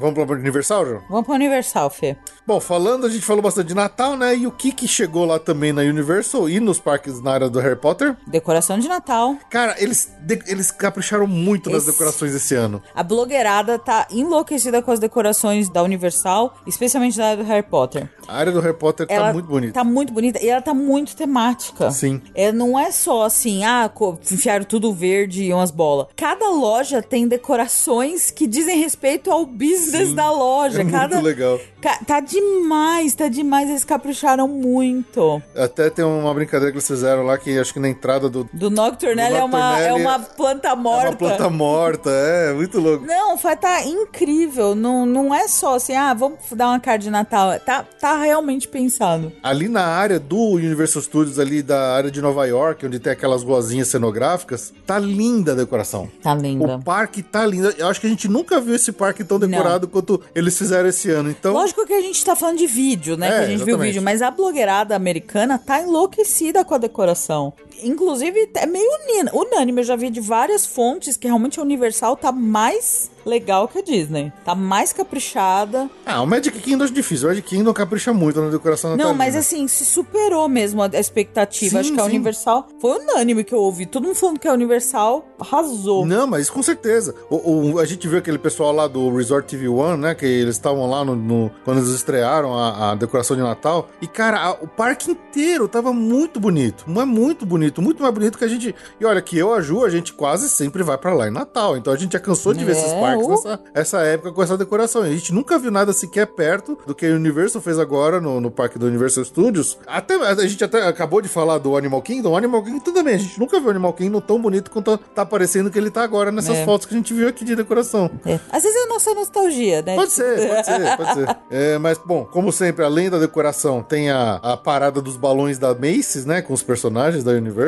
Vamos para o Universal, João? Vamos pro Universal, Fê. Bom, falando, a gente falou bastante de Natal, né? E o que que chegou lá também na Universal e nos parques na área do Harry Potter? Decoração de Natal. Cara, eles, de- eles capricharam muito nas Esse- decorações esse ano. A blogueirada tá enlouquecida com as decorações da Universal, especialmente da área do Harry Potter. A área do Harry Potter tá ela muito bonita. Tá muito bonita e ela tá muito temática. Sim. É, não é só assim, ah, enfiaram tudo verde e umas bolas. Cada loja tem decorações que dizem respeito ao business Sim. da loja. É muito Cada... legal. Ca- Tá demais, tá demais. Eles capricharam muito. Até tem uma brincadeira que eles fizeram lá que acho que na entrada do. Do Nocturnal Do é, uma, é uma é- planta morta. É uma planta morta, é, muito louco. Não, vai tá incrível. Não, não é só assim, ah, vamos dar uma cara de Natal. Tá, tá realmente pensado. Ali na área do Universal Studios, ali da área de Nova York, onde tem aquelas ruazinhas cenográficas, tá linda a decoração. Tá linda. O parque tá lindo. Eu acho que a gente nunca viu esse parque tão decorado quanto eles fizeram esse ano. Então, Lógico que a gente tá falando de vídeo, né? É, que a gente viu o exatamente. vídeo, mas a blogueirada americana tá enlouquecida com a decoração. Inclusive, é meio unânime. Eu já vi de várias fontes que realmente a Universal tá mais legal que a Disney. Tá mais caprichada. ah, o Magic Kingdom é difícil. O Magic Kingdom capricha muito na decoração Não, natalina. mas assim, se superou mesmo a a expectativa. Sim, Acho que a sim. Universal foi unânime que eu ouvi. Todo mundo falando que a Universal arrasou. Não, mas com certeza. O, o- a gente viu aquele pessoal lá do Resort TV One, né? Que eles estavam lá no, no- quando eles estrearam a, a decoração de Natal. E, cara, a- o parque inteiro tava muito bonito. Mas muito bonito. Muito mais bonito que a gente. E olha, que eu, a Ju, a gente quase sempre vai pra lá em Natal. Então a gente já cansou de ver É, esses parques uh. nessa essa época com essa decoração. E a gente nunca viu nada sequer perto do que a Universal fez agora no, no parque do Universal Studios. Até, a gente até acabou de falar do Animal Kingdom. O Animal Kingdom também. A gente nunca viu o Animal Kingdom tão bonito quanto tá aparecendo que ele tá agora nessas É. fotos que a gente viu aqui de decoração. É. Às vezes é a nossa nostalgia, né? Pode ser, pode ser, [laughs] pode ser. É, mas, bom, como sempre, além da decoração, tem a, a parada dos balões da Macy's, né? Com os personagens da Universal,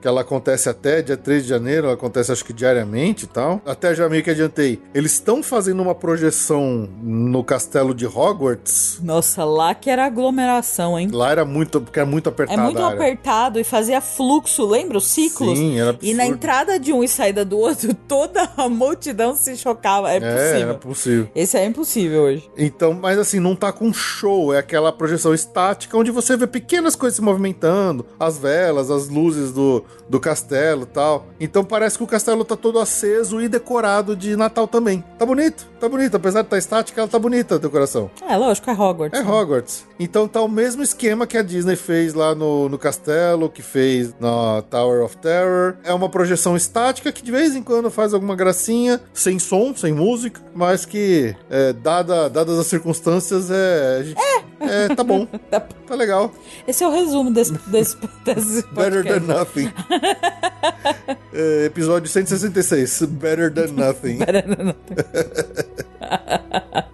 que ela acontece até dia 3 de janeiro, ela acontece acho que diariamente e tal. Até já meio que adiantei. Eles estão fazendo uma projeção no castelo de Hogwarts. Nossa, lá que era aglomeração, hein? Lá era muito, porque era muito É apertada muito área. apertado e fazia fluxo, lembra? Os ciclos? Sim, era E na absurdo. entrada de um e saída do outro, [laughs] toda a multidão se chocava. É, É, possível. era possível. Esse é impossível hoje. Então, mas assim, não tá com show, é aquela projeção estática onde você vê pequenas coisas se movimentando, as velas, as luzes do, do castelo e tal. Então parece que o castelo tá todo aceso e decorado de Natal também. Tá bonito, tá bonito. Apesar de estar estática, ela tá bonita a decoração. É, lógico, é Hogwarts. É Hogwarts. Então tá o mesmo esquema que a Disney fez lá no, no castelo, que fez na Tower of Terror. É uma projeção estática que de vez em quando faz alguma gracinha, sem som, sem música, mas que, é, dada, dadas as circunstâncias, é. gente- é, tá bom. [laughs] Tá- Tá legal. Esse é o resumo desse, desse, [laughs] desse Better than nothing. É, episódio 166. [laughs] Better than nothing.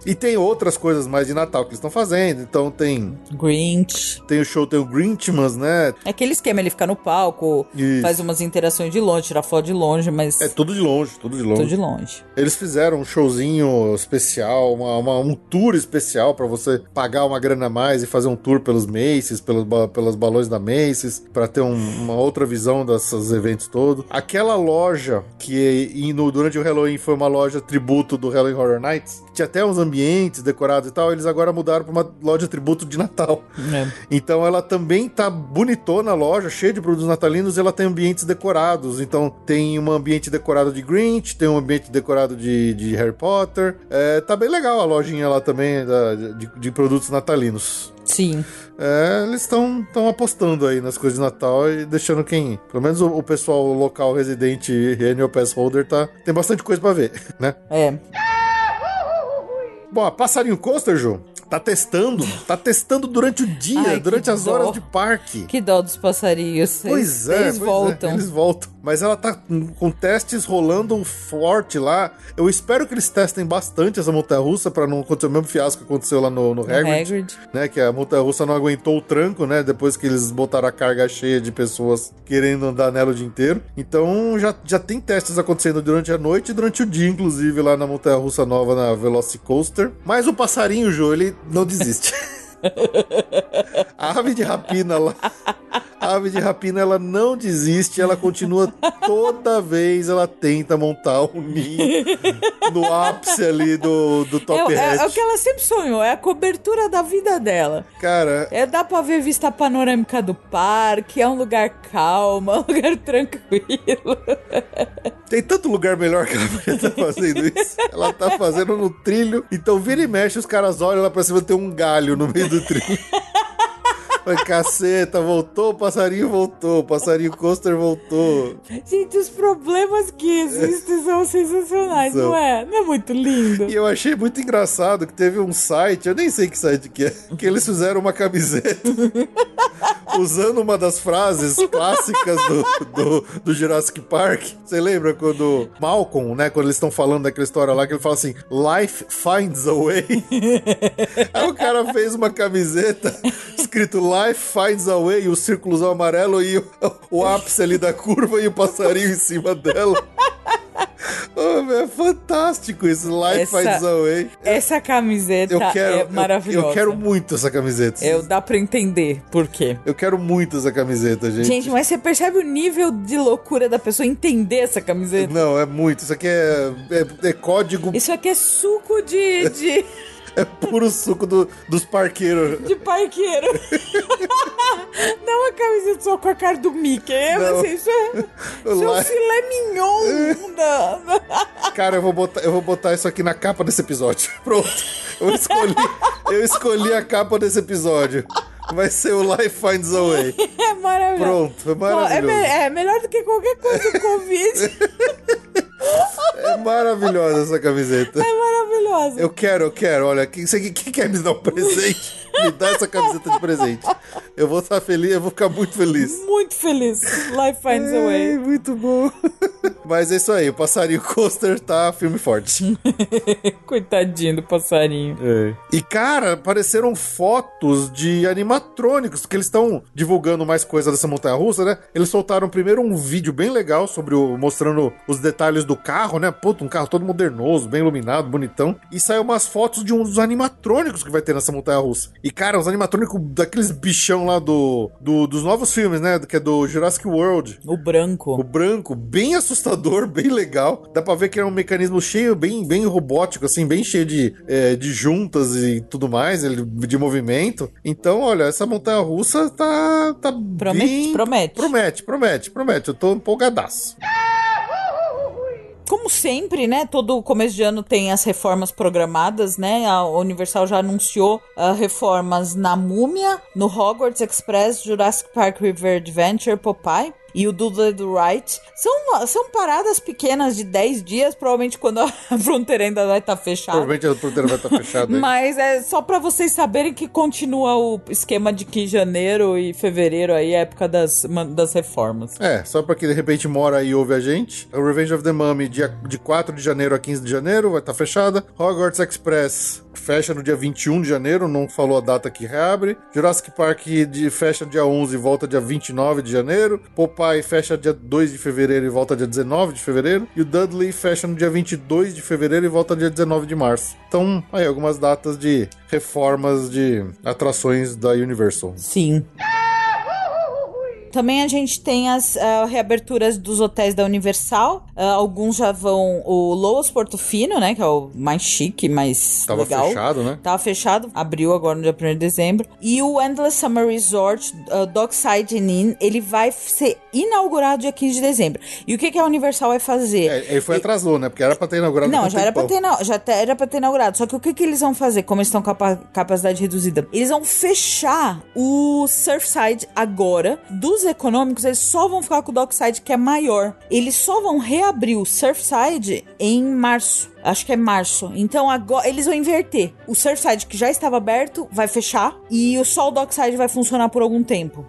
E tem outras coisas mais de Natal que eles estão fazendo. Então tem, Grinch. tem o show, tem o Grinchmas, né? É aquele esquema, ele fica no palco, Isso. faz umas interações de longe, tira foto de longe, mas É tudo de longe, tudo de longe. tô de longe. Eles fizeram um showzinho especial, uma, uma- um tour especial pra você pagar uma grana a mais e fazer um tour pelos Macy's, pelos, pelas balões da Macy's, pra ter um- uma outra visão desses eventos todos. Aquela loja que no, durante o Halloween foi uma loja tributo do Halloween Horror Nights, tinha até uns ambientes decorados e tal, eles agora mudaram pra uma loja tributo de Natal. É. Então ela também tá bonitona a loja, cheia de produtos natalinos, e ela tem ambientes decorados. Então tem um ambiente decorado de Grinch, tem um ambiente decorado de, de Harry Potter. É, tá bem legal a lojinha lá também da- de, de produtos natalinos. Sim. É, eles estão apostando aí nas coisas de Natal e deixando quem. Pelo menos o, o pessoal local residente e Annual Pass Holder tá, tem bastante coisa pra ver, [laughs] né? É. Bom, a Passarinho Coaster, Ju, tá testando. Tá testando durante o dia, Ai, durante as dó. horas de parque. Que dó dos passarinhos. Pois eles, é, Eles pois é, voltam. eles voltam. Mas ela tá com, testes rolando forte lá. Eu espero que eles testem bastante essa montanha russa pra não acontecer o mesmo fiasco que aconteceu lá no, no No Hagrid, Hagrid. né? Que a montanha russa não aguentou o tranco, né? Depois que eles botaram a carga cheia de pessoas querendo andar nela o dia inteiro. Então já, já tem testes acontecendo durante a noite e durante o dia, inclusive, lá na montanha russa nova na Velocicoaster. Mas o passarinho, Jô, ele não desiste. [laughs] A ave de rapina lá. A ave de rapina, ela não desiste, ela continua toda vez, ela tenta montar um ninho no ápice ali do, do É, top é- hat. é o que ela sempre sonhou, é a cobertura da vida dela. Cara, É, dá pra ver vista panorâmica do parque, é um lugar calmo, [laughs] é um lugar tranquilo. tem tanto lugar melhor que ela estar fazendo isso. Ela tá fazendo no trilho. Então vira e mexe, os caras olham lá pra cima, tem um galho no meio do trilho. Ai, caceta, voltou, o passarinho voltou, o passarinho coaster voltou. Gente, os problemas que existem são sensacionais, São. não é? Não é muito lindo? E eu achei muito engraçado que teve um site, eu nem sei que site que é, que eles fizeram uma camiseta [laughs] usando uma das frases clássicas do, do, do Jurassic Park. Você lembra quando Malcolm, né, quando eles estão falando daquela história lá, que ele fala assim, Life finds a way. [laughs] Aí o cara fez uma camiseta escrito Life finds a way, o círculos amarelo e o, o ápice ali da curva e o passarinho em cima dela. [laughs] Oh, é fantástico isso, Life Essa- finds a way. Essa camiseta Eu quero, é eu- maravilhosa. Eu, quero muito essa camiseta. Eu, dá pra entender por quê. Eu quero muito essa camiseta, gente. Gente, mas você percebe o nível de loucura da pessoa entender essa camiseta? Não, é muito. Isso aqui é, é, é código, Isso aqui é suco de, de, [laughs] é puro suco do- dos parqueiros. de parqueiro. [laughs] Não uma camiseta só com a cara do Mickey. É, Não. assim, isso é, isso é um Lá- filé mignon. da- [laughs] Cara, eu vou, botar, eu vou botar isso aqui na capa desse episódio. [laughs] Pronto. Eu escolhi, eu escolhi a capa desse episódio. Vai ser o Life Finds a Way. É maravilhoso. Pronto, é Pô, é, maravilhoso. me- é melhor do que qualquer coisa do Covid. É maravilhosa essa camiseta. É maravilhosa. Eu quero, eu quero. Olha, quem, quem quer me dar um presente? [laughs] Me dá essa camiseta de presente. Eu vou estar feliz, eu vou ficar muito feliz. Muito feliz. Life finds a way. muito bom. [laughs] Mas é isso aí, o passarinho coaster tá firme e forte. [laughs] Coitadinho do passarinho. E, cara, apareceram fotos de animatrônicos, que eles estão divulgando mais coisa dessa montanha russa, né? Eles soltaram primeiro um vídeo bem legal sobre o. mostrando os detalhes do carro, né? Puta, um carro todo modernoso, bem iluminado, bonitão. E saiu umas fotos de um dos animatrônicos que vai ter nessa montanha russa. E, cara, os animatrônicos daqueles bichão lá do, do- dos novos filmes, né? Que é do Jurassic World. O branco. O branco, bem assustador, [laughs] bem legal. Dá pra ver que é um mecanismo cheio, bem, bem robótico, assim, bem cheio de, é, de juntas e tudo mais, de movimento. Então, olha, essa montanha russa tá. tá Promete, bem- promete. Promete, promete, promete. Eu tô empolgadaço. Como sempre, né? Todo começo de ano tem as reformas programadas, né? A Universal já anunciou ah, reformas na Múmia, no Hogwarts Express, Jurassic Park River Adventure, Popeye. E o do Right. São, são paradas pequenas de 10 dias, provavelmente quando a [laughs] fronteira ainda vai estar fechada. Provavelmente a fronteira vai estar fechada aí. Mas é só pra vocês saberem que continua o esquema de que janeiro e fevereiro aí é a época das, das reformas. É, só pra que de repente mora e ouve a gente. O Revenge of the Mummy, dia, de 4 de janeiro a 15 de janeiro, vai estar fechada. Hogwarts Express fecha no dia 21 de janeiro, não falou a data que reabre. Jurassic Park de, fecha dia 11 e volta dia 29 de janeiro. Popeye fecha dia 2 de fevereiro e volta dia 19 de fevereiro. E o Dudley fecha no dia 22 de fevereiro e volta dia 19 de março. Então, aí, algumas datas de reformas de atrações da Universal. Sim. Também a gente tem as ah, reaberturas dos hotéis da Universal. Ah, alguns já vão. O Loas Portofino, né? Que é o mais chique, mais Tava legal. fechado, né? Tava fechado, abriu agora no dia 1 de dezembro. E o Endless Summer Resort uh, Dockside Inn, ele vai ser inaugurado dia 15 de dezembro. E o que, que a Universal vai fazer? É, ele foi atrasou, né? Porque era pra ter inaugurado Não, já era, pra ter, já era pra ter inaugurado. Só que o que, que eles vão fazer, como eles estão com a pa- capacidade reduzida? Eles vão fechar o Surfside agora. Dos econômicos, eles só vão ficar com o Dockside, que é maior. Eles só vão reabrir o Surfside em março. Acho que é março. Então agora eles vão inverter. O Surfside, que já estava aberto, vai fechar. E o só o Dockside vai funcionar por algum tempo.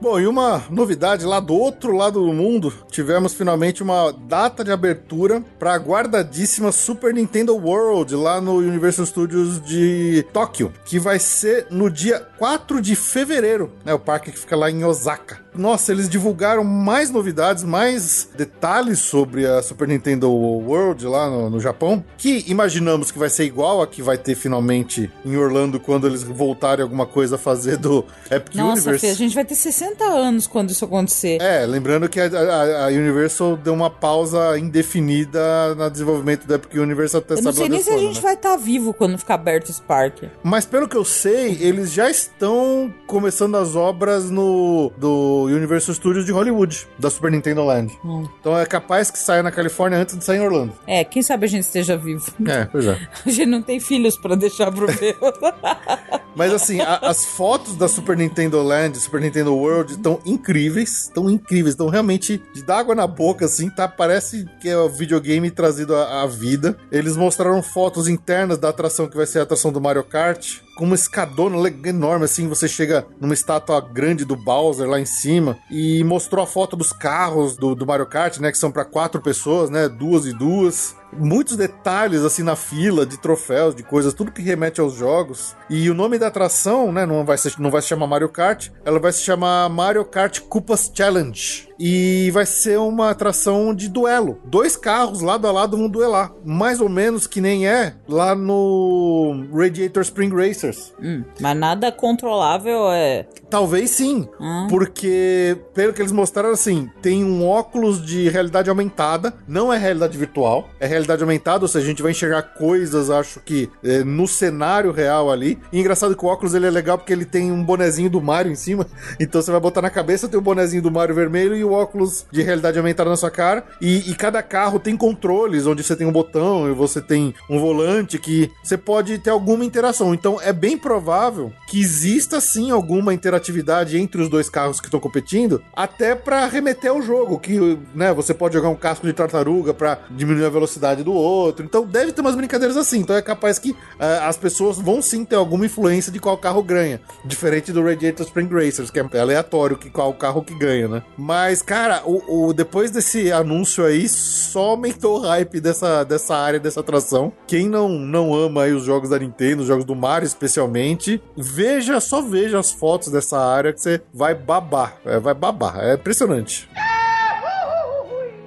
Bom, e uma novidade lá do outro lado do mundo, tivemos finalmente uma data de abertura para a guardadíssima Super Nintendo World lá no Universal Studios de Tóquio, que vai ser no dia 4 de fevereiro, né? O parque que fica lá em Osaka. Nossa, eles divulgaram mais novidades, mais detalhes sobre a Super Nintendo World lá no, no Japão, que imaginamos que vai ser igual a que vai ter finalmente em Orlando quando eles voltarem alguma coisa a fazer do Epic Nossa, Universe. Fê, a gente vai ter 60 anos quando isso acontecer. É, lembrando que a, a- a Universal deu uma pausa indefinida no desenvolvimento do Epic Universe até Eu não sei nem se a gente né? vai estar vivo quando ficar aberto esse parque. Mas pelo que eu sei, eles já estão começando as obras no do Universal Studios de Hollywood, da Super Nintendo Land. Então é capaz que saia na Califórnia antes de sair em Orlando. É, quem sabe a gente esteja vivo. É, pois é. [laughs] A gente não tem filhos pra deixar pro meu. [laughs] Mas assim, a- as fotos da Super Nintendo Land, Super Nintendo World estão incríveis, estão incríveis, estão realmente de dar água na boca, assim, tá? Parece que é o videogame trazido à, à vida. Eles mostraram fotos internas da atração que vai ser a atração do Mario Kart. Com uma escadona enorme, assim, você chega numa estátua grande do Bowser lá em cima e mostrou a foto dos carros do, do Mario Kart, né? Que são pra quatro pessoas, né? Duas e duas muitos detalhes assim na fila de troféus, de coisas, tudo que remete aos jogos. E o nome da atração, né, não vai, ser, não vai se chamar Mario Kart, ela vai se chamar Mario Kart Koopas Challenge. E vai ser uma atração de duelo. Dois carros lado a lado vão duelar. Mais ou menos que nem é lá no Radiator Spring Racers. Hum, mas nada controlável é. Talvez sim, porque pelo que eles mostraram assim, tem um óculos de realidade aumentada, não é realidade virtual, é realidade aumentada, ou seja, a gente vai enxergar coisas, acho que é, no cenário real ali. E engraçado que o óculos ele é legal porque ele tem um bonezinho do Mario em cima, [laughs] então você vai botar na cabeça tem o bonezinho do Mario vermelho e o óculos de realidade aumentada na sua cara. E, e cada carro tem controles, onde você tem um botão e você tem um volante que você pode ter alguma interação. Então é bem provável que exista sim alguma interatividade entre os dois carros que estão competindo, até pra remeter ao jogo, que né, você pode jogar um casco de tartaruga pra diminuir a velocidade do outro. Então deve ter umas brincadeiras assim. Então é capaz que ah, as pessoas vão sim ter alguma influência de qual carro ganha, diferente do Radiator Spring Racers, que é aleatório que qual carro que ganha, né? Mas cara, o, o- depois desse anúncio aí, só aumentou o hype dessa, dessa área, dessa atração. Quem não, não ama aí os jogos da Nintendo, os jogos do Mario especialmente, veja, só veja as fotos dessa área que você vai babar. É, vai babar. É impressionante.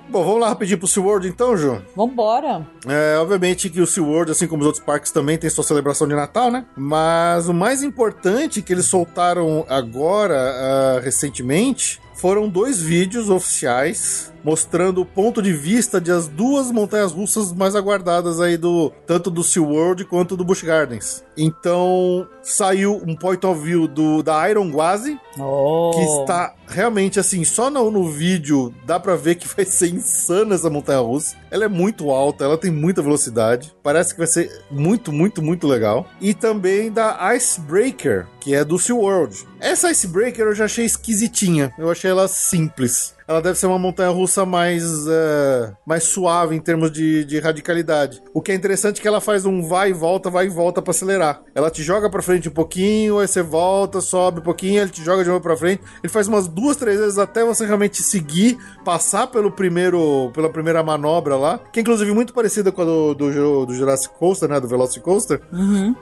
Bom, vamos lá rapidinho pro SeaWorld então, Ju? Vambora. É, obviamente que o SeaWorld, assim como os outros parques, também tem sua celebração de Natal, né? Mas o mais importante que eles soltaram agora, ah, recentemente, foram dois vídeos oficiais mostrando o ponto de vista de as duas montanhas russas mais aguardadas aí do tanto do SeaWorld quanto do Busch Gardens. Então, saiu um point of view do da Iron Gwazi, Oh. que está realmente assim, só no, no vídeo dá pra ver que vai ser insana essa montanha russa. Ela é muito alta, ela tem muita velocidade. Parece que vai ser muito, muito, muito legal. E também da Icebreaker, que é do SeaWorld. Essa Icebreaker eu já achei esquisitinha. Eu achei ela simples. Ela deve ser uma montanha russa mais, é, mais suave em termos de, de radicalidade. O que é interessante é que ela faz um vai e volta, vai e volta pra acelerar. Ela te joga pra frente um pouquinho, aí você volta, sobe um pouquinho, ele te joga de novo pra frente. Ele faz umas duas, três vezes até você realmente seguir, passar pelo primeiro, pela primeira manobra lá, que é inclusive muito parecida com a do, do, do Jurassic Coaster, né? Do Velocicoaster.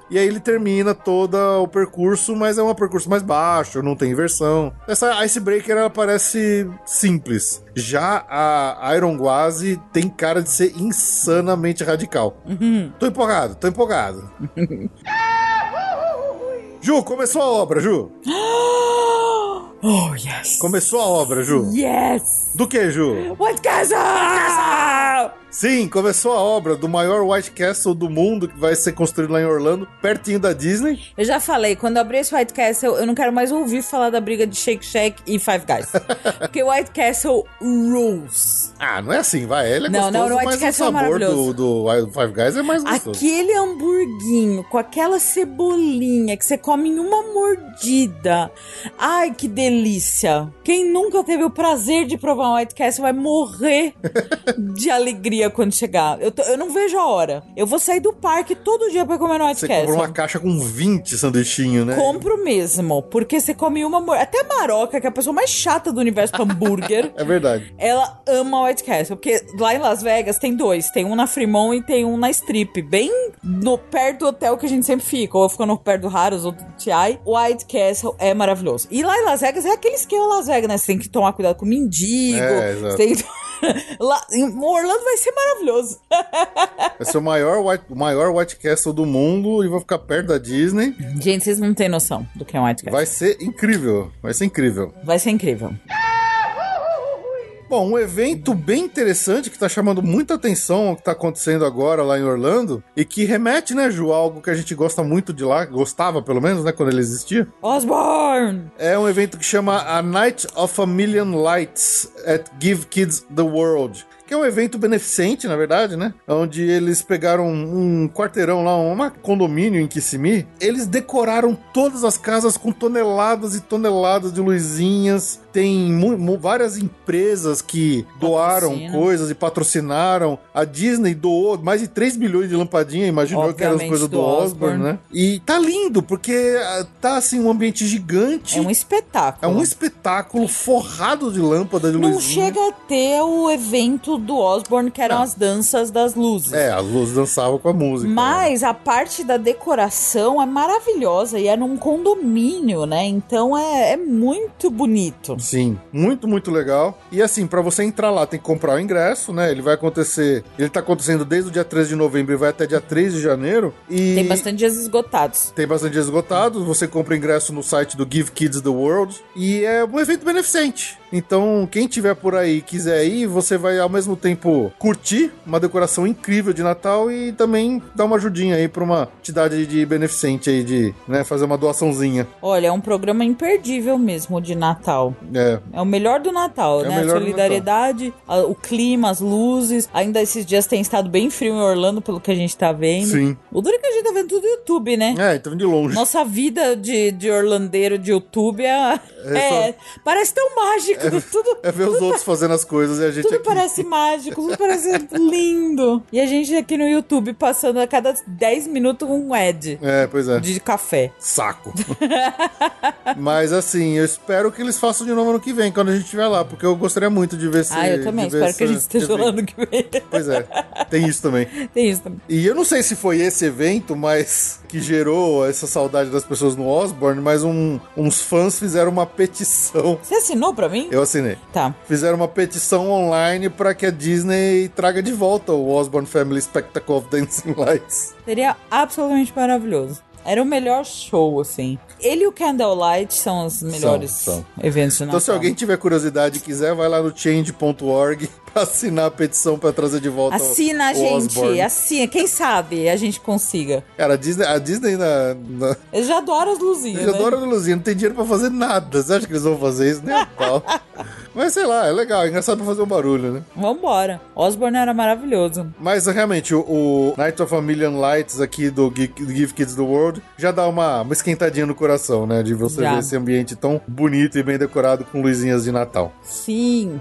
E aí ele termina todo o percurso, mas é um percurso mais baixo, não tem inversão. Essa Icebreaker ela parece simples. Já a Iron Gwazi tem cara de ser insanamente radical. Tô empolgado, tô empolgado. [laughs] Ju, começou a obra, Ju. [gasps] Oh, yes. Começou a obra, Ju. Yes! Do que, Ju? White Castle! Sim, começou a obra do maior White Castle do mundo que vai ser construído lá em Orlando, pertinho da Disney. Eu já falei, quando eu abrir esse White Castle, eu não quero mais ouvir falar da briga de Shake Shack e Five Guys. [laughs] Porque White Castle rules. Ah, não é assim, vai. Ele é Não, não, gostoso, no White mas o Castle é sabor do, maravilhoso. do Five Guys é mais gostoso. Aquele hamburguinho com aquela cebolinha que você come em uma mordida. Ai, que delícia. Quem nunca teve o prazer de provar um White Castle vai morrer [laughs] de alegria quando chegar. Eu, tô- eu não vejo a hora. Eu vou sair do parque todo dia pra comer no White Você Castle. compra uma caixa com 20 sanduichinhos, né? Compro mesmo, porque você come uma. Até a Maroca, que é a pessoa mais chata do universo pro hambúrguer, [laughs] É verdade. ela ama White Castle. Porque lá em Las Vegas tem dois. Tem um na Fremont e tem um na Strip. Bem no, perto do hotel que a gente sempre fica. Ou ficando perto do Harris ou do TI. White Castle é maravilhoso. E lá em Las Vegas é aquele esquema Las Vegas, né? Você tem que tomar cuidado com o mendigo. É, exato. você tem que... [laughs] lá, Orlando vai ser maravilhoso. Vai ser o maior, White, o maior White Castle do mundo e vai ficar perto da Disney. gente, vocês não têm noção do que é um White Castle. Vai ser incrível. Vai ser incrível. Vai ser incrível. Bom, um evento bem interessante que tá chamando muita atenção o que tá acontecendo agora lá em Orlando e que remete, né, Ju, a algo que a gente gosta muito de lá, gostava pelo menos, né, quando ele existia. Osborne! É um evento que chama A Night of a Million Lights at Give Kids the World. Que é um evento beneficente, na verdade, né? Onde eles pegaram um quarteirão lá, um condomínio em Kissimmee. Eles decoraram todas as casas com toneladas e toneladas de luzinhas. Tem várias empresas que doaram Patrocinam. coisas e patrocinaram. A Disney doou mais de 3 bilhões de lampadinha. Imaginou que eram as coisas do, do Osborne, Osborne. né? E tá lindo, porque ah, tá assim um ambiente gigante. É um espetáculo. É um espetáculo forrado de lâmpada de Não luzinha. chega a ter o evento do Osborne, que eram Não. as danças das luzes. É, as luzes dançavam com a música. né? Mas a parte da decoração é maravilhosa e é num condomínio, né? Então é, é muito bonito. Sim, muito, muito legal. E assim, pra você entrar lá, tem que comprar o ingresso, né? Ele vai acontecer. Ele tá acontecendo desde o dia 13 de novembro e vai até dia 3 de janeiro. E Tem bastante dias esgotados. Tem bastante dias esgotados. Você compra o ingresso no site do Give Kids the World. E é um evento beneficente. Então, quem tiver por aí e quiser ir, você vai ao mesmo tempo curtir uma decoração incrível de Natal e também dar uma ajudinha aí pra uma entidade de beneficente aí, de né, fazer uma doaçãozinha. Olha, é um programa imperdível mesmo de Natal. É, É o melhor do Natal, É né? do Solidariedade, a- o clima, as luzes. Ainda esses dias tem estado bem frio em Orlando, pelo que a gente tá vendo. Sim. O duro é que a gente tá vendo tudo no YouTube, né? é, então de longe. Nossa vida de, de orlandeiro de YouTube é. É é, parece tão mágico. tudo [laughs] É ver os outros fazendo as coisas e a gente tudo aqui. parece mágico, [laughs] tudo parece lindo. E a gente aqui no YouTube passando a cada 10 minutos um ad É, pois é. de café. Saco. [laughs] Mas assim, eu espero que eles façam de novo ano que vem, quando a gente estiver lá, porque eu gostaria muito de ver se. ah, eu também. Espero que a gente esteja lá no que vem. Pois é, tem isso também. [laughs] Tem isso também. E eu não sei se foi esse evento, mas que gerou essa saudade das pessoas no Osborne, mas um- uns fãs fizeram uma petição. Você assinou pra mim? Eu assinei. Tá. Fizeram uma petição online para que a Disney traga de volta o Osborne Family Spectacle of Dancing Lights. Seria absolutamente maravilhoso. Era o melhor show, assim. Ele e o Candlelight são os melhores são. eventos de Natal. Então, se alguém tiver curiosidade e quiser, vai lá no change.org [laughs] assinar a petição pra trazer de volta o- Assina, o gente. Osborne. Assina. Quem sabe a gente consiga. Cara, a Disney, a Disney na, na, Eles já adoram as luzinhas, Eles né? adoram a luzinha, não tem dinheiro pra fazer nada. Você acha que eles vão fazer isso? Nem a pau. [laughs] Mas sei lá, é legal, é engraçado pra fazer um barulho, né? Vambora. Osborne era maravilhoso. Mas realmente, o, o Night of a Million Lights aqui do Gi- Give Kids the World já dá uma, uma esquentadinha no coração, né? De você Já. ver esse ambiente tão bonito e bem decorado com luzinhas de Natal. Sim.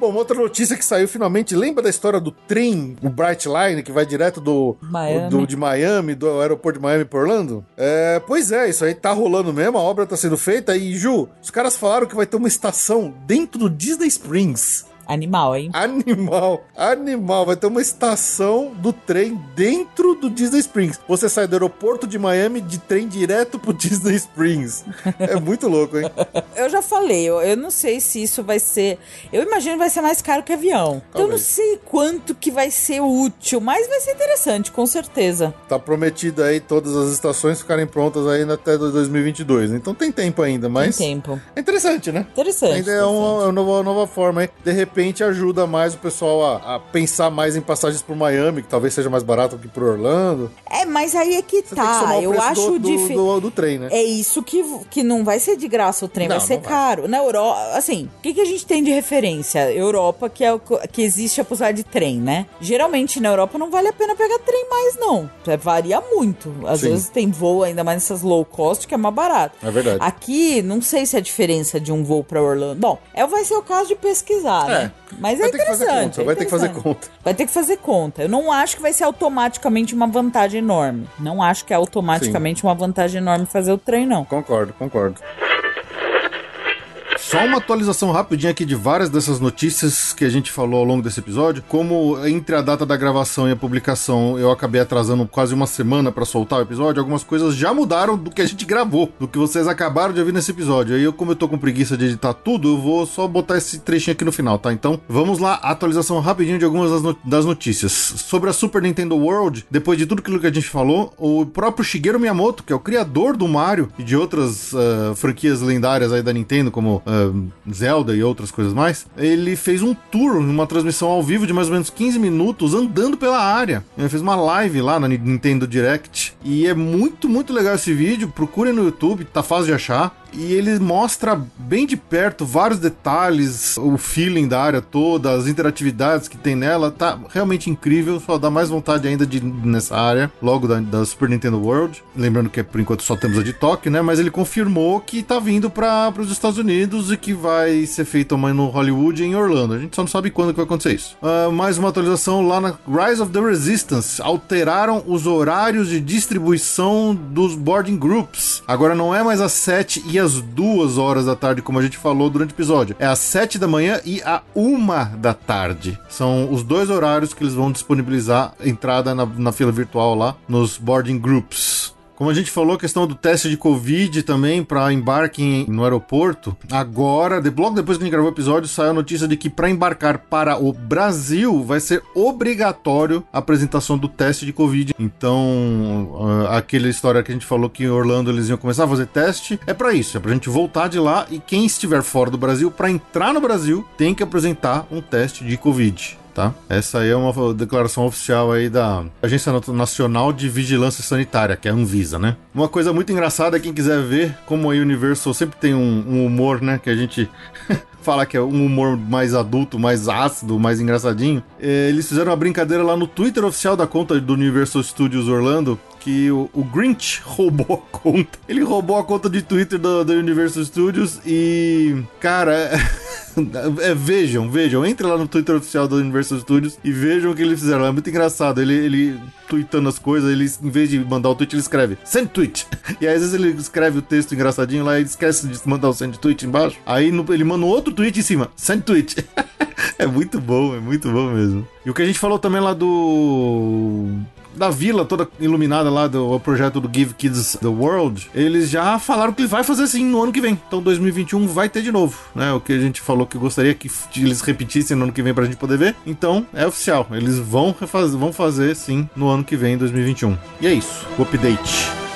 Bom, uma outra notícia que saiu finalmente, lembra da história do trem, o Bright Line, que vai direto do, Miami. do- de Miami, do aeroporto de Miami para Orlando? É, pois é, isso aí tá rolando mesmo, a obra tá sendo feita e, Ju, os caras falaram que vai ter uma estação dentro do Disney Springs. Animal, hein? Animal, animal, vai ter uma estação do trem dentro do Disney Springs. Você sai do aeroporto de Miami de trem direto pro [laughs] Disney Springs. É muito louco, hein? Eu já falei, eu, eu não sei se isso vai ser. Eu imagino que vai ser mais caro que avião. Então eu não sei quanto que vai ser útil, mas vai ser interessante, com certeza. Tá prometido aí todas as estações ficarem prontas aí até 2022. Então tem tempo ainda, mas Tem tempo. é interessante, né? Interessante. Ainda é uma, é uma nova, nova forma aí. De repente ajuda mais o pessoal a, a pensar mais em passagens pro Miami, que talvez seja mais barato que pro Orlando. É, mas aí é que Você que tá. o Eu acho do, do, difícil. do, do trem, né? É isso que, que não vai ser de graça o trem, Não, vai ser não vai. caro. Na Europa, assim, o que, que a gente tem de referência? Europa, que é o que existe a possibilidade de trem, né? Geralmente na Europa não vale a pena pegar trem mais, não. É, varia muito. Às Sim. vezes tem voo, ainda mais nessas low cost, que é mais barato. É verdade. Aqui, não sei se a diferença de um voo pra Orlando. Bom, é, vai ser o caso de pesquisar, É. né? Mas Vai é interessante. é vai ter que fazer interessante. conta. Vai ter que fazer conta. Eu não acho que vai ser automaticamente uma vantagem enorme. Não acho que é automaticamente uma vantagem enorme fazer o trem, não. Concordo, concordo. Só uma atualização rapidinha aqui de várias dessas notícias que a gente falou ao longo desse episódio. Como entre a data da gravação e a publicação eu acabei atrasando quase uma semana pra soltar o episódio, algumas coisas já mudaram do que a gente gravou, do que vocês acabaram de ouvir nesse episódio. Aí eu, como eu tô com preguiça de editar tudo, eu vou só botar esse trechinho aqui no final, tá? Então vamos lá, atualização rapidinho de algumas das, das notícias. Sobre a Super Nintendo World, depois de tudo aquilo que a gente falou, o próprio Shigeru Miyamoto, que é o criador do Mario e de outras ah, franquias lendárias aí da Nintendo, como eh, Zelda e outras coisas mais, ele fez um tour, uma transmissão ao vivo de mais ou menos 15 minutos andando pela área. Ele fez uma live lá na Nintendo Direct e é muito, muito legal esse vídeo. Procure no YouTube, tá fácil de achar. E ele mostra bem de perto vários detalhes, o feeling da área toda, as interatividades que tem nela, tá realmente incrível, só dá mais vontade ainda de nessa área, logo da, da Super Nintendo World. Lembrando que por enquanto só temos a de Tóquio, né? Mas ele confirmou que tá vindo para os Estados Unidos e que vai ser feito amanhã no Hollywood e em Orlando. A gente só não sabe quando que vai acontecer isso. Uh, mais uma atualização lá na Rise of the Resistance. Alteraram os horários de distribuição dos boarding groups. Agora não é mais às 7 e às 2 horas da tarde, como a gente falou durante o episódio. É às 7 da manhã e à 1 da tarde. São os dois horários que eles vão disponibilizar entrada na, na fila virtual lá nos boarding groups. Como a gente falou, a questão do teste de Covid também para embarque no aeroporto. Agora, de, logo depois que a gente gravou o episódio, saiu a notícia de que para embarcar para o Brasil vai ser obrigatório a apresentação do teste de Covid. Então, uh, aquela história que a gente falou que em Orlando eles iam começar a fazer teste, é para isso, é pra gente voltar de lá e quem estiver fora do Brasil, para entrar no Brasil, tem que apresentar um teste de Covid tá? Essa aí é uma declaração oficial aí da Agência Nacional de Vigilância Sanitária, que é a Anvisa, né? Uma coisa muito engraçada, quem quiser ver, como a Universal sempre tem um, um humor, né, que a gente [laughs] fala que é um humor mais adulto, mais ácido, mais engraçadinho. É, eles fizeram uma brincadeira lá no Twitter oficial da conta do Universal Studios Orlando, que o, o, Grinch [laughs] roubou a conta. Ele roubou a conta de Twitter da Universal Studios e, cara, é, [laughs] é, vejam, vejam, entre lá no Twitter oficial da Universal Studios e vejam o que eles fizeram. É muito engraçado. Ele, ele tweetando as coisas, ele, em vez de mandar o tweet, ele escreve send tweet. [laughs] E aí, às vezes ele escreve o texto engraçadinho lá e esquece de mandar o send tweet embaixo. Aí no, ele manda um outro tweet em cima, send tweet. é muito bom, é muito bom mesmo. E o que a gente falou também lá do da vila toda iluminada lá do projeto do Give Kids the World, eles já falaram que vai fazer assim no ano que vem. Então 2021 vai ter de novo, né? O que a gente falou que gostaria que eles repetissem no ano que vem pra gente poder ver. Então é oficial, eles vão, refazer, vão fazer sim no ano que vem, 2021. E é isso, o update.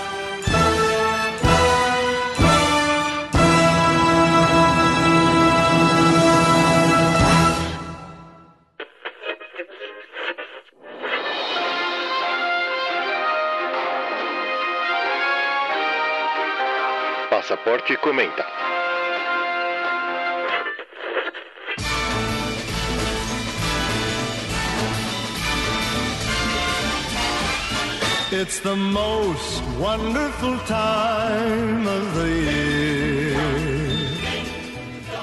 Passaporte comenta. It's the most wonderful time of the year.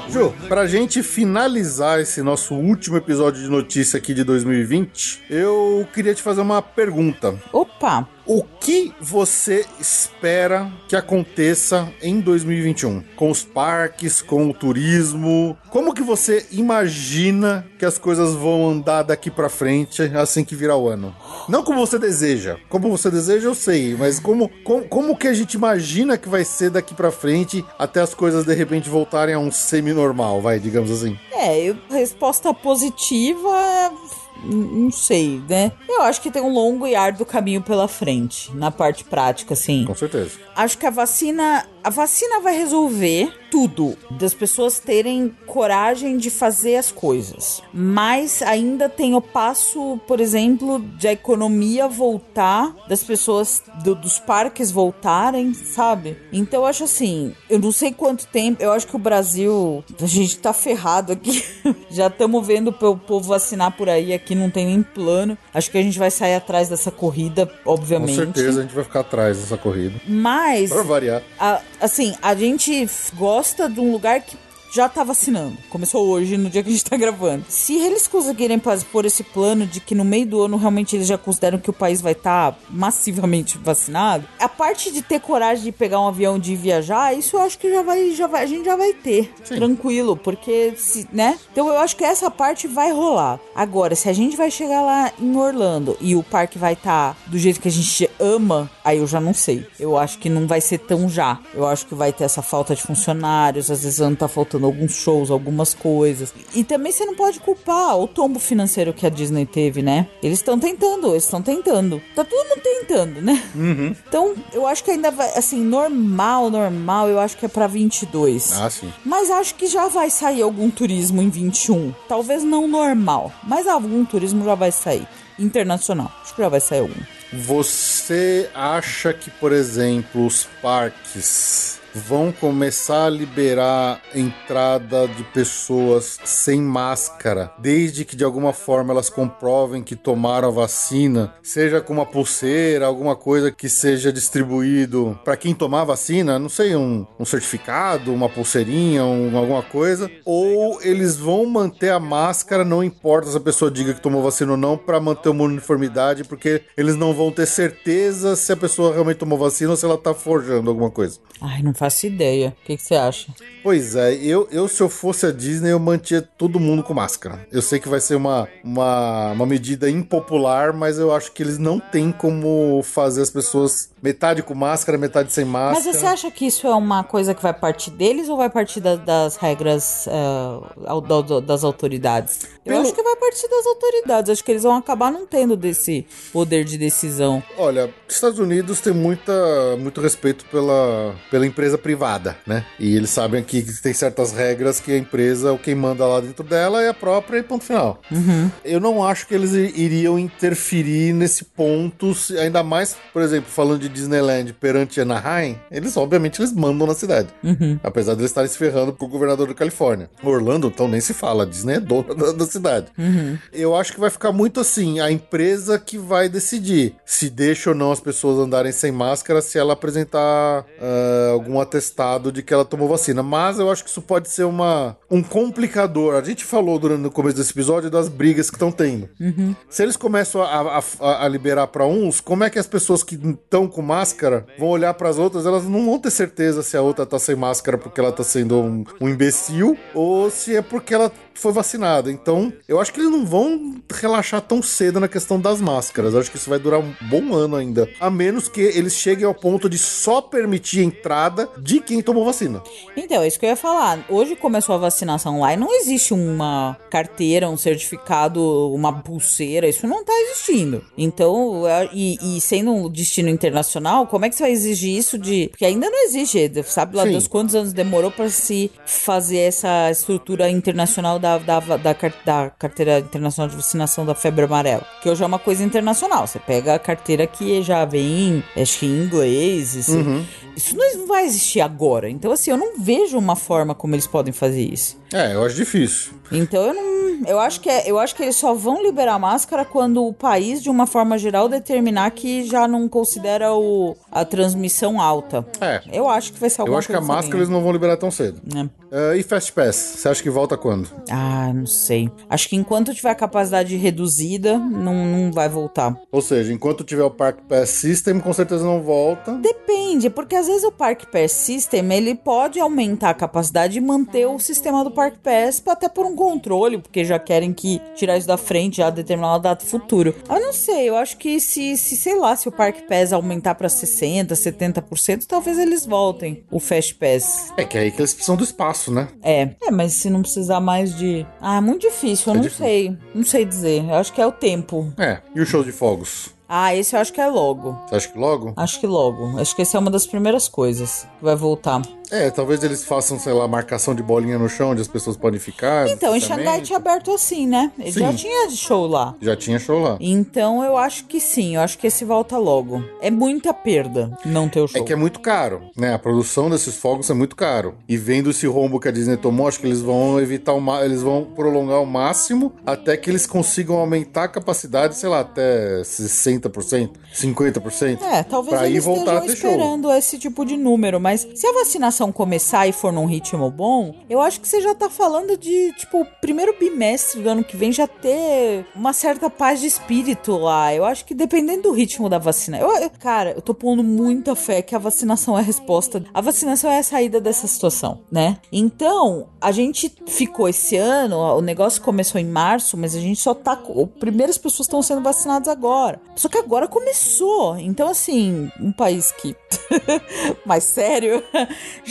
Ju, pra gente finalizar esse nosso último episódio de notícia aqui de 2020, eu queria te fazer uma pergunta. Opa! O que você espera que aconteça em 2021? Com os parques, com o turismo? Como que você imagina que as coisas vão andar daqui para frente assim que virar o ano? Não como você deseja. Como você deseja, eu sei, mas como, como, como que a gente imagina que vai ser daqui para frente até as coisas de repente voltarem a um semi-normal, vai, digamos assim? É, resposta positiva não sei, né? Eu acho que tem um longo e árduo caminho pela frente, na parte prática, assim. Com certeza. Acho que a vacina. A vacina vai resolver tudo. Das pessoas terem coragem de fazer as coisas. Mas ainda tem o passo, por exemplo, de a economia voltar, das pessoas, do, dos parques voltarem, sabe? Então eu acho assim, eu não sei quanto tempo, eu acho que o Brasil, a gente tá ferrado aqui. [laughs] Já estamos vendo o povo vacinar por aí, aqui não tem nem plano. Acho que a gente vai sair atrás dessa corrida, obviamente. Com certeza a gente vai ficar atrás dessa corrida. Mas. Pra variar. A, assim, a gente gosta de um lugar que já tá vacinando. Começou hoje, no dia que a gente tá gravando. Se eles conseguirem pôr esse plano de que no meio do ano realmente eles já consideram que o país vai estar tá massivamente [laughs] vacinado, a parte de ter coragem de pegar um avião de viajar, isso eu acho que já vai, já vai a gente já vai ter. Sim. Tranquilo, porque, se, né? Então eu acho que essa parte vai rolar. Agora, se a gente vai chegar lá em Orlando e o parque vai estar tá do jeito que a gente ama, aí eu já não sei. Eu acho que não vai ser tão já. Eu acho que vai ter essa falta de funcionários, às vezes ano tá faltando alguns shows, algumas coisas. E também você não pode culpar o tombo financeiro que a Disney teve, né? Eles estão tentando, eles estão tentando. Tá todo mundo tentando, né? Então, eu acho que ainda vai, assim, normal, normal, eu acho que é pra 22. Ah, sim. Mas acho que já vai sair algum turismo em 21. Talvez não normal, mas algum turismo já vai sair. Internacional. Acho que já vai sair algum. Você acha que, por exemplo, os parques vão começar a liberar entrada de pessoas sem máscara, desde que de alguma forma elas comprovem que tomaram a vacina, seja com uma pulseira, alguma coisa que seja distribuído para quem tomar a vacina, não sei, um, um certificado, uma pulseirinha, um- alguma coisa, ou eles vão manter a máscara, não importa se a pessoa diga que tomou vacina ou não, para manter uma uniformidade, porque eles não vão ter certeza se a pessoa realmente tomou vacina ou se ela tá forjando alguma coisa. Ai, não faço ideia. O que, que você acha? Pois é, eu, eu se eu fosse a Disney, eu mantinha todo mundo com máscara. Eu sei que vai ser uma, uma, uma medida impopular, mas eu acho que eles não têm como fazer as pessoas metade com máscara, metade sem Mas máscara. você acha que isso é uma coisa que vai partir deles ou vai partir da- das regras da- da- das autoridades? Eu Pelo- acho que vai partir das autoridades. Acho que eles vão acabar não tendo desse poder de decisão. Olha, os Estados Unidos tem muita, muito respeito pela, pela empresa privada, né? E eles sabem que tem certas regras que a empresa, o quem manda lá dentro dela é a própria e ponto final. Eu não acho que eles iriam interferir nesse ponto, ainda mais, por exemplo, falando de Disneyland perante Anaheim, eles obviamente eles mandam na cidade. Apesar de eles estarem se ferrando com o governador da Califórnia. Orlando, então, nem se fala. A Disney é dona da, da cidade. Eu acho que vai ficar muito assim, a empresa que vai decidir se deixa ou não as pessoas andarem sem máscara se ela apresentar ah, atestado de que ela tomou vacina. Mas eu acho que isso pode ser uma, um complicador. A gente falou durante o começo desse episódio das brigas que estão tendo. Se eles começam a, a- a liberar para uns, como é que as pessoas que estão com máscara vão olhar para as outras? Elas não vão ter certeza se a outra tá sem máscara porque ela tá sendo um, um imbecil ou se é porque ela foi vacinada. Então, eu acho que eles não vão relaxar tão cedo na questão das máscaras. Eu acho que isso vai durar um bom ano ainda. A menos que eles cheguem ao ponto de só permitir a entrada de quem tomou vacina. Então, é isso que eu ia falar. Hoje começou a vacinação lá e não existe uma carteira, um certificado, uma pulseira. Isso não tá existindo. Então, é- e, e sendo um destino internacional, como é que você vai exigir isso de. Porque ainda não existe. Sabe lá Sim. Deus quantos anos demorou para se fazer essa estrutura internacional da, da, da, car- da carteira internacional de vacinação da febre amarela? Que hoje é uma coisa internacional. Você pega a carteira que já vem, acho que em inglês. Isso, isso não não vai existir agora. Então, assim, eu não vejo uma forma como eles podem fazer isso. É, eu acho difícil. Então eu não. Eu acho que é, eu acho que eles só vão liberar a máscara quando o país, de uma forma geral, determinar que já não considera o, a transmissão alta. É. Eu acho que vai ser Eu alguma acho que a coisa máscara assim, eles não vão liberar tão cedo. né? Ah, e Fast Pass, você acha que volta quando? Ah, não sei. Acho que enquanto tiver capacidade reduzida, não, não vai voltar. Ou seja, enquanto tiver o Park Pass System, com certeza não volta. Depende, porque às vezes o Park Pass System ele pode aumentar a capacidade e manter o sistema do Park Pass pra- até por um controle, porque já querem que tirar isso da frente já determinada data futuro. Eu não sei, eu acho que se, se sei lá, se o Park Pass aumentar pra 60, 70%, talvez eles voltem o Fast Pass. É que é aí que eles precisam do espaço, né? É, é, mas se não precisar mais de. Ah, é muito difícil, eu É não difícil. sei. Não sei dizer. Eu acho que é o tempo. É. E o show de fogos? Ah, esse eu acho que é logo. Você acha que logo? Acho que logo. Acho que essa é uma das primeiras coisas que vai voltar. É, talvez eles façam, sei lá, marcação de bolinha no chão onde as pessoas podem ficar. Então, em. Xangai tinha aberto assim, né? Ele já tinha show lá. Já tinha show lá. Então, eu acho que sim. Eu acho que esse volta logo. É muita perda não ter o show. É que é muito caro, né? A produção desses fogos é muito caro. E vendo esse rombo que a Disney tomou, acho que eles vão evitar o eles vão prolongar o máximo até que eles consigam aumentar a capacidade, sei lá, até 60%, 50%. É, talvez pra eles voltar a estejam ter show. esperando esse tipo de número, mas se a vacinação começar e for num ritmo bom, eu acho que você já tá falando de, tipo, o primeiro bimestre do ano que vem já ter uma certa paz de espírito lá. Eu acho que dependendo do ritmo da vacina. Eu, eu- cara, eu tô pondo muita fé que a vacinação é a resposta. A vacinação é a saída dessa situação, né? Então, a gente ficou esse ano, o negócio começou em março, mas a gente só tá. Primeiras pessoas estão sendo vacinadas agora. Só que agora começou. Então, assim, um país que. [laughs] mais sério,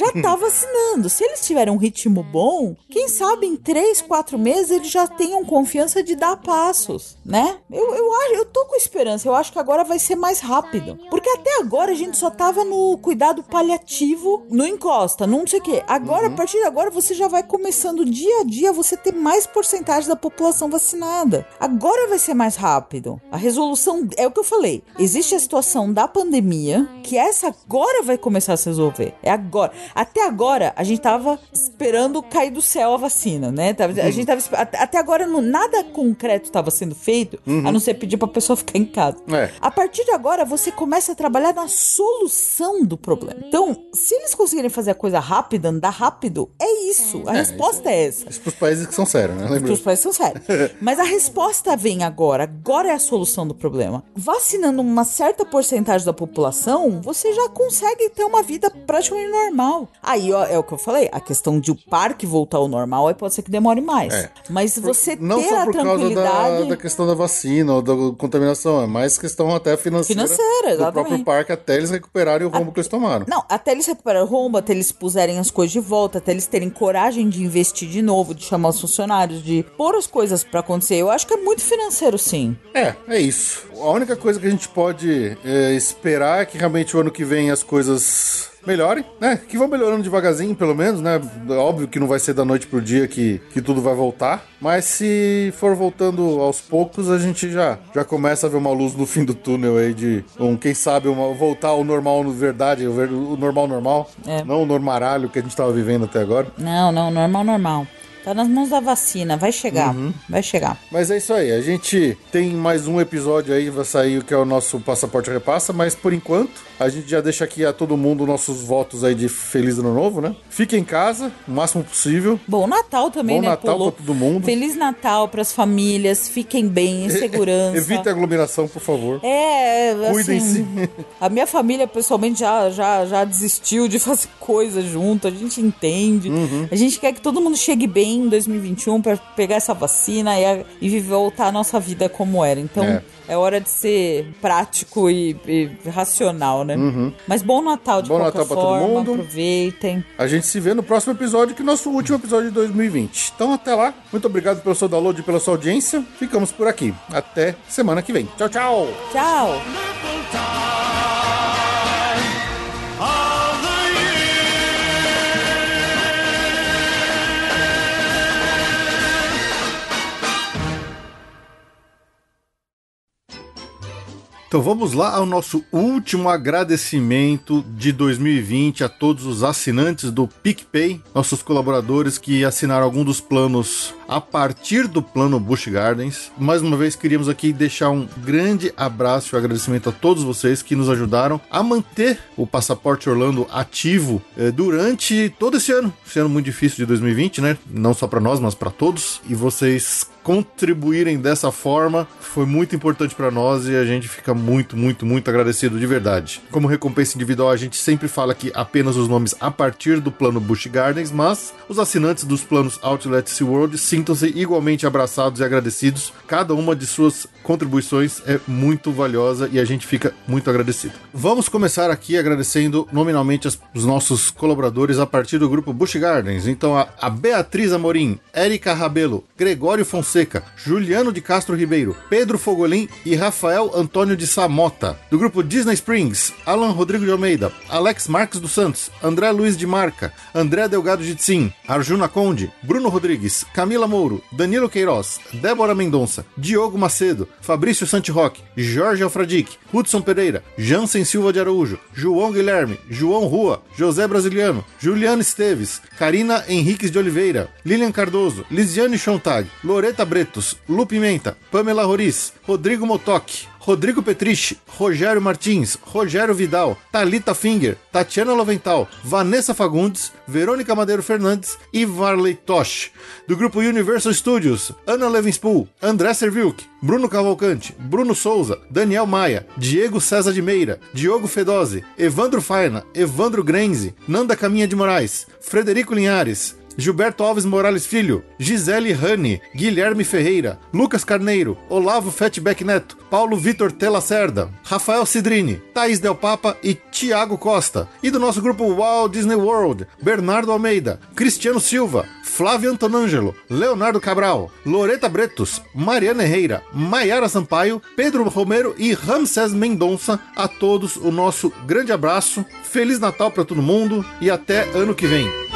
já tá vacinando. Se eles tiverem um ritmo bom, quem sabe em três, quatro meses eles já tenham confiança de dar passos, né? Eu, eu, eu tô com esperança. Eu acho que agora vai ser mais rápido. Porque até agora a gente só tava no cuidado paliativo, no encosta, não sei o quê. Agora, a partir de agora, você já vai começando dia a dia você ter mais porcentagem da população vacinada. Agora vai ser mais rápido. A resolução é o que eu falei. Existe a situação da pandemia, que essa agora vai começar a se resolver. É agora. Até agora, a gente tava esperando cair do céu a vacina, né? A gente tava até agora não, nada concreto estava sendo feito, a não ser pedir pra pessoa ficar em casa. É. A partir de agora, você começa a trabalhar na solução do problema. Então, se eles conseguirem fazer a coisa rápida, andar rápido, é isso. A resposta é essa. Isso pros países que são sérios, né? Lembra? os países são sérios. [laughs] Mas a resposta vem agora. Agora é a solução do problema. Vacinando uma certa porcentagem da população, você já consegue ter uma vida praticamente normal. Aí, ó, é o que eu falei. A questão de o parque voltar ao normal, aí pode ser que demore mais. É. Mas você Não ter só a por causa tranquilidade... da, da questão da vacina ou da contaminação, é mais questão até financeira. Financeira, Do exatamente. próprio parque até eles recuperarem o rombo que eles tomaram. Não, até eles recuperarem o rombo, até eles puserem as coisas de volta, até eles terem coragem de investir de novo, de chamar os funcionários, de pôr as coisas pra acontecer. Eu acho que é muito financeiro, sim. É, é isso. A única coisa que a gente pode é, esperar é que realmente o ano que vem as coisas melhorem, né? Que vão melhorando devagarzinho, pelo menos, né? Óbvio que não vai ser da noite pro dia que, que tudo vai voltar. Mas se for voltando aos poucos, a gente já, já começa a ver uma luz no fim do túnel aí de um, quem sabe, uma, voltar ao normal no verdade, o, normal normal. É. Não o normalho que a gente tava vivendo até agora. Não, não, normal, normal. Tá nas mãos da vacina, vai chegar, Uhum. vai chegar. Mas é isso aí, a gente tem mais um episódio aí, vai sair o que é o nosso Passaporte Repassa, mas por enquanto a gente já deixa aqui a todo mundo nossos votos aí de Feliz Ano Novo, né? Fique em casa, o máximo possível. Bom Natal também, Bom né? Natal Pulou. pra todo mundo. Feliz Natal pras famílias, fiquem bem, em segurança. Evite aglomeração, por favor. É, assim, Cuidem-se. a minha família pessoalmente já, já, já desistiu de [laughs] fazer coisa junto, a gente entende. Uhum. A gente quer que todo mundo chegue bem em 2021 pra pegar essa vacina e, e voltar a nossa vida como era. Então É. é, hora de ser prático e, e racional, né? Mas bom Natal de Uhum. Bom qualquer Natal pra todo forma, mundo. aproveitem. A gente se vê no próximo episódio, que é o nosso último episódio de 2020. Então até lá, muito obrigado pelo seu download e pela sua audiência. Ficamos por aqui. Até semana que vem. Tchau, tchau! Tchau! Então vamos lá ao nosso último agradecimento de 2020 a todos os assinantes do PicPay, nossos colaboradores que assinaram algum dos planos a partir do plano Busch Gardens. Mais uma vez queríamos aqui deixar um grande abraço e agradecimento a todos vocês que nos ajudaram a manter o Passaporte Orlando ativo eh, durante todo esse ano. Esse ano muito difícil de 2020, né? Não só para nós, mas para todos. E vocês contribuírem dessa forma foi muito importante para nós e a gente fica muito, muito, muito agradecido de verdade. Como recompensa individual, a gente sempre fala aqui apenas os nomes a partir do plano Busch Gardens, mas os assinantes dos planos Outlet SeaWorld sintam-se igualmente abraçados e agradecidos. Cada uma de suas contribuições é muito valiosa e a gente fica muito agradecido. Vamos começar aqui agradecendo nominalmente os nossos colaboradores a partir do grupo Busch Gardens. Então, a Beatriz Amorim, Érica Rabelo, Gregório Fonseca, Juliano de Castro Ribeiro, Pedro Fogolin e Rafael Antônio de Samota. Do grupo Disney Springs, Alan Rodrigo de Almeida, Alex Marques dos Santos, André Luiz de Marca, André Delgado de Tsim, Arjuna Conde, Bruno Rodrigues, Camila Mouro, Danilo Queiroz, Débora Mendonça, Diogo Macedo, Fabrício Santiroque, Jorge Alfradique, Hudson Pereira, Jansen Silva de Araújo, João Guilherme, João Rua, José Brasiliano, Juliano Esteves, Karina Henriques de Oliveira, Lilian Cardoso, Lisiane Chontag, Loreta Loreta Bretos, Lu Pimenta, Pamela Roriz, Rodrigo Motoc, Rodrigo Petriche, Rogério Martins, Rogério Vidal, Talita Finger, Tatiana Lovental, Vanessa Fagundes, Verônica Madeiro Fernandes e Varley Tosh. Do grupo Universal Studios, Ana Levenspool, André Servilk, Bruno Cavalcante, Bruno Souza, Daniel Maia, Diego César de Meira, Diogo Fedose, Evandro Faina, Evandro Grenze, Nanda Caminha de Moraes, Frederico Linhares, Gilberto Alves Morales Filho, Gisele Rani, Guilherme Ferreira, Lucas Carneiro, Olavo Fatback Neto, Paulo Vitor Telacerda, Rafael Cidrini, Thaís Del Papa e Tiago Costa. E do nosso grupo Walt Disney World, Bernardo Almeida, Cristiano Silva, Flávio Antonângelo, Leonardo Cabral, Loreta Bretos, Mariana Herreira, Maiara Sampaio, Pedro Romero e Ramsés Mendonça. A todos o nosso grande abraço, Feliz Natal para todo mundo e até ano que vem.